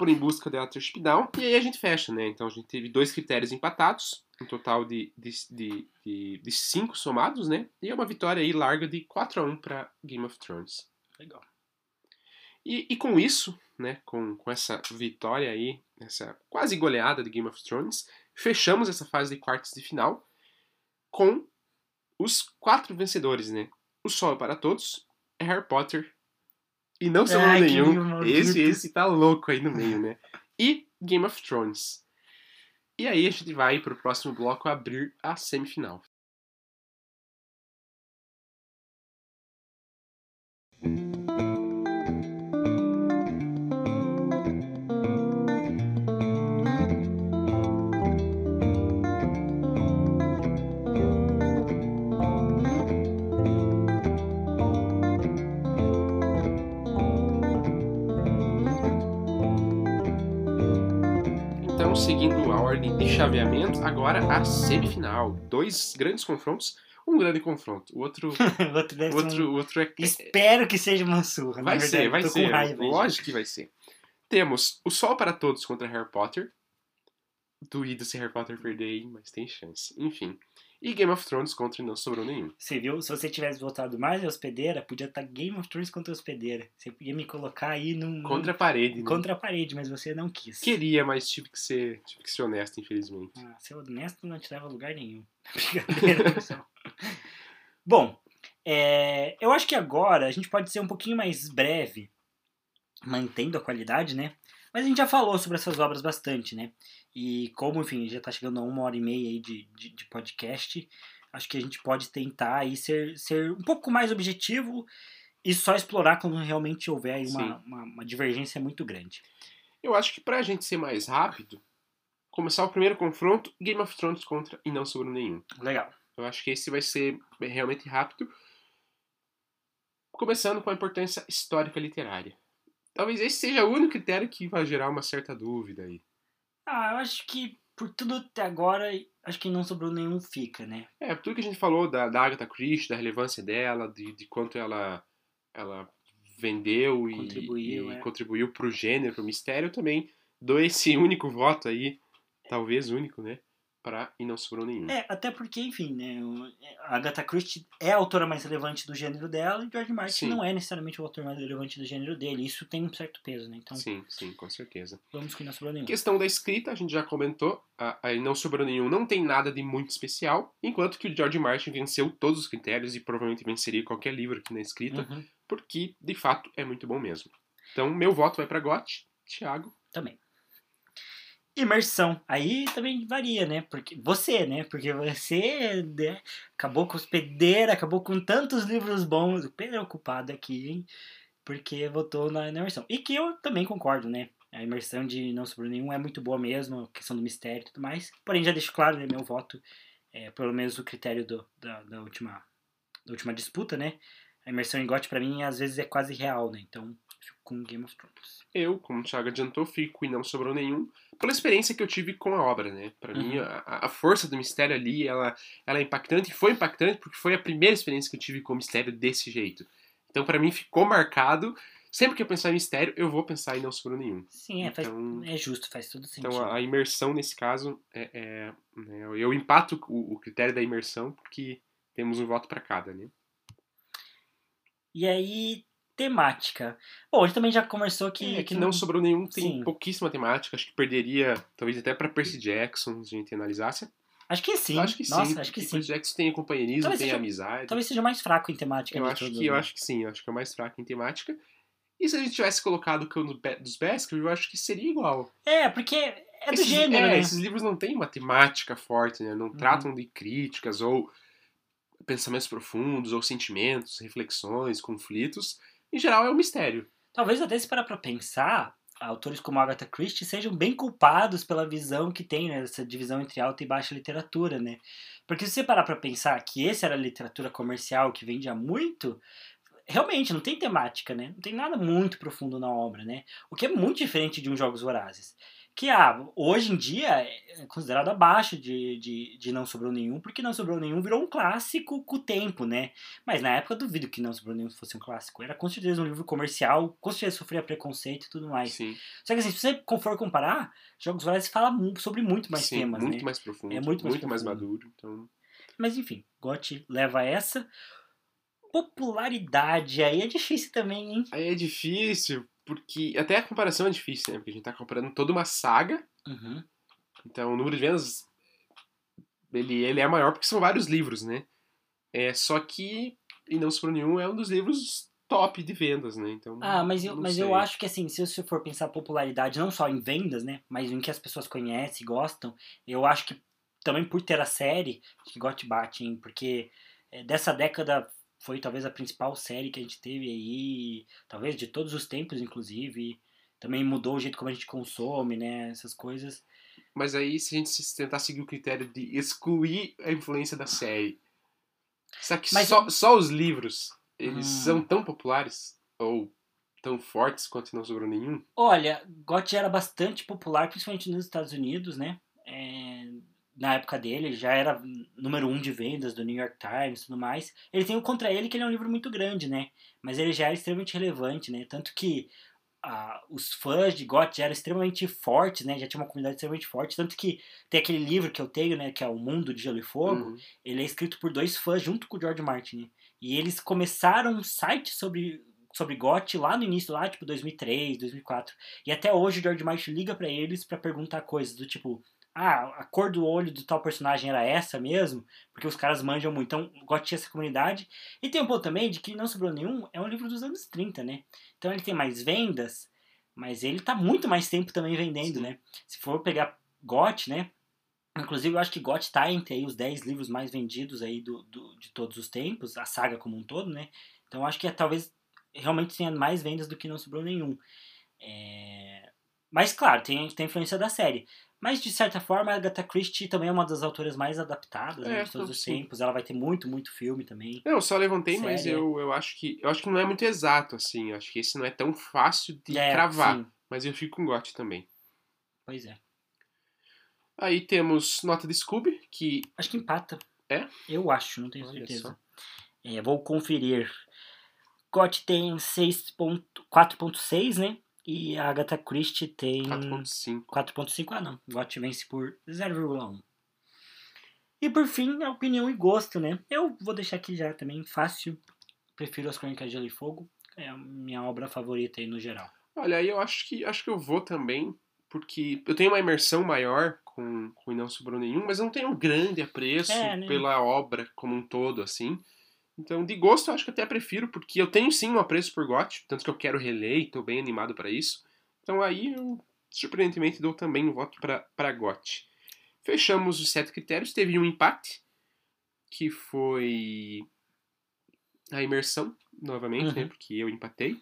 pro Em Busca Watership Down. E aí a gente fecha, né? Então a gente teve dois critérios empatados, um total de, de, de, de, de cinco somados, né? E é uma vitória aí larga de 4 a 1 para Game of Thrones. Legal. E, e com isso, né, com, com essa vitória aí, essa quase goleada de Game of Thrones, fechamos essa fase de quartos de final com os quatro vencedores, né? O Sol é para Todos, é Harry Potter e não Ai, que nenhum. Esse, esse tá louco aí no meio, né? E Game of Thrones. E aí a gente vai pro próximo bloco abrir a semifinal. Então, seguindo a ordem de chaveamento, agora a semifinal. Dois grandes confrontos. Um grande confronto. O outro, O outro deve o ser um- outro, outro é, Espero que seja uma surra. Vai ser, vai tô com ser. raiva. Lógico que vai ser. Temos O Sol para Todos contra Harry Potter. Duvido se Harry Potter perder mas tem chance. Enfim. E Game of Thrones contra Não Sobrou Nenhum. Você viu? Se você tivesse votado mais em Hospedeira, podia estar Game of Thrones contra Hospedeira. Você podia me colocar aí num. Contra a parede, né? contra a parede, mas você não quis. Queria, mas tive que ser, tive que ser honesto, infelizmente. Ah, ser honesto não te leva a lugar nenhum. Brincadeira, pessoal. Bom, é, eu acho que agora a gente pode ser um pouquinho mais breve, mantendo a qualidade, né? Mas a gente já falou sobre essas obras bastante, né? E como, enfim, já tá chegando a uma hora e meia aí de, de, de podcast, acho que a gente pode tentar aí ser, ser um pouco mais objetivo e só explorar quando realmente houver aí uma, uma, uma divergência muito grande. Eu acho que pra gente ser mais rápido, começar o primeiro confronto, Game of Thrones contra E Não Sobrou Nenhum. Legal. Eu acho que esse vai ser realmente rápido. Começando com a importância histórica literária. Talvez esse seja o único critério que vai gerar uma certa dúvida aí. Ah, eu acho que por tudo até agora, acho que não sobrou nenhum fica, né? É, tudo que a gente falou da, da Agatha Christie, da relevância dela, de, de quanto ela, ela vendeu e Contribuiu, e é. contribuiu pro gênero, pro mistério, eu também dou esse único voto aí, talvez único, né? Pra E Não Sobrou Nenhum. É, até porque, enfim, né? A Agatha Christie é a autora mais relevante do gênero dela e George Martin Sim. não é necessariamente o autor mais relevante do gênero dele. Isso tem um certo peso, né? Então, Sim, sim, com certeza. vamos que não sobrou nenhum. Questão da escrita, a gente já comentou, a, a Não Sobrou Nenhum não tem nada de muito especial, enquanto que o George Martin venceu todos os critérios e provavelmente venceria qualquer livro aqui na escrita, Uhum, porque, de fato, é muito bom mesmo. Então, meu voto vai pra Gotti, Thiago. também. Imersão. Aí também varia, né? Porque você, né? Porque você né, acabou com hospedeira, acabou com tantos livros bons. O Pedro é o culpado aqui, hein? Porque votou na, na imersão. E que eu também concordo, né? A imersão de Não Sobrou Nenhum é muito boa mesmo, a questão do mistério e tudo mais. Porém, já deixo claro, né? Meu voto, é, pelo menos o critério do, da, da, última, da última disputa, né? A imersão em GOT pra mim, às vezes, é quase real, né? Então, fico com Game of Thrones. Eu, como o Thiago adiantou, fico e não sobrou nenhum, pela experiência que eu tive com a obra, né? Pra Uhum. mim, a, a força do mistério ali, ela, ela é impactante, e foi impactante porque foi a primeira experiência que eu tive com o mistério desse jeito. Então, para mim, ficou marcado. Sempre que eu pensar em mistério, eu vou pensar em Não Sobrou Nenhum. Sim, é, faz- Então- é justo, faz todo sentido. Então, a, a imersão, nesse caso, é, é, né, eu empato o, o critério da imersão, porque temos um voto para cada, né? E aí, temática. Bom, a gente também já conversou que. é que não sobrou nenhum, tem Sim. pouquíssima temática. Acho que perderia, talvez até para Percy Jackson, se a gente analisasse. Acho que sim. Eu acho que Nossa, sim. acho que sim. Percy Jackson tem companheirismo, Talvez tem seja- amizade. Talvez seja mais fraco em temática Eu acho todos, que eu né? acho que sim, eu acho que é mais fraco em temática. E se a gente tivesse colocado o Cão dos Baskerville, eu acho que seria igual. É, porque é do esses, gênero, é, né? esses livros não têm uma temática forte, né? Não Uhum. tratam de críticas ou pensamentos profundos, ou sentimentos, reflexões, conflitos. Em geral, é um mistério. Talvez até se parar pra pensar, autores como Agatha Christie sejam bem culpados pela visão que tem, né? Essa divisão entre alta e baixa literatura, né? Porque se você parar pra pensar que esse era a literatura comercial que vendia muito, realmente não tem temática, né? Não tem nada muito profundo na obra, né? O que é muito diferente de um Jogos Vorazes. Que ah, hoje em dia é considerado abaixo de, de, de Não Sobrou Nenhum, porque Não Sobrou Nenhum virou um clássico com o tempo, né? Mas na época eu duvido que Não Sobrou Nenhum fosse um clássico. Era com certeza um livro comercial, com certeza sofria preconceito e tudo mais. Sim, Só que assim, se você for comparar, Jogos Vorazes fala sobre muito mais sim, temas, muito né? mais profundo, É muito mais profundo. maduro. Então, Mas enfim, GOT leva essa. Popularidade aí é difícil também, hein? aí é difícil, porque até a comparação é difícil, né? Porque a gente tá comparando toda uma saga, Uhum. então o número de vendas ele, ele é maior porque são vários livros, né? É, só que E Não Sobrou Nenhum é um dos livros top de vendas, né? Então, Ah, mas eu, mas sei. eu acho que assim, se você for pensar popularidade, não só em vendas, né? Mas em que as pessoas conhecem e gostam, eu acho que também por ter a série, que GOT bate, hein? Porque é, dessa década foi talvez a principal série que a gente teve aí, talvez de todos os tempos, inclusive. Também mudou o jeito como a gente consome, né? Essas coisas. Mas aí, se a gente tentar seguir o critério de excluir a influência da série, será que Mas- só, só os livros eles Hum. são tão populares ou tão fortes quanto não sobrou nenhum? Olha, GOT era bastante popular, principalmente nos Estados Unidos, né? É, na época dele, já era número um de vendas do New York Times e tudo mais. Ele tem o contra ele que ele é um livro muito grande, né? Mas ele já era extremamente relevante, né? Tanto que ah, os fãs de GOT já eram extremamente fortes, né? Já tinha uma comunidade extremamente forte. Tanto que tem aquele livro que eu tenho, né? Que é O Mundo de Gelo e Fogo. Uhum. Ele é escrito por dois fãs junto com o George Martin. né? E eles começaram um site sobre, sobre GOT lá no início, lá tipo 2003, 2004. E até hoje o George Martin liga pra eles pra perguntar coisas do tipo: ah, a cor do olho do tal personagem era essa mesmo? Porque os caras manjam muito. Então, tinha essa comunidade. E tem um ponto também de que Não Sobrou Nenhum é um livro dos anos 30, né? Então ele tem mais vendas, mas ele tá muito mais tempo também vendendo, Sim. né? Se for pegar GOT, né? Inclusive, eu acho que GOT tá entre aí os 10 livros mais vendidos aí do, do- de todos os tempos, a saga como um todo, né? Então, acho que é, talvez realmente tenha mais vendas do que Não Sobrou Nenhum. É, Mas, claro, tem, tem influência da série. Mas, de certa forma, a Agatha Christie também é uma das autoras mais adaptadas né, É, de todos os tempos. Ela vai ter muito, muito filme também. Eu só levantei, mas Sério? eu, eu acho que eu acho que não é muito exato assim. Eu acho que esse não é tão fácil de É, cravar. sim. Mas eu fico com GOT também. Pois é. Aí temos Nota de Scooby, que Acho que empata. É? Eu acho, não tenho Olha certeza. É, vou conferir. GOT tem 6.4.6, né? E a Agatha Christie tem 4.5. 4.5. Ah, não. GOT vence por 0,1. E por fim, a opinião e gosto, né? Eu vou deixar aqui já também fácil. Prefiro as Crônicas de Gelo e Fogo. É a minha obra favorita aí no geral. Olha, aí eu acho que acho que eu vou também, porque eu tenho uma imersão maior com, com E Não Sobrou Nenhum, mas eu não tenho um grande apreço É, né? pela obra como um todo, assim. Então, de gosto, eu acho que até prefiro, porque eu tenho sim um apreço por GOT, tanto que eu quero reler e tô bem animado para isso. Então aí eu, surpreendentemente, dou também um voto para GOT. Fechamos os sete critérios, teve um empate, que foi a imersão, novamente, né, Uhum. porque eu empatei.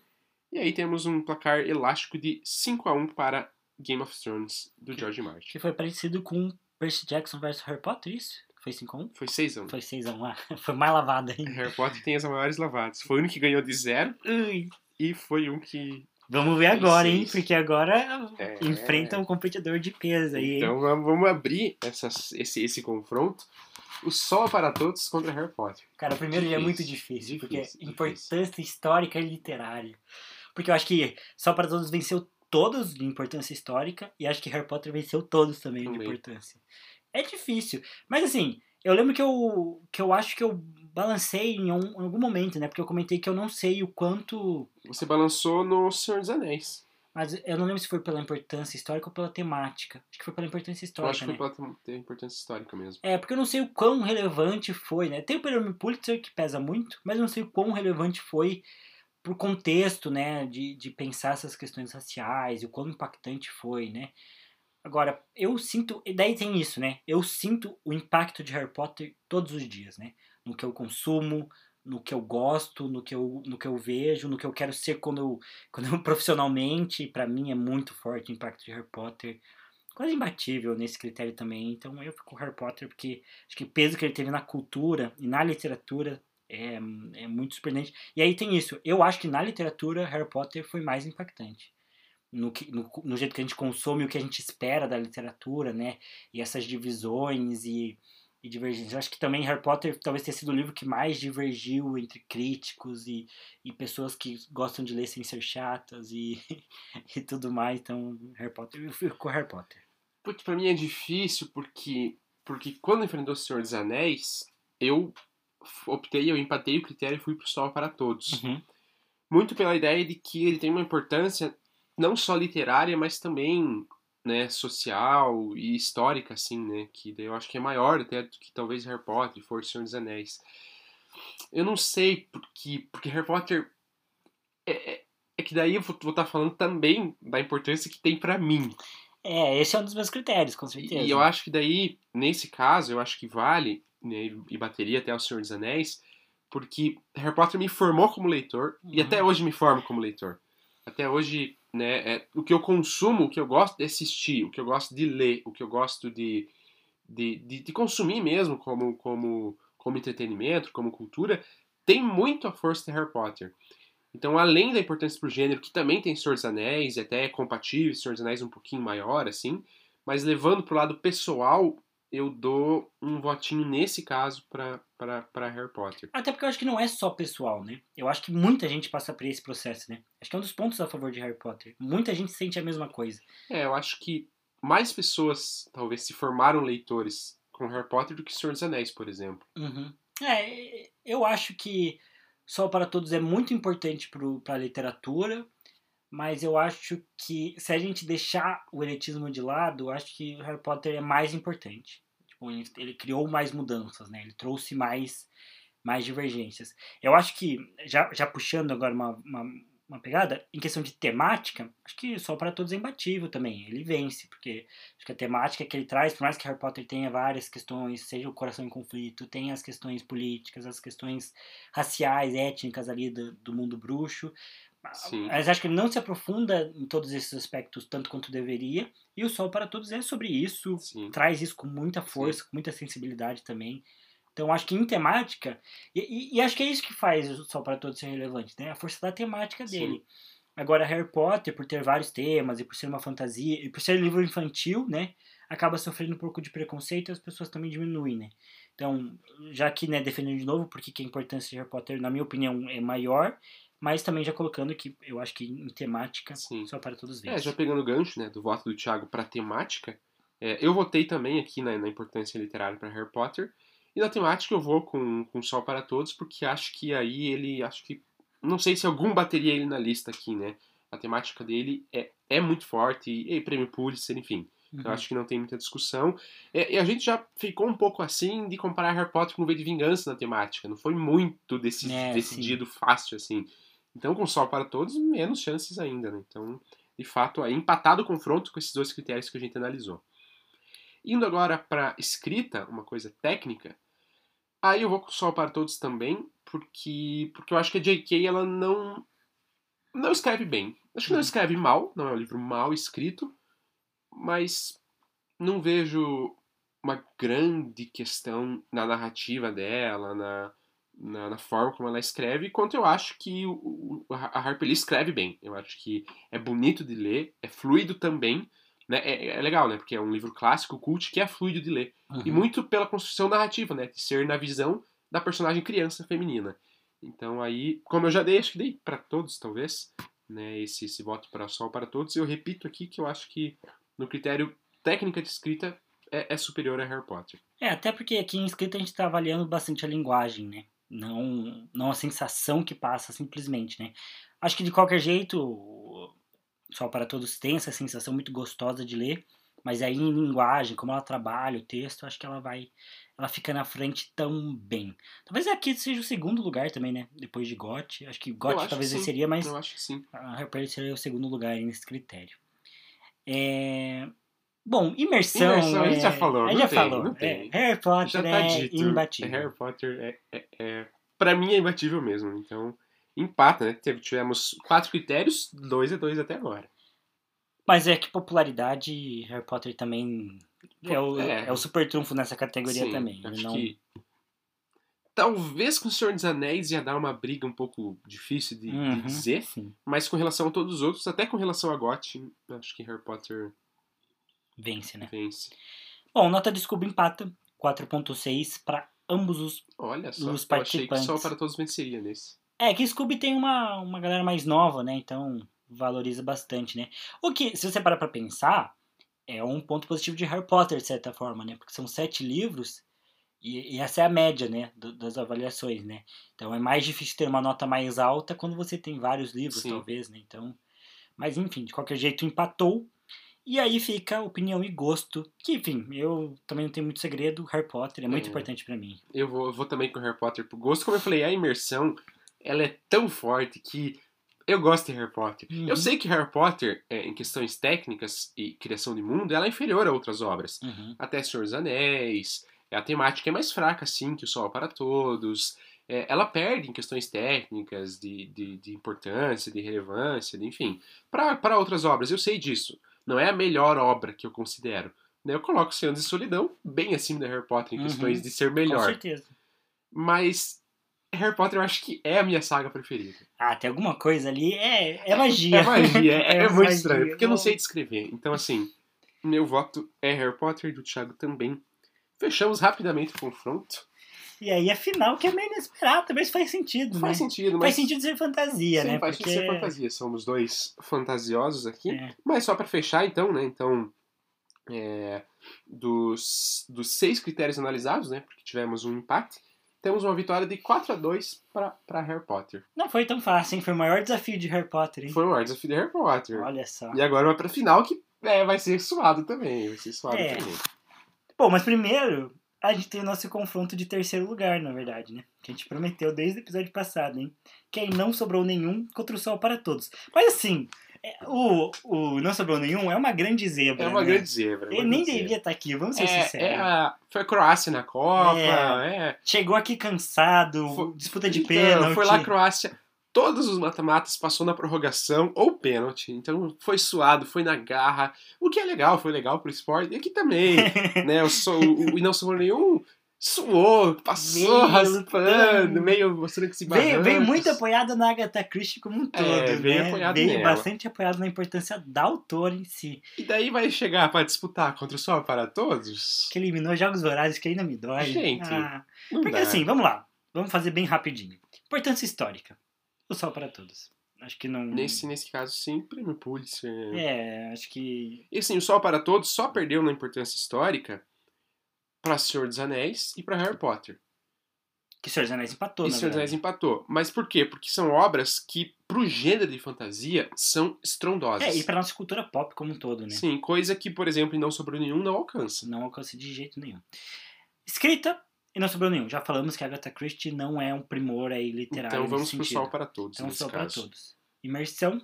E aí temos um placar elástico de 5 a 1 para Game of Thrones, do George Martin. Que foi parecido com Percy Jackson vs Harry Potter, isso? Foi 5x1? Foi 6 a 1 Foi 6x1 lá. Foi mais lavada ainda. Harry Potter tem as maiores lavadas. Foi único que ganhou de zero e foi um que. Vamos ver agora, hein? Porque agora É. enfrenta um competidor de peso aí? Então vamos abrir essas- esse, esse confronto. o Sol é para Todos contra Harry Potter. Cara, o primeiro dia é muito difícil, porque é importância histórica e literária. Porque eu acho que Sol para Todos venceu todos de importância histórica e acho que Harry Potter venceu todos também, também. de importância. É difícil, mas assim, eu lembro que eu, que eu acho que eu balancei em, um, em algum momento, né? Porque eu comentei que eu não sei o quanto. Você balançou no Senhor dos Anéis. Mas eu não lembro se foi pela importância histórica ou pela temática. Acho que foi pela importância histórica. Eu acho que né? foi pela importância histórica mesmo. É, porque eu não sei o quão relevante foi, né? Tem o prêmio Pulitzer que pesa muito, mas eu não sei o quão relevante foi pro contexto, né? De, de pensar essas questões raciais e o quão impactante foi, né? Agora, eu sinto. E daí tem isso, né? Eu sinto o impacto de Harry Potter todos os dias, né? No que eu consumo, no que eu gosto, no que eu, no que eu vejo, no que eu quero ser quando eu, quando eu profissionalmente, para mim é muito forte o impacto de Harry Potter. Quase imbatível nesse critério também. Então eu fico com Harry Potter porque acho que o peso que ele teve na cultura e na literatura é, é muito surpreendente. E aí tem isso. Eu acho que na literatura Harry Potter foi mais impactante. No, que, no, no jeito que a gente consome, o que a gente espera da literatura, né? E essas divisões e e divergências. Acho que também Harry Potter talvez tenha sido o livro que mais divergiu entre críticos e, e pessoas que gostam de ler sem ser chatas e, e tudo mais. Então, Harry Potter, eu fico com Harry Potter. Porque pra mim é difícil, porque, porque quando enfrentou o Senhor dos Anéis, eu optei, eu empatei o critério e fui pro Sol para Todos. Uhum. Muito pela ideia de que ele tem uma importância não só literária, mas também né, social e histórica, assim, né? Que eu acho que é maior até do que talvez Harry Potter, For Senhor dos Anéis. Eu não sei porque, porque Harry Potter é, é, é que daí eu vou estar tá falando também da importância que tem para mim. É, esse é um dos meus critérios, com certeza. E eu acho que daí, nesse caso, eu acho que vale, né, e bateria até o Senhor dos Anéis, porque Harry Potter me formou como leitor, uhum. e até hoje me forma como leitor. Até hoje né? É, o que eu consumo, o que eu gosto de assistir, o que eu gosto de ler, o que eu gosto de, de, de, de consumir mesmo como, como, como entretenimento, como cultura, tem muito a força de Harry Potter. Então, além da importância pro gênero, que também tem Senhor dos Anéis, e até é compatível, Senhor dos Anéis um pouquinho maior, assim, mas levando pro lado pessoal, eu dou um votinho nesse caso para Harry Potter. Até porque eu acho que não é só pessoal, né? Eu acho que muita gente passa por esse processo, né? Acho que é um dos pontos a favor de Harry Potter. Muita gente sente a mesma coisa. É, eu acho que mais pessoas talvez se formaram leitores com Harry Potter do que Senhor dos Anéis, por exemplo. Uhum. É, eu acho que Sol para Todos é muito importante para a literatura, mas eu acho que se a gente deixar o elitismo de lado, eu acho que Harry Potter é mais importante. Tipo, ele, ele, criou mais mudanças, né? Ele trouxe mais, mais divergências. Eu acho que, já, já puxando agora uma, uma, uma pegada, em questão de temática, acho que só para todos é imbatível também. Ele vence, porque acho que a temática que ele traz, por mais que Harry Potter tenha várias questões, seja o coração em conflito, tem as questões políticas, as questões raciais, étnicas ali do, do mundo bruxo, Sim. Mas acho que ele não se aprofunda em todos esses aspectos tanto quanto deveria. E o Sol para Todos é sobre isso, Sim. traz isso com muita força, Sim. com muita sensibilidade também. Então acho que em temática, e, e, e, acho que é isso que faz o Sol para Todos ser relevante, né? A força da temática dele. Agora, Harry Potter, por ter vários temas e por ser uma fantasia, e por ser livro infantil, né? Acaba sofrendo um pouco de preconceito e as pessoas também diminuem, né? Então, já aqui, né, defendendo de novo, porque que a importância de Harry Potter, na minha opinião, é maior, mas também já colocando que eu acho que em temática Sim. só para todos ver. É, já pegando o gancho né, do voto do Thiago para temática, é, eu votei também aqui na, na importância literária para Harry Potter. E na temática eu vou com, com Sol para Todos, porque acho que aí ele. Acho que. Não sei se algum bateria ele na lista aqui, né? A temática dele é, é muito forte, e, e prêmio Pulitzer, enfim. Uhum. Eu acho que não tem muita discussão. É, e a gente já ficou um pouco assim de comparar Harry Potter com o V de Vingança na temática. Não foi muito desse, é, decidido sim. fácil, assim. Então, com sol para todos, menos chances ainda, né? Então, de fato, é empatado o confronto com esses dois critérios que a gente analisou. Indo agora para escrita, uma coisa técnica, aí eu vou com sol para todos também, porque, porque eu acho que a J.K. ela não não escreve bem. Acho que não uhum. escreve mal, não é um livro mal escrito, mas não vejo uma grande questão na narrativa dela, na, na, na, forma como ela escreve, quanto eu acho que o, a Harper Lee escreve bem. Eu acho que é bonito de ler, é fluido também, né, é, é legal, né? Porque é um livro clássico, cult, que é fluido de ler. Uhum. E muito pela construção narrativa, né? De ser na visão da personagem criança feminina. Então aí, como eu já dei, acho que dei para todos, talvez, né? Esse, esse voto para Sol para todos. Eu repito aqui que eu acho que no critério técnica de escrita é, é superior a Harry Potter. É, até porque aqui em escrita a gente tá avaliando bastante a linguagem, né? Não, não a sensação que passa simplesmente, né? Acho que de qualquer jeito, Sol para Todos tem essa sensação muito gostosa de ler, mas aí em linguagem, como ela trabalha o texto, acho que ela vai. Ela fica na frente tão bem. Talvez aqui seja o segundo lugar também, né? Depois de GOT. Acho que Eu GOT acho talvez venceria, mas Eu acho que sim. a Harry Potter seria o segundo lugar nesse critério. É... Bom, imersão. Imersão, a gente é- já falou, não já tem, falou. não é. Harry Potter tá é dito. imbatível. Harry Potter é, é, é. Pra mim é imbatível mesmo. Então, empata, né? Tivemos quatro critérios, dois a dois até agora. Mas é que popularidade, Harry Potter também é o, É. é o super trunfo nessa categoria Sim, também. Acho não... que. Talvez com o Senhor dos Anéis ia dar uma briga um pouco difícil de, de Uhum, dizer, sim, mas com relação a todos os outros, até com relação a GOT, acho que Harry Potter vence, né? vence. Bom, nota de Scooby empata, 4.6 para ambos os... Olha só, Os eu achei que participantes. só para todos venceria nesse. É, que Scooby tem uma, uma galera mais nova, né? Então valoriza bastante, né? O que, se você parar pra pensar, é um ponto positivo de Harry Potter, de certa forma, né? Porque são sete livros e, e essa é a média, né? do- das avaliações, né? Então é mais difícil ter uma nota mais alta quando você tem vários livros, Sim. talvez, né? Então, mas enfim, de qualquer jeito empatou. E aí fica opinião e gosto. Que, enfim, eu também não tenho muito segredo. Harry Potter é muito É. importante pra mim. Eu vou, eu vou também com Harry Potter por gosto. Como eu falei, a imersão, ela é tão forte que eu gosto de Harry Potter. Uhum. Eu sei que Harry Potter, é, em questões técnicas e criação de mundo, ela é inferior a outras obras. Uhum. Até Senhor dos Anéis, a temática é mais fraca, sim, que o Sol para Todos. É, ela perde em questões técnicas, de, de, de importância, de relevância, de, enfim, para outras obras. Eu sei disso. Não é a melhor obra que eu considero. Né, Eu coloco Senhor de Solidão bem acima da Harry Potter em Uhum. questões de ser Com melhor. certeza. Mas Harry Potter eu acho que é a minha saga preferida. Ah, tem alguma coisa ali. É, é magia. É magia, é, é muito magia. estranho, porque eu não sei descrever. Então, assim, meu voto é Harry Potter e do Thiago também. Fechamos rapidamente o confronto. E aí a final que é meio inesperada, mas faz sentido, Faz né? sentido, mas. Faz sentido ser fantasia, Sim, né? faz Porque... sentido ser fantasia. Somos dois fantasiosos aqui. É. Mas só pra fechar, então, né? Então, é, dos, dos seis critérios analisados, né? Porque tivemos um empate, temos uma vitória de 4 a 2 para Harry Potter. Não foi tão fácil, hein? Foi o maior desafio de Harry Potter, hein? Foi o maior desafio de Harry Potter. Olha só. E agora vai pra final que é, vai ser suado também. Vai ser suado É. também. Bom, mas primeiro a gente tem o nosso confronto de terceiro lugar, na verdade, né? Que a gente prometeu desde o episódio passado, hein? Que aí não sobrou nenhum contra o Sol para Todos. Mas assim, é, o, o Não Sobrou Nenhum é uma grande zebra. É uma né? grande zebra. é Ele nem zebra. devia estar aqui, vamos ser É, sinceros. é a- foi a Croácia na Copa, é. Chegou aqui cansado, Foi- disputa de Então, pênalti. Foi lá a Croácia. Todos os mata-matas passou na prorrogação ou pênalti. Então foi suado, foi na garra. O que é legal, foi legal pro esporte. E aqui também, né? O, so, o, o e não sobrou nenhum. Suou, passou Meio raspando, meio mostrando que se Veio, veio muito apoiado na Agatha Christie como um todo. É, veio né? apoiado Veio nela. bastante apoiado na importância da autora em si. E daí vai chegar pra disputar contra o Sol para Todos? Que eliminou Jogos Vorazes, que ainda me dói. Gente, Ah, porque dá. assim, vamos lá. Vamos fazer bem rapidinho. Importância histórica. O Sol para Todos. Acho que não. Nesse, nesse caso, sim, prêmio Pulitzer. É, acho que. E assim, o Sol para Todos só perdeu na importância histórica pra Senhor dos Anéis e pra Harry Potter. Que Senhor dos Anéis empatou, na Senhor dos Anéis empatou. Mas por quê? Porque são obras que, pro gênero de fantasia, são estrondosas. É, e pra nossa cultura pop como um todo, né? Sim, coisa que, por exemplo, em Não Sobrou Nenhum não alcança. Não alcança de jeito nenhum. Escrita e não sobrou nenhum. Já falamos que a Agatha Christie não é um primor aí literário Então vamos pro. Sol para Todos, Então Sol para todos. Imersão.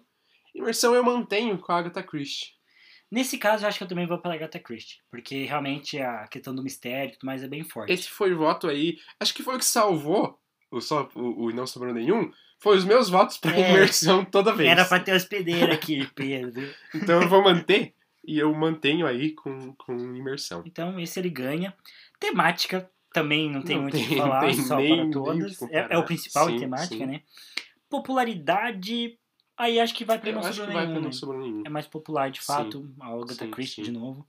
Imersão eu mantenho com a Agatha Christie. Nesse caso, eu acho que eu também vou pela Agatha Christie. Porque realmente a questão do mistério e tudo mais é bem forte. Esse foi o voto aí. Acho que foi o que salvou o, Sol, o, o Não Sobrou Nenhum. Foi os meus votos pra É. imersão toda vez. Era pra ter hospedeira aqui, Pedro. Então eu vou manter. E eu mantenho aí com, com imersão. Então, esse ele ganha. Temática também não tem Não muito o que falar, não tem só para que É, é o principal em Sim, temática, sim. né? Popularidade. Aí acho que vai Eu Não Sobrou Nenhum, né? não sobrou nenhum. É mais popular, de Sim. fato. A Agatha Sim, Christie sim. de novo.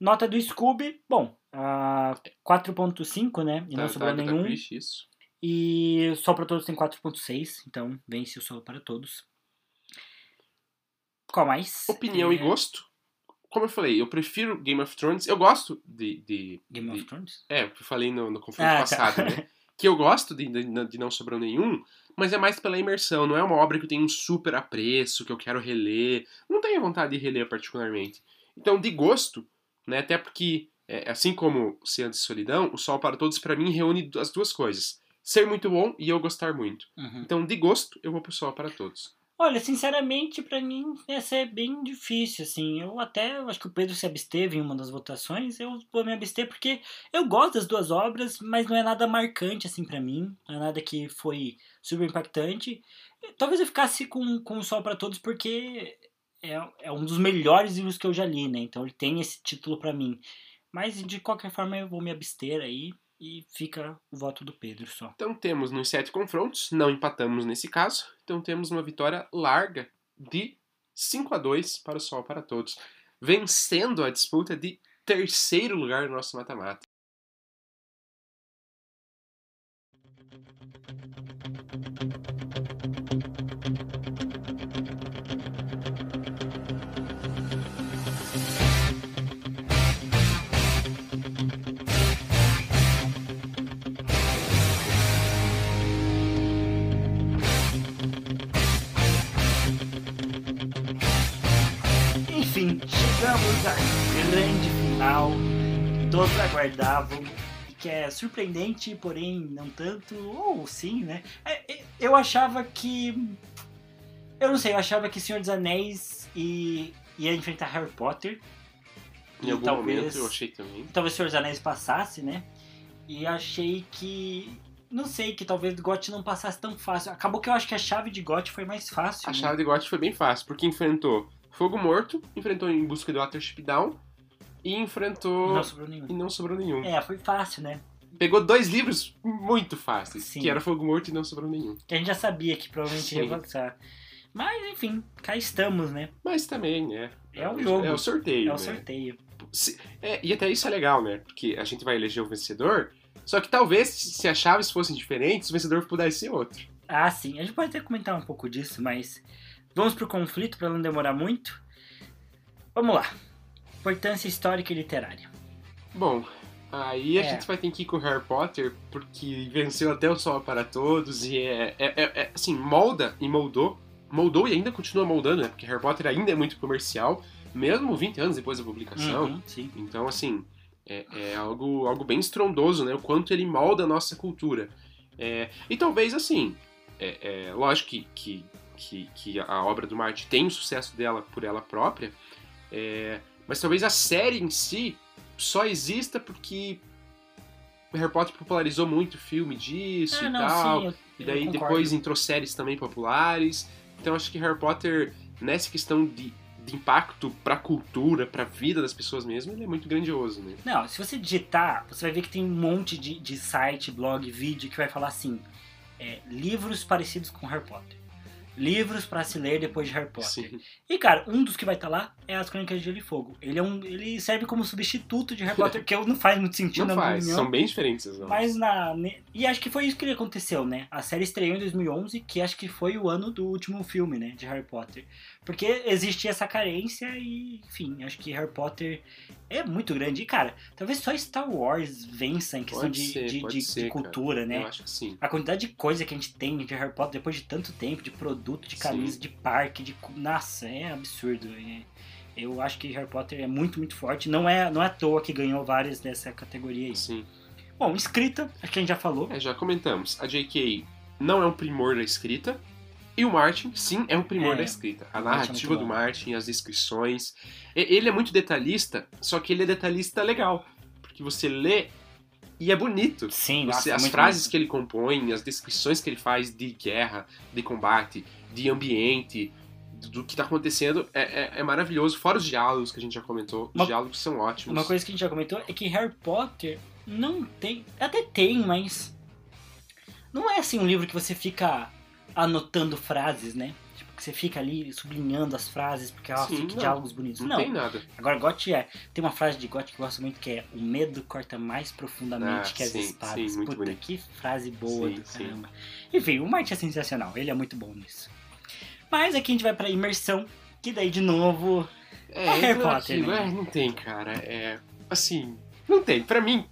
Nota do Scooby, bom, ah, 4.5, né? E não Tá- sobrou tá, nenhum. Isso. E Sol para Todos tem 4.6, então vence o Sol para Todos. Qual mais? Opinião É, e gosto. Como eu falei, eu prefiro Game of Thrones. Eu gosto de. de, Game de- of Thrones? É, o que eu falei no, no confronto Ah, tá. passado, né? Que eu gosto de, de, de Não Sobrou Nenhum, mas é mais pela imersão. Não é uma obra que eu tenho um super apreço, que eu quero reler. Não tenho vontade de reler particularmente. Então, de gosto, né? Até porque, é, assim como Oceano de Solidão, o Sol para Todos, pra mim, reúne as duas coisas. Ser muito bom e eu gostar muito. Uhum. Então, de gosto, eu vou pro Sol para Todos. Olha, sinceramente, pra mim, essa é bem difícil, assim. Eu até, acho que o Pedro se absteve em uma das votações, eu vou me abster porque eu gosto das duas obras, mas não é nada marcante, assim, pra mim. Não é nada que foi super impactante. Talvez eu ficasse com, com o Sol para Todos porque é, é um dos melhores livros que eu já li, né? Então ele tem esse título pra mim. Mas, de qualquer forma, eu vou me abster aí e fica o voto do Pedro só. Então temos nos sete confrontos, não empatamos nesse caso, então temos uma vitória larga de 5 a 2 para o Sol para Todos, vencendo a disputa de terceiro lugar no nosso mata-mata. Chegamos à grande final que todos aguardavam, que é surpreendente, porém não tanto, ou sim, né? É, é, Eu achava que. Eu não sei, eu achava que Senhor dos Anéis e- ia enfrentar Harry Potter. Em E algum talvez- momento eu achei também. Talvez Senhor dos Anéis passasse, né? E achei que. Não sei, que talvez o GOT não passasse tão fácil. Acabou que eu acho que a chave de GOT foi mais fácil. A né? chave de Gotti foi bem fácil, porque enfrentou Fogo Morto, enfrentou Em Busca do Watership Down e enfrentou... Não sobrou nenhum. E não sobrou nenhum. É, foi fácil, né? Pegou dois livros muito fáceis, Sim. que era Fogo Morto e não sobrou nenhum. Que a gente já sabia que provavelmente ia Sim. avançar. Mas, enfim, cá estamos, né? Mas também, né? É o jogo. É o sorteio, É o né? sorteio. Se- é, e até isso é legal, né? Porque a gente vai eleger o vencedor, só que talvez se as chaves fossem diferentes, o vencedor pudesse ser outro. Ah, sim. A gente pode até comentar um pouco disso, mas vamos pro conflito para não demorar muito. Vamos lá. Importância histórica e literária. Bom, aí a É. gente vai ter que ir com o Harry Potter, porque venceu até o Sol para Todos, e é, é, é- é, assim, molda e moldou, moldou e ainda continua moldando, né? Porque Harry Potter ainda é muito comercial, mesmo 20 anos depois da publicação. Uhum, sim. Então, assim, é, é algo, algo bem estrondoso, né? O quanto ele molda a nossa cultura. É, e talvez, assim, é, é, lógico que, que, que, que a obra do Martin tem o sucesso dela por ela própria, é, mas talvez a série em si só exista porque Harry Potter popularizou muito o filme disso Ah, e não, tal. sim. Eu, E daí depois entrou séries também populares. Então acho que Harry Potter, nessa questão de, de impacto pra cultura, pra vida das pessoas mesmo, ele é muito grandioso, né? Não, se você digitar, você vai ver que tem um monte de, de site, blog, vídeo que vai falar assim: é, livros parecidos com Harry Potter. Livros pra se ler depois de Harry Potter. Sim. E cara, um dos que vai estar lá é as Crônicas de Gelo e Fogo. Ele é um, ele serve como substituto de Harry Potter, que não faz muito sentido Não na minha faz, opinião. são bem diferentes obras. Mas na. E acho que foi isso que aconteceu, né? A série estreou em 2011, que acho que foi o ano do último filme, né? De Harry Potter. Porque existia essa carência e, enfim, acho que Harry Potter é muito grande. E, cara, talvez só Star Wars vença em questão Pode de, ser, de, ser, de cara. cultura, né? Eu acho que sim. A quantidade de coisa que a gente tem de Harry Potter depois de tanto tempo, de produto, de Sim. camisa, de parque, de. Nossa, é absurdo. É- Eu acho que Harry Potter é muito, muito forte. Não é, não é à toa que ganhou várias dessa categoria aí. Sim. Bom, escrita, acho que a gente já falou. É, já comentamos. A J.K. não é um primor da escrita. E o Martin, sim, é um primor É, da escrita. A é narrativa muito do. Martin, as descrições. Ele é muito detalhista, só que ele é detalhista legal. Porque você lê e é bonito. Sim, Você- nossa, é as frases bonito. que ele compõe, as descrições que ele faz de guerra, de combate, de ambiente, do, que tá acontecendo, é, é- é maravilhoso. Fora os diálogos que a gente já comentou, Uma- os diálogos são ótimos. Uma coisa que a gente já comentou é que Harry Potter não tem. Até tem, mas. Não é assim um livro que você fica anotando frases, né? Tipo, que você fica ali sublinhando as frases, porque, nossa, Sim, que não. diálogos bonitos. Não, Não, tem nada. agora GOT é. Tem uma frase de GOT que eu gosto muito que é: O medo corta mais profundamente Ah, que as sim, espadas. sim, Puta, bonito. que frase boa Sim, do sim. caramba. Enfim, o Martin é sensacional, ele é muito bom nisso. Mas aqui a gente vai pra imersão, que daí de novo. É, É Harry Potter, né? é, não tem, cara. É. Assim, não tem. Pra mim,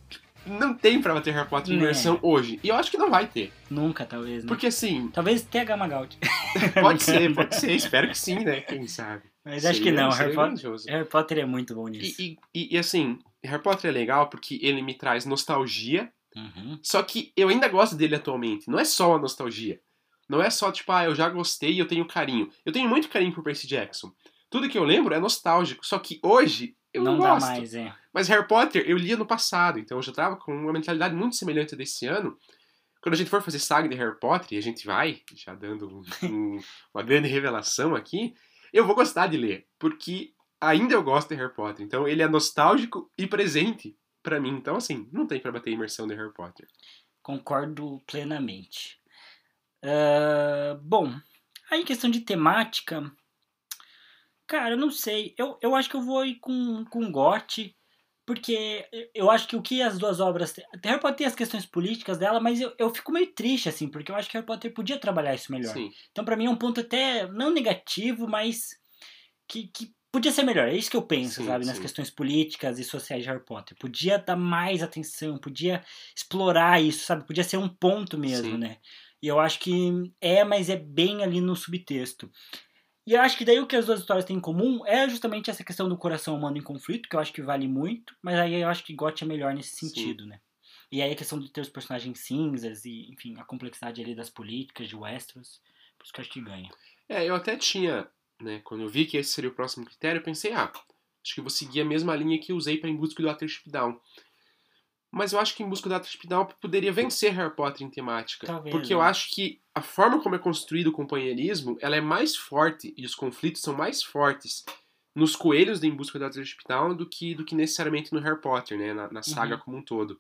não tem pra bater Harry Potter em Né. imersão hoje. E eu acho que não vai ter. Nunca, talvez, né? Porque assim, Talvez TH Magaldi. pode ser, pode ser. Espero que sim, né? Quem sabe. Mas acho que não, Harry Potter. Harry Potter é muito bom nisso. E, e- e, assim, Harry Potter é legal porque ele me traz nostalgia, Uhum. só que eu ainda gosto dele atualmente. Não é só a nostalgia. Não é só, tipo, ah, eu já gostei e eu tenho carinho. Eu tenho muito carinho por Percy Jackson. Tudo que eu lembro é nostálgico, só que hoje eu não, não dá gosto. mais, é. Mas Harry Potter eu lia no passado, então eu já tava com uma mentalidade muito semelhante a desse ano. Quando a gente for fazer saga de Harry Potter, e a gente vai, já dando um- um- uma grande revelação aqui, eu vou gostar de ler, porque ainda eu gosto de Harry Potter. Então ele é nostálgico e presente pra mim. Então, assim, não tem pra bater a imersão de Harry Potter. Concordo plenamente. Ah, bom, aí em questão de temática, cara, eu não sei. Eu, eu acho que eu vou ir com, com GOT, porque eu acho que o que as duas obras. Harry Potter tem as questões políticas dela, mas eu, eu fico meio triste, assim, porque eu acho que Harry Potter podia trabalhar isso melhor. Sim, Então, pra mim, é um ponto até não negativo, mas que, que podia ser melhor. É isso que eu penso, Sim, sabe? Nas sim. questões políticas e sociais de Harry Potter. Podia dar mais atenção, podia explorar isso, sabe? Podia ser um ponto mesmo, né? E eu acho que é, mas é bem ali no subtexto. E eu acho que daí o que as duas histórias têm em comum é justamente essa questão do coração humano em conflito, que eu acho que vale muito, mas aí eu acho que GOT é melhor nesse Sim. sentido, né? E aí a questão de ter os personagens cinzas e, enfim, a complexidade ali das políticas de Westeros, por isso que eu acho que ganha. É, eu até tinha, né, quando eu vi que esse seria o próximo critério, eu pensei, ah, acho que eu vou seguir a mesma linha que usei para Em Busca do Watership Down. Mas eu acho que Em Busca do Watership Down poderia vencer Harry Potter em temática. Talvez, porque eu né? acho que a forma como é construído o companheirismo, ela é mais forte e os conflitos são mais fortes nos coelhos de Em Busca Watership Down do que, do que necessariamente no Harry Potter, né, na, na saga Uhum. como um todo.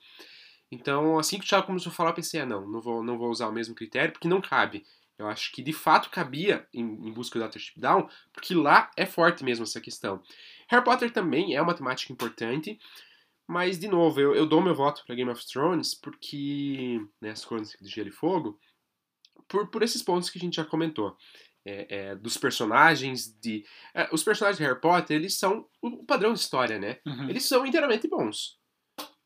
Então, assim que o Thiago começou a falar, eu pensei, ah, não, não vou, não vou usar o mesmo critério, porque não cabe. Eu acho que de fato cabia em, em busca do Watership Down, porque lá é forte mesmo essa questão. Harry Potter também é uma temática importante, mas, de novo, eu, eu dou meu voto para Game of Thrones, porque. Né, as Crônicas de Gelo e Fogo, por, por esses pontos que a gente já comentou. É, é, dos personagens de. é, os personagens de Harry Potter, eles são o padrão de história, né? Uhum. Eles são inteiramente bons.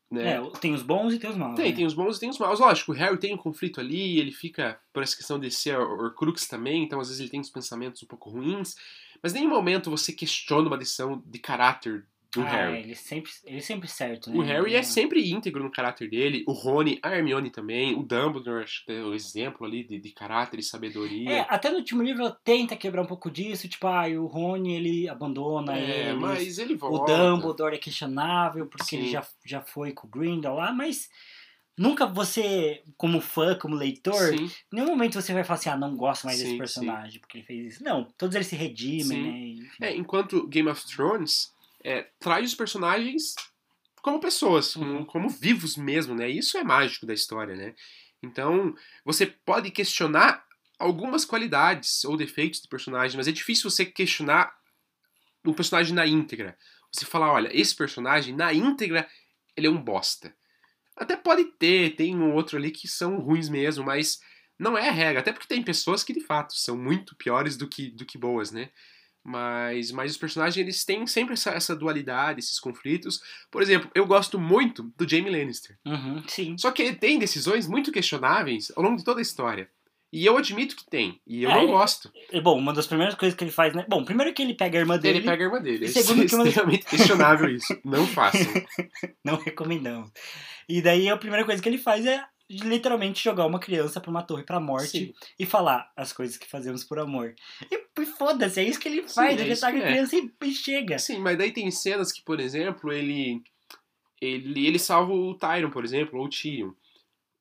Né? É, tem os bons e tem os maus. Tem, né? tem os bons e tem os maus. Lógico, o Harry tem um conflito ali, ele fica por essa questão de ser Horcrux também, então às vezes ele tem uns pensamentos um pouco ruins, mas em nenhum momento você questiona uma decisão de caráter do ah, Harry. Ele sempre, ele sempre certo, né? O Harry Ele é sempre íntegro no caráter dele, o Rony, a Hermione também, o Dumbledore, acho que é o exemplo ali de, de caráter e sabedoria. É, até no último livro ela tenta quebrar um pouco disso, tipo, ah, o Rony ele abandona É, ele. mas ele O volta. Dumbledore é questionável, porque ele Sim. já, já foi com o Grindel lá, mas nunca você, como fã, como leitor, Sim, em nenhum momento você vai falar assim, ah, não gosto mais Sim, desse sim. personagem, porque ele fez isso. Não, todos eles se redimem, Sim. né? e. É, enquanto Game of Thrones é, traz os personagens como pessoas, como, Uhum. como vivos mesmo, né? Isso é mágico da história, né? Então, você pode questionar algumas qualidades ou defeitos do personagem, mas é difícil você questionar o personagem na íntegra. Você falar, olha, esse personagem, na íntegra, ele é um bosta. Até pode ter, tem um outro ali que são ruins mesmo, mas não é a regra. Até porque tem pessoas que, de fato, são muito piores do que, do que boas, né? Mas, mas os personagens, eles têm sempre essa, essa dualidade, esses conflitos. Por exemplo, eu gosto muito do Jaime Lannister. Uhum, sim. Só que ele tem decisões muito questionáveis ao longo de toda a história. E eu admito que tem. E eu É, não gosto. E, Bom, uma das primeiras coisas que ele faz, né? Bom, primeiro que ele pega a irmã dele, Ele pega a irmã dele. E É segundo que uma- extremamente questionável isso. Não façam. não recomendamos. E daí a primeira coisa que ele faz é literalmente jogar uma criança pra uma torre pra morte Sim. e falar as coisas que fazemos por amor. E, foda-se, é isso que ele Sim, faz, é ele isso taca que a é. criança e, e chega. Sim, mas daí tem cenas que, por exemplo, ele. Ele, ele salva o Tyron, por exemplo, ou o Tyrion.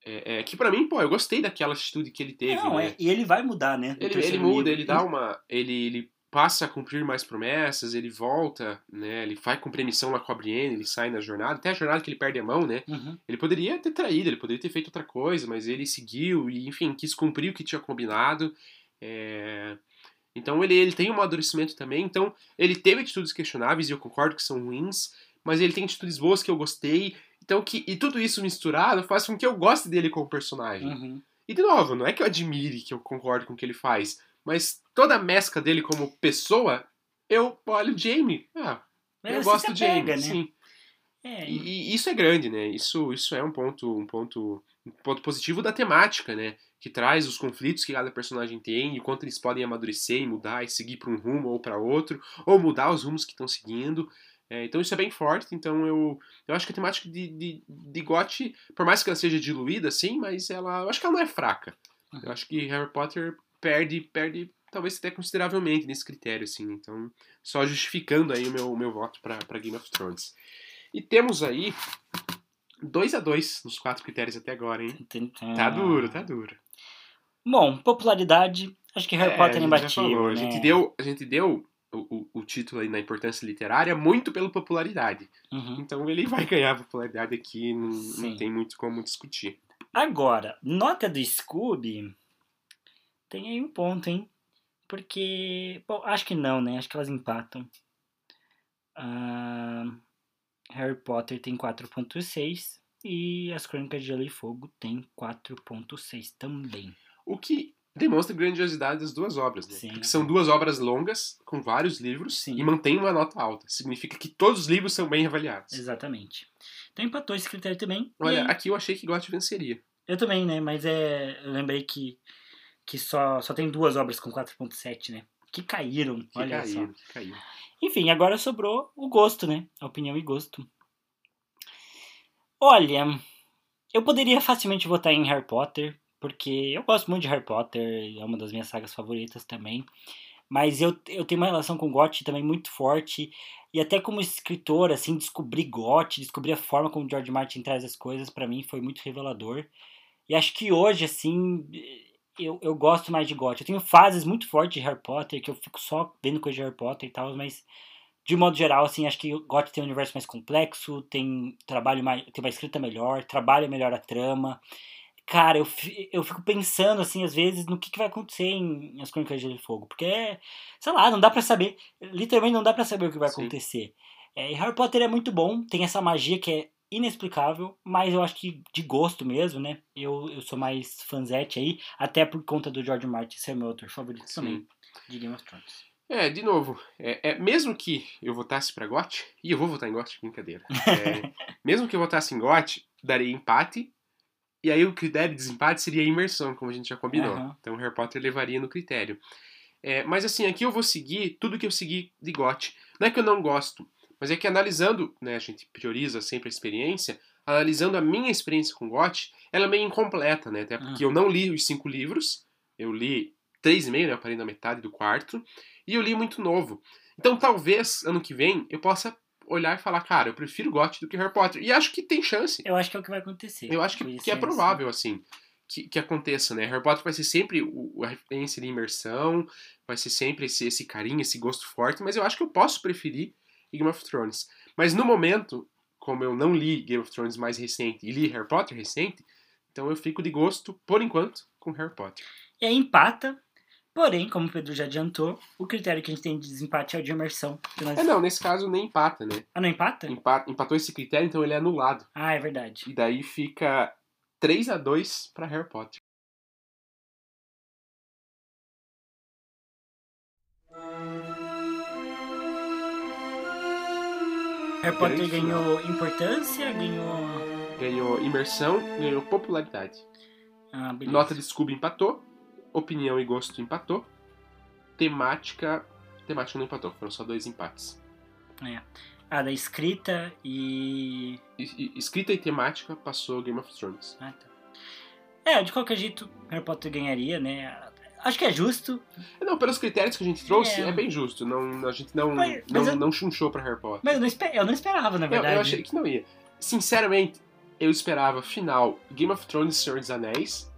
É, é, que pra mim, pô, eu gostei daquela atitude que ele teve. não, né? é, e ele vai mudar, né? Ele, ele muda, livro. ele dá uma. Ele, ele passa a cumprir mais promessas, ele volta, né? Ele vai cumprir a missão lá com a Brienne, ele sai na jornada, até a jornada que ele perde a mão, né? Uhum. Ele poderia ter traído, ele poderia ter feito outra coisa, mas ele seguiu e, enfim, quis cumprir o que tinha combinado. É, Então ele, ele tem um amadurecimento também. Então ele teve atitudes questionáveis e eu concordo que são ruins, mas ele tem atitudes boas que eu gostei. Então que e tudo isso misturado faz com que eu goste dele como personagem. Uhum. E de novo, não é que eu admire, que eu concordo com o que ele faz, mas toda a mescla dele como pessoa, eu olho Jamie. Ah, Mas eu gosto do Jamie, né? sim. É, E, e isso é grande, né? Isso, isso é um ponto, um ponto, um ponto positivo da temática, né? Que traz os conflitos que cada personagem tem e o quanto eles podem amadurecer e mudar e seguir para um rumo ou para outro, ou mudar os rumos que estão seguindo. É, então isso é bem forte. Então eu, eu acho que a temática de, de, de por mais que ela seja diluída, assim, mas ela, eu acho que ela não é fraca. Eu acho que Harry Potter perde, perde talvez até consideravelmente nesse critério, assim. Então, só justificando aí o meu, meu voto para Game of Thrones. E temos aí 2 a 2 nos quatro critérios até agora, hein? tentando- Tá duro, tá duro. Bom, popularidade, acho que Harry É, Potter é imbatível, falou, né? A gente deu, a gente deu o, o, o título aí na importância literária muito pela popularidade. Uhum. Então ele vai ganhar popularidade aqui, não, não tem muito como discutir. Agora, nota do Scooby tem aí um ponto, hein? Porque, bom, acho que não, né? Acho que elas empatam. Ah, Harry Potter tem 4.6 e As Crônicas de Gelo e Fogo tem 4.6 também. O que demonstra a grandiosidade das duas obras, né? Sim. Porque são duas obras longas, com vários livros, Sim. e mantém uma nota alta. Significa que todos os livros são bem avaliados. Exatamente. Então empatou esse critério também. Olha, aí- aqui eu achei que GOT venceria. eu também, né? Mas é, eu lembrei que, que só, só tem duas obras com 4.7, né? Que caíram, Que olha só. caíram, que caíram. Enfim, agora sobrou o gosto, né? A opinião e gosto. Olha, eu poderia facilmente votar em Harry Potter, porque eu gosto muito de Harry Potter, é uma das minhas sagas favoritas também. Mas eu, eu tenho uma relação com GOT também muito forte. E até como escritor, assim, descobrir GOT, descobrir a forma como George Martin traz as coisas, pra mim foi muito revelador. E acho que hoje, assim, eu, eu gosto mais de GOT. Eu tenho fases muito fortes de Harry Potter, que eu fico só vendo coisa de Harry Potter e tal, mas de modo geral, assim, acho que o GOT tem um universo mais complexo, tem trabalho mais, tem uma escrita melhor, trabalha melhor a trama. Cara, eu, eu fico pensando, assim, às vezes, no que, que vai acontecer em As Crônicas de Gelo e Fogo. Porque, é, sei lá, não dá pra saber. Literalmente não dá pra saber o que vai Sim. acontecer. É, e Harry Potter é muito bom, tem essa magia que é inexplicável, mas eu acho que de gosto mesmo, né? Eu, eu sou mais fanzete aí, até por conta do George Martin ser meu autor favorito Sim. também, de Game of Thrones. É, de novo, é, é, mesmo que eu votasse pra GOT, e eu vou votar em GOT, brincadeira. É, mesmo que eu votasse em GOT, daria empate, e aí o critério de desempate seria a imersão, como a gente já combinou. Aham. Então Harry Potter levaria no critério. É, mas assim, aqui eu vou seguir tudo que eu segui de GOT. Não é que eu não gosto, mas é que analisando, né, a gente prioriza sempre a experiência, analisando a minha experiência com GOT, ela é meio incompleta, né? Até porque Ah. eu não li os cinco livros, eu li três e meio, né? Eu parei na metade do quarto, e eu li muito novo. Então talvez, ano que vem, eu possa olhar e falar, cara, eu prefiro GOT do que Harry Potter. E acho que tem chance. Eu acho que é o que vai acontecer. Eu acho que, que é ser provável, assim, que, que aconteça, né? Harry Potter vai ser sempre o, a referência de imersão, vai ser sempre esse, esse carinho, esse gosto forte, mas eu acho que eu posso preferir Game of Thrones. Mas no momento, como eu não li Game of Thrones mais recente e li Harry Potter recente, então eu fico de gosto, por enquanto, com Harry Potter. E aí empata, porém, como o Pedro já adiantou, o critério que a gente tem de desempate é o de imersão. nós- É, não, nesse caso nem empata, né? Ah, não empata? Empa- empatou esse critério, então ele é anulado. Ah, é verdade. E daí fica 3 a 2 para Harry Potter. Harry Potter Grande ganhou importância, ganhou. Ganhou imersão, ganhou popularidade. Ah. Nota de Scooby empatou. Opinião e gosto empatou. Temática. Temática não empatou, foram só dois empates. É. Ah, da escrita e. E- e- escrita e temática passou Game of Thrones. Ah, tá. É, de qualquer jeito, Harry Potter ganharia, né? Acho que é justo, Não, pelos critérios que a gente trouxe, É. é, bem justo. Não, a gente não, Mas- não, mas eu- não chunchou pra Harry Potter. mas eu não, espe- eu não esperava, na Eu, verdade. eu achei que não ia. Sinceramente, eu esperava final Game of Thrones e Senhor dos Anéis.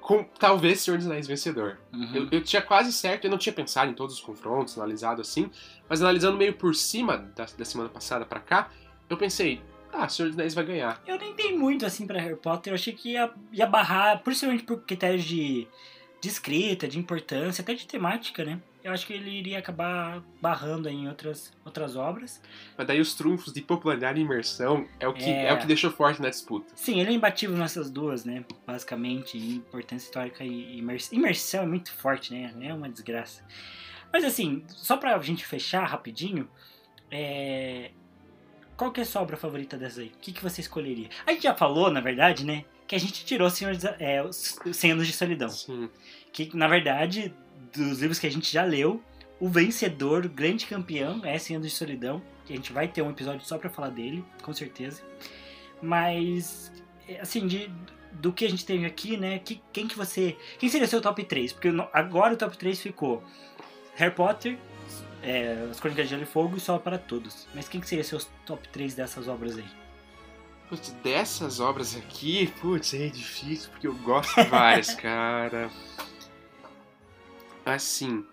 Com talvez Senhor dos Anéis vencedor. Uhum. Eu, eu tinha quase certo, eu não tinha pensado em todos os confrontos, analisado assim, mas analisando meio por cima da, da semana passada pra cá, eu pensei, ah, Senhor dos Anéis vai ganhar. Eu nem dei muito assim pra Harry Potter, eu achei que ia, ia barrar, principalmente por critérios de, de escrita, de importância, até de temática, né? Eu acho que ele iria acabar barrando em outras, outras obras. Mas daí os trunfos de popularidade e imersão é o que, é... é o que deixou forte na disputa. Sim, ele é imbatível nessas duas, né? Basicamente, importância histórica e imersão. Imersão é muito forte, né? É uma desgraça. Mas assim, só pra gente fechar rapidinho, é... qual que é a sua obra favorita dessa aí? O que, que você escolheria? A gente já falou, na verdade, né? Que a gente tirou Senhor, é, os 100 anos de solidão. Sim. Que, na verdade, dos livros que a gente já leu, o vencedor, o grande campeão é 100 anos de solidão. Que a gente vai ter um episódio só pra falar dele, com certeza. Mas, assim, de, do que a gente teve aqui, né? Que, quem que você. Quem seria seu top 3? Porque agora o top 3 ficou Harry Potter, é, As Crônicas de Gelo e Fogo e Só para Todos. Mas quem que seria seus top 3 dessas obras aí? Putz, dessas obras aqui, putz, é difícil porque eu gosto de várias, cara. Assim,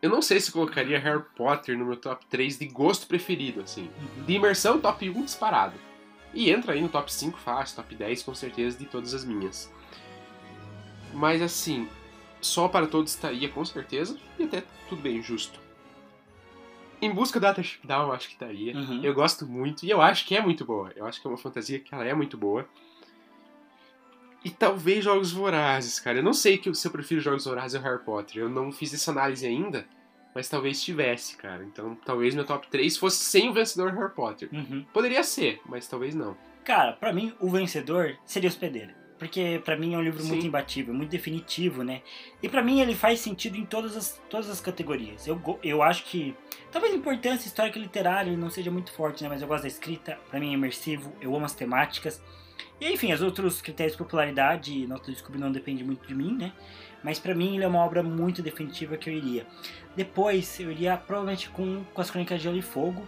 eu não sei se colocaria Harry Potter no meu top 3 de gosto preferido, assim. Uhum. De imersão, top 1 disparado. E entra aí no top 5 fácil, top 10 com certeza de todas as minhas. Mas assim, só para todos estaria com certeza, e até tudo bem, justo. Em busca da Down, acho que estaria. Uhum. Eu gosto muito, e eu acho que é muito boa. Eu acho que é uma fantasia que ela é muito boa. E talvez Jogos Vorazes, cara. Eu não sei se eu prefiro Jogos Vorazes ou Harry Potter. Eu não fiz essa análise ainda, mas talvez tivesse, cara. Então talvez meu top 3 fosse sem o vencedor Harry Potter. Uhum. Poderia ser, mas talvez não. Cara, para mim o vencedor seria Hospedeira. Porque para mim é um livro Sim. muito imbatível, muito definitivo, né? E para mim ele faz sentido em todas as, todas as categorias. Eu, eu acho que talvez a importância histórica e literária não seja muito forte, né? Mas eu gosto da escrita, para mim é imersivo, eu amo as temáticas. E enfim, os outros critérios de popularidade, Nota Descobrir não depende muito de mim, né? Mas para mim ele é uma obra muito definitiva que eu iria. Depois eu iria provavelmente com, com as Crônicas de Gelo e Fogo.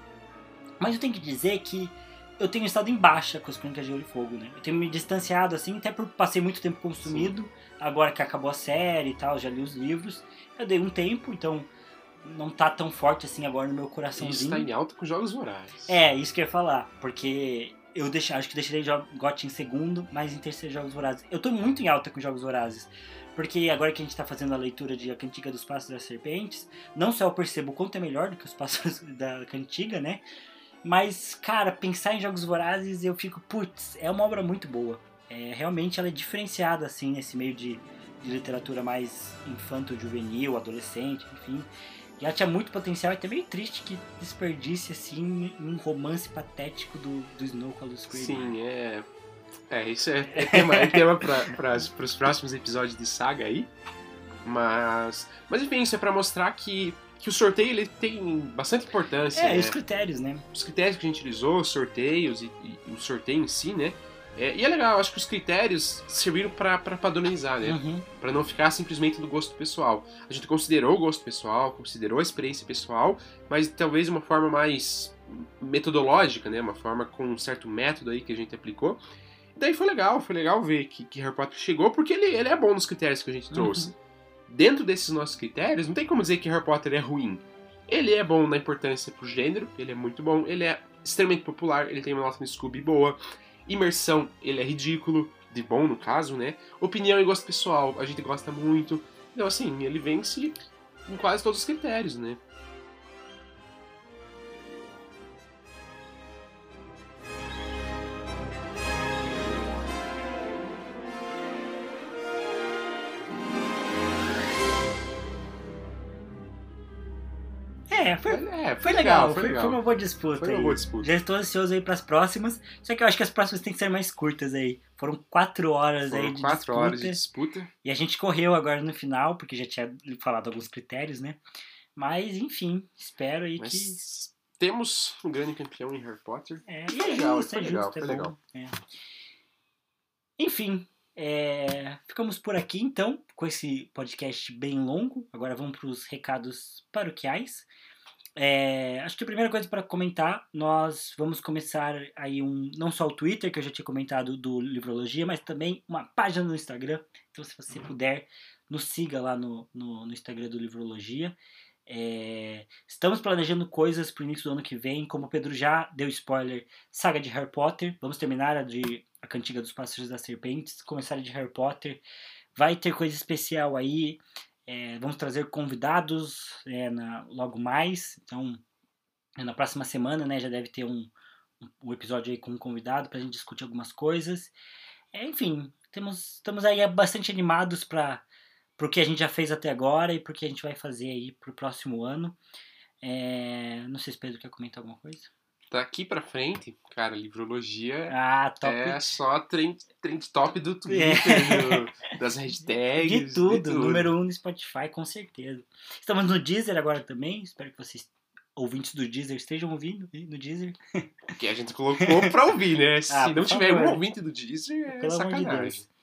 Mas eu tenho que dizer que eu tenho estado em baixa com as Crônicas de Gelo e Fogo, né? Eu tenho me distanciado assim, até por passei muito tempo consumido. Sim. Agora que acabou a série e tal, já li os livros. Eu dei um tempo, então não tá tão forte assim agora no meu coraçãozinho. Isso tá em alta com jogos vorazes. É, isso que eu ia falar, porque eu deixei, acho que deixarei GOT em segundo, mas em terceiro Jogos Vorazes. Eu tô muito em alta com Jogos Vorazes. Porque agora que a gente tá fazendo a leitura de A Cantiga dos Pássaros das Serpentes, não só eu percebo o quanto é melhor do que os Pássaros da Cantiga, né? Mas, cara, pensar em Jogos Vorazes, eu fico, putz, é uma obra muito boa. É, realmente ela é diferenciada, assim, nesse meio de, de literatura mais infanto-juvenil, adolescente, enfim. E ela tinha muito potencial e até meio triste que desperdice, assim, um romance patético do, do Snow com a Luz Sim, é... É, isso é, é tema, é tema para os próximos episódios de saga aí. Mas, mas enfim, isso é para mostrar que, que o sorteio ele tem bastante importância. É, né? os critérios, né? Os critérios que a gente utilizou, os sorteios e, e o sorteio em si, né? É, e é legal, acho que os critérios serviram para padronizar, né? Uhum. Para não ficar simplesmente do gosto pessoal. A gente considerou o gosto pessoal, considerou a experiência pessoal, mas talvez de uma forma mais metodológica, né? Uma forma com um certo método aí que a gente aplicou. E daí foi legal, foi legal ver que, que Harry Potter chegou, porque ele, ele é bom nos critérios que a gente trouxe. Uhum. Dentro desses nossos critérios, não tem como dizer que Harry Potter é ruim. Ele é bom na importância pro gênero, ele é muito bom, ele é extremamente popular, ele tem uma nota no Scooby boa, Imersão, ele é ridículo, de bom no caso, né? Opinião e gosto pessoal, a gente gosta muito. Então, assim, ele vence em quase todos os critérios, né? Legal, foi, legal. Foi, uma boa disputa. Foi uma boa disputa. Já estou ansioso aí para as próximas. Só que eu acho que as próximas têm que ser mais curtas aí. Foram quatro horas Foram aí de quatro disputa. horas de disputa. E a gente correu agora no final, porque já tinha falado alguns critérios, né? Mas, enfim, espero aí Mas... que. Temos um grande campeão em Harry Potter. É, e é legal, justo, é legal, justo, é legal. É. Enfim, é, ficamos por aqui então, com esse podcast bem longo. Agora vamos para os recados paroquiais. É, acho que a primeira coisa para comentar, nós vamos começar aí um não só o Twitter que eu já tinha comentado do Livrologia, mas também uma página no Instagram. Então, se você puder, nos siga lá no, no, no Instagram do Livrologia. É, estamos planejando coisas para o início do ano que vem, como o Pedro já deu spoiler, saga de Harry Potter. Vamos terminar a de A Cantiga dos Pássaros das Serpentes, começar a de Harry Potter. Vai ter coisa especial aí. É, vamos trazer convidados é, na, logo mais. Então, na próxima semana, né, já deve ter um, um episódio aí com um convidado para a gente discutir algumas coisas. É, enfim, temos, estamos aí bastante animados para o que a gente já fez até agora e para o que a gente vai fazer aí para o próximo ano. É, não sei se Pedro quer comentar alguma coisa. Daqui pra frente, cara, livrologia ah, é só trend, trend top do Twitter, é. do, das hashtags. De tudo, de tudo, número um no Spotify, com certeza. Estamos no Deezer agora também, espero que vocês, ouvintes do Deezer, estejam ouvindo no Deezer. Que a gente colocou pra ouvir, né? Se ah, não tiver favor. um ouvinte do Deezer, é Pelo sacanagem. De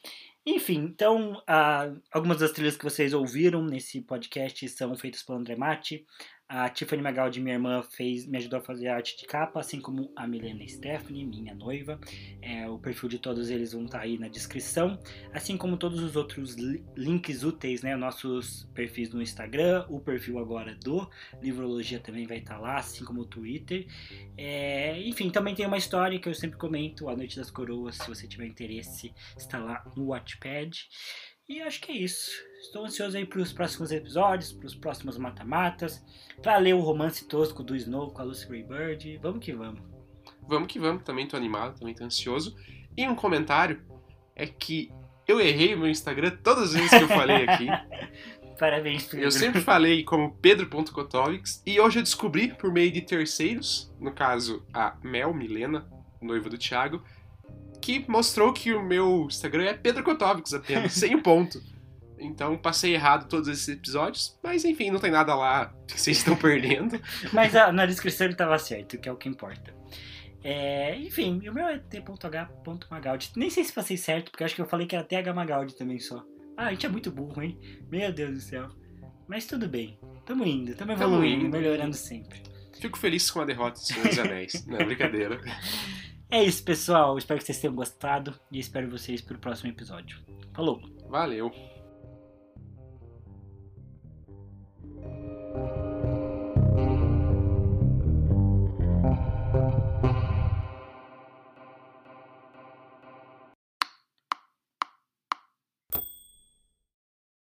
enfim, então, uh, algumas das trilhas que vocês ouviram nesse podcast são feitas pelo André Matti. A Tiffany Magaldi, minha irmã, fez, me ajudou a fazer a arte de capa, assim como a Milena Stephanie, minha noiva. É, o perfil de todos eles vão estar tá aí na descrição, assim como todos os outros li links úteis, né? Nossos perfis no Instagram, o perfil agora do Livrologia também vai estar tá lá, assim como o Twitter. É, enfim, também tem uma história que eu sempre comento, A Noite das Coroas, se você tiver interesse, está lá no Watchpad. E acho que é isso. Estou ansioso aí para os próximos episódios, para os próximos mata-matas, para ler o romance tosco do Snow com a Lucy Bird. Vamos que vamos. Vamos que vamos, também estou animado, também estou ansioso. E um comentário é que eu errei meu Instagram todas as vezes que eu falei aqui. Parabéns, Pedro. Eu sempre falei como pedro.kotovics e hoje eu descobri por meio de terceiros, no caso a Mel Milena, noiva do Thiago, que mostrou que o meu Instagram é Pedro Kotovics apenas, sem ponto. Então passei errado todos esses episódios, mas enfim, não tem nada lá que vocês estão perdendo. mas a, na descrição ele estava certo, que é o que importa. É, enfim, o meu é t.h.magaldi. Nem sei se passei certo, porque acho que eu falei que era TH Magaldi também só. Ah, a gente é muito burro, hein? Meu Deus do céu. Mas tudo bem. Tamo indo, tamo evoluindo, tamo indo. melhorando sempre. Fico feliz com a derrota de Senhor dos Anéis. Não, brincadeira. É isso, pessoal. Espero que vocês tenham gostado e espero vocês para o próximo episódio. Falou! Valeu!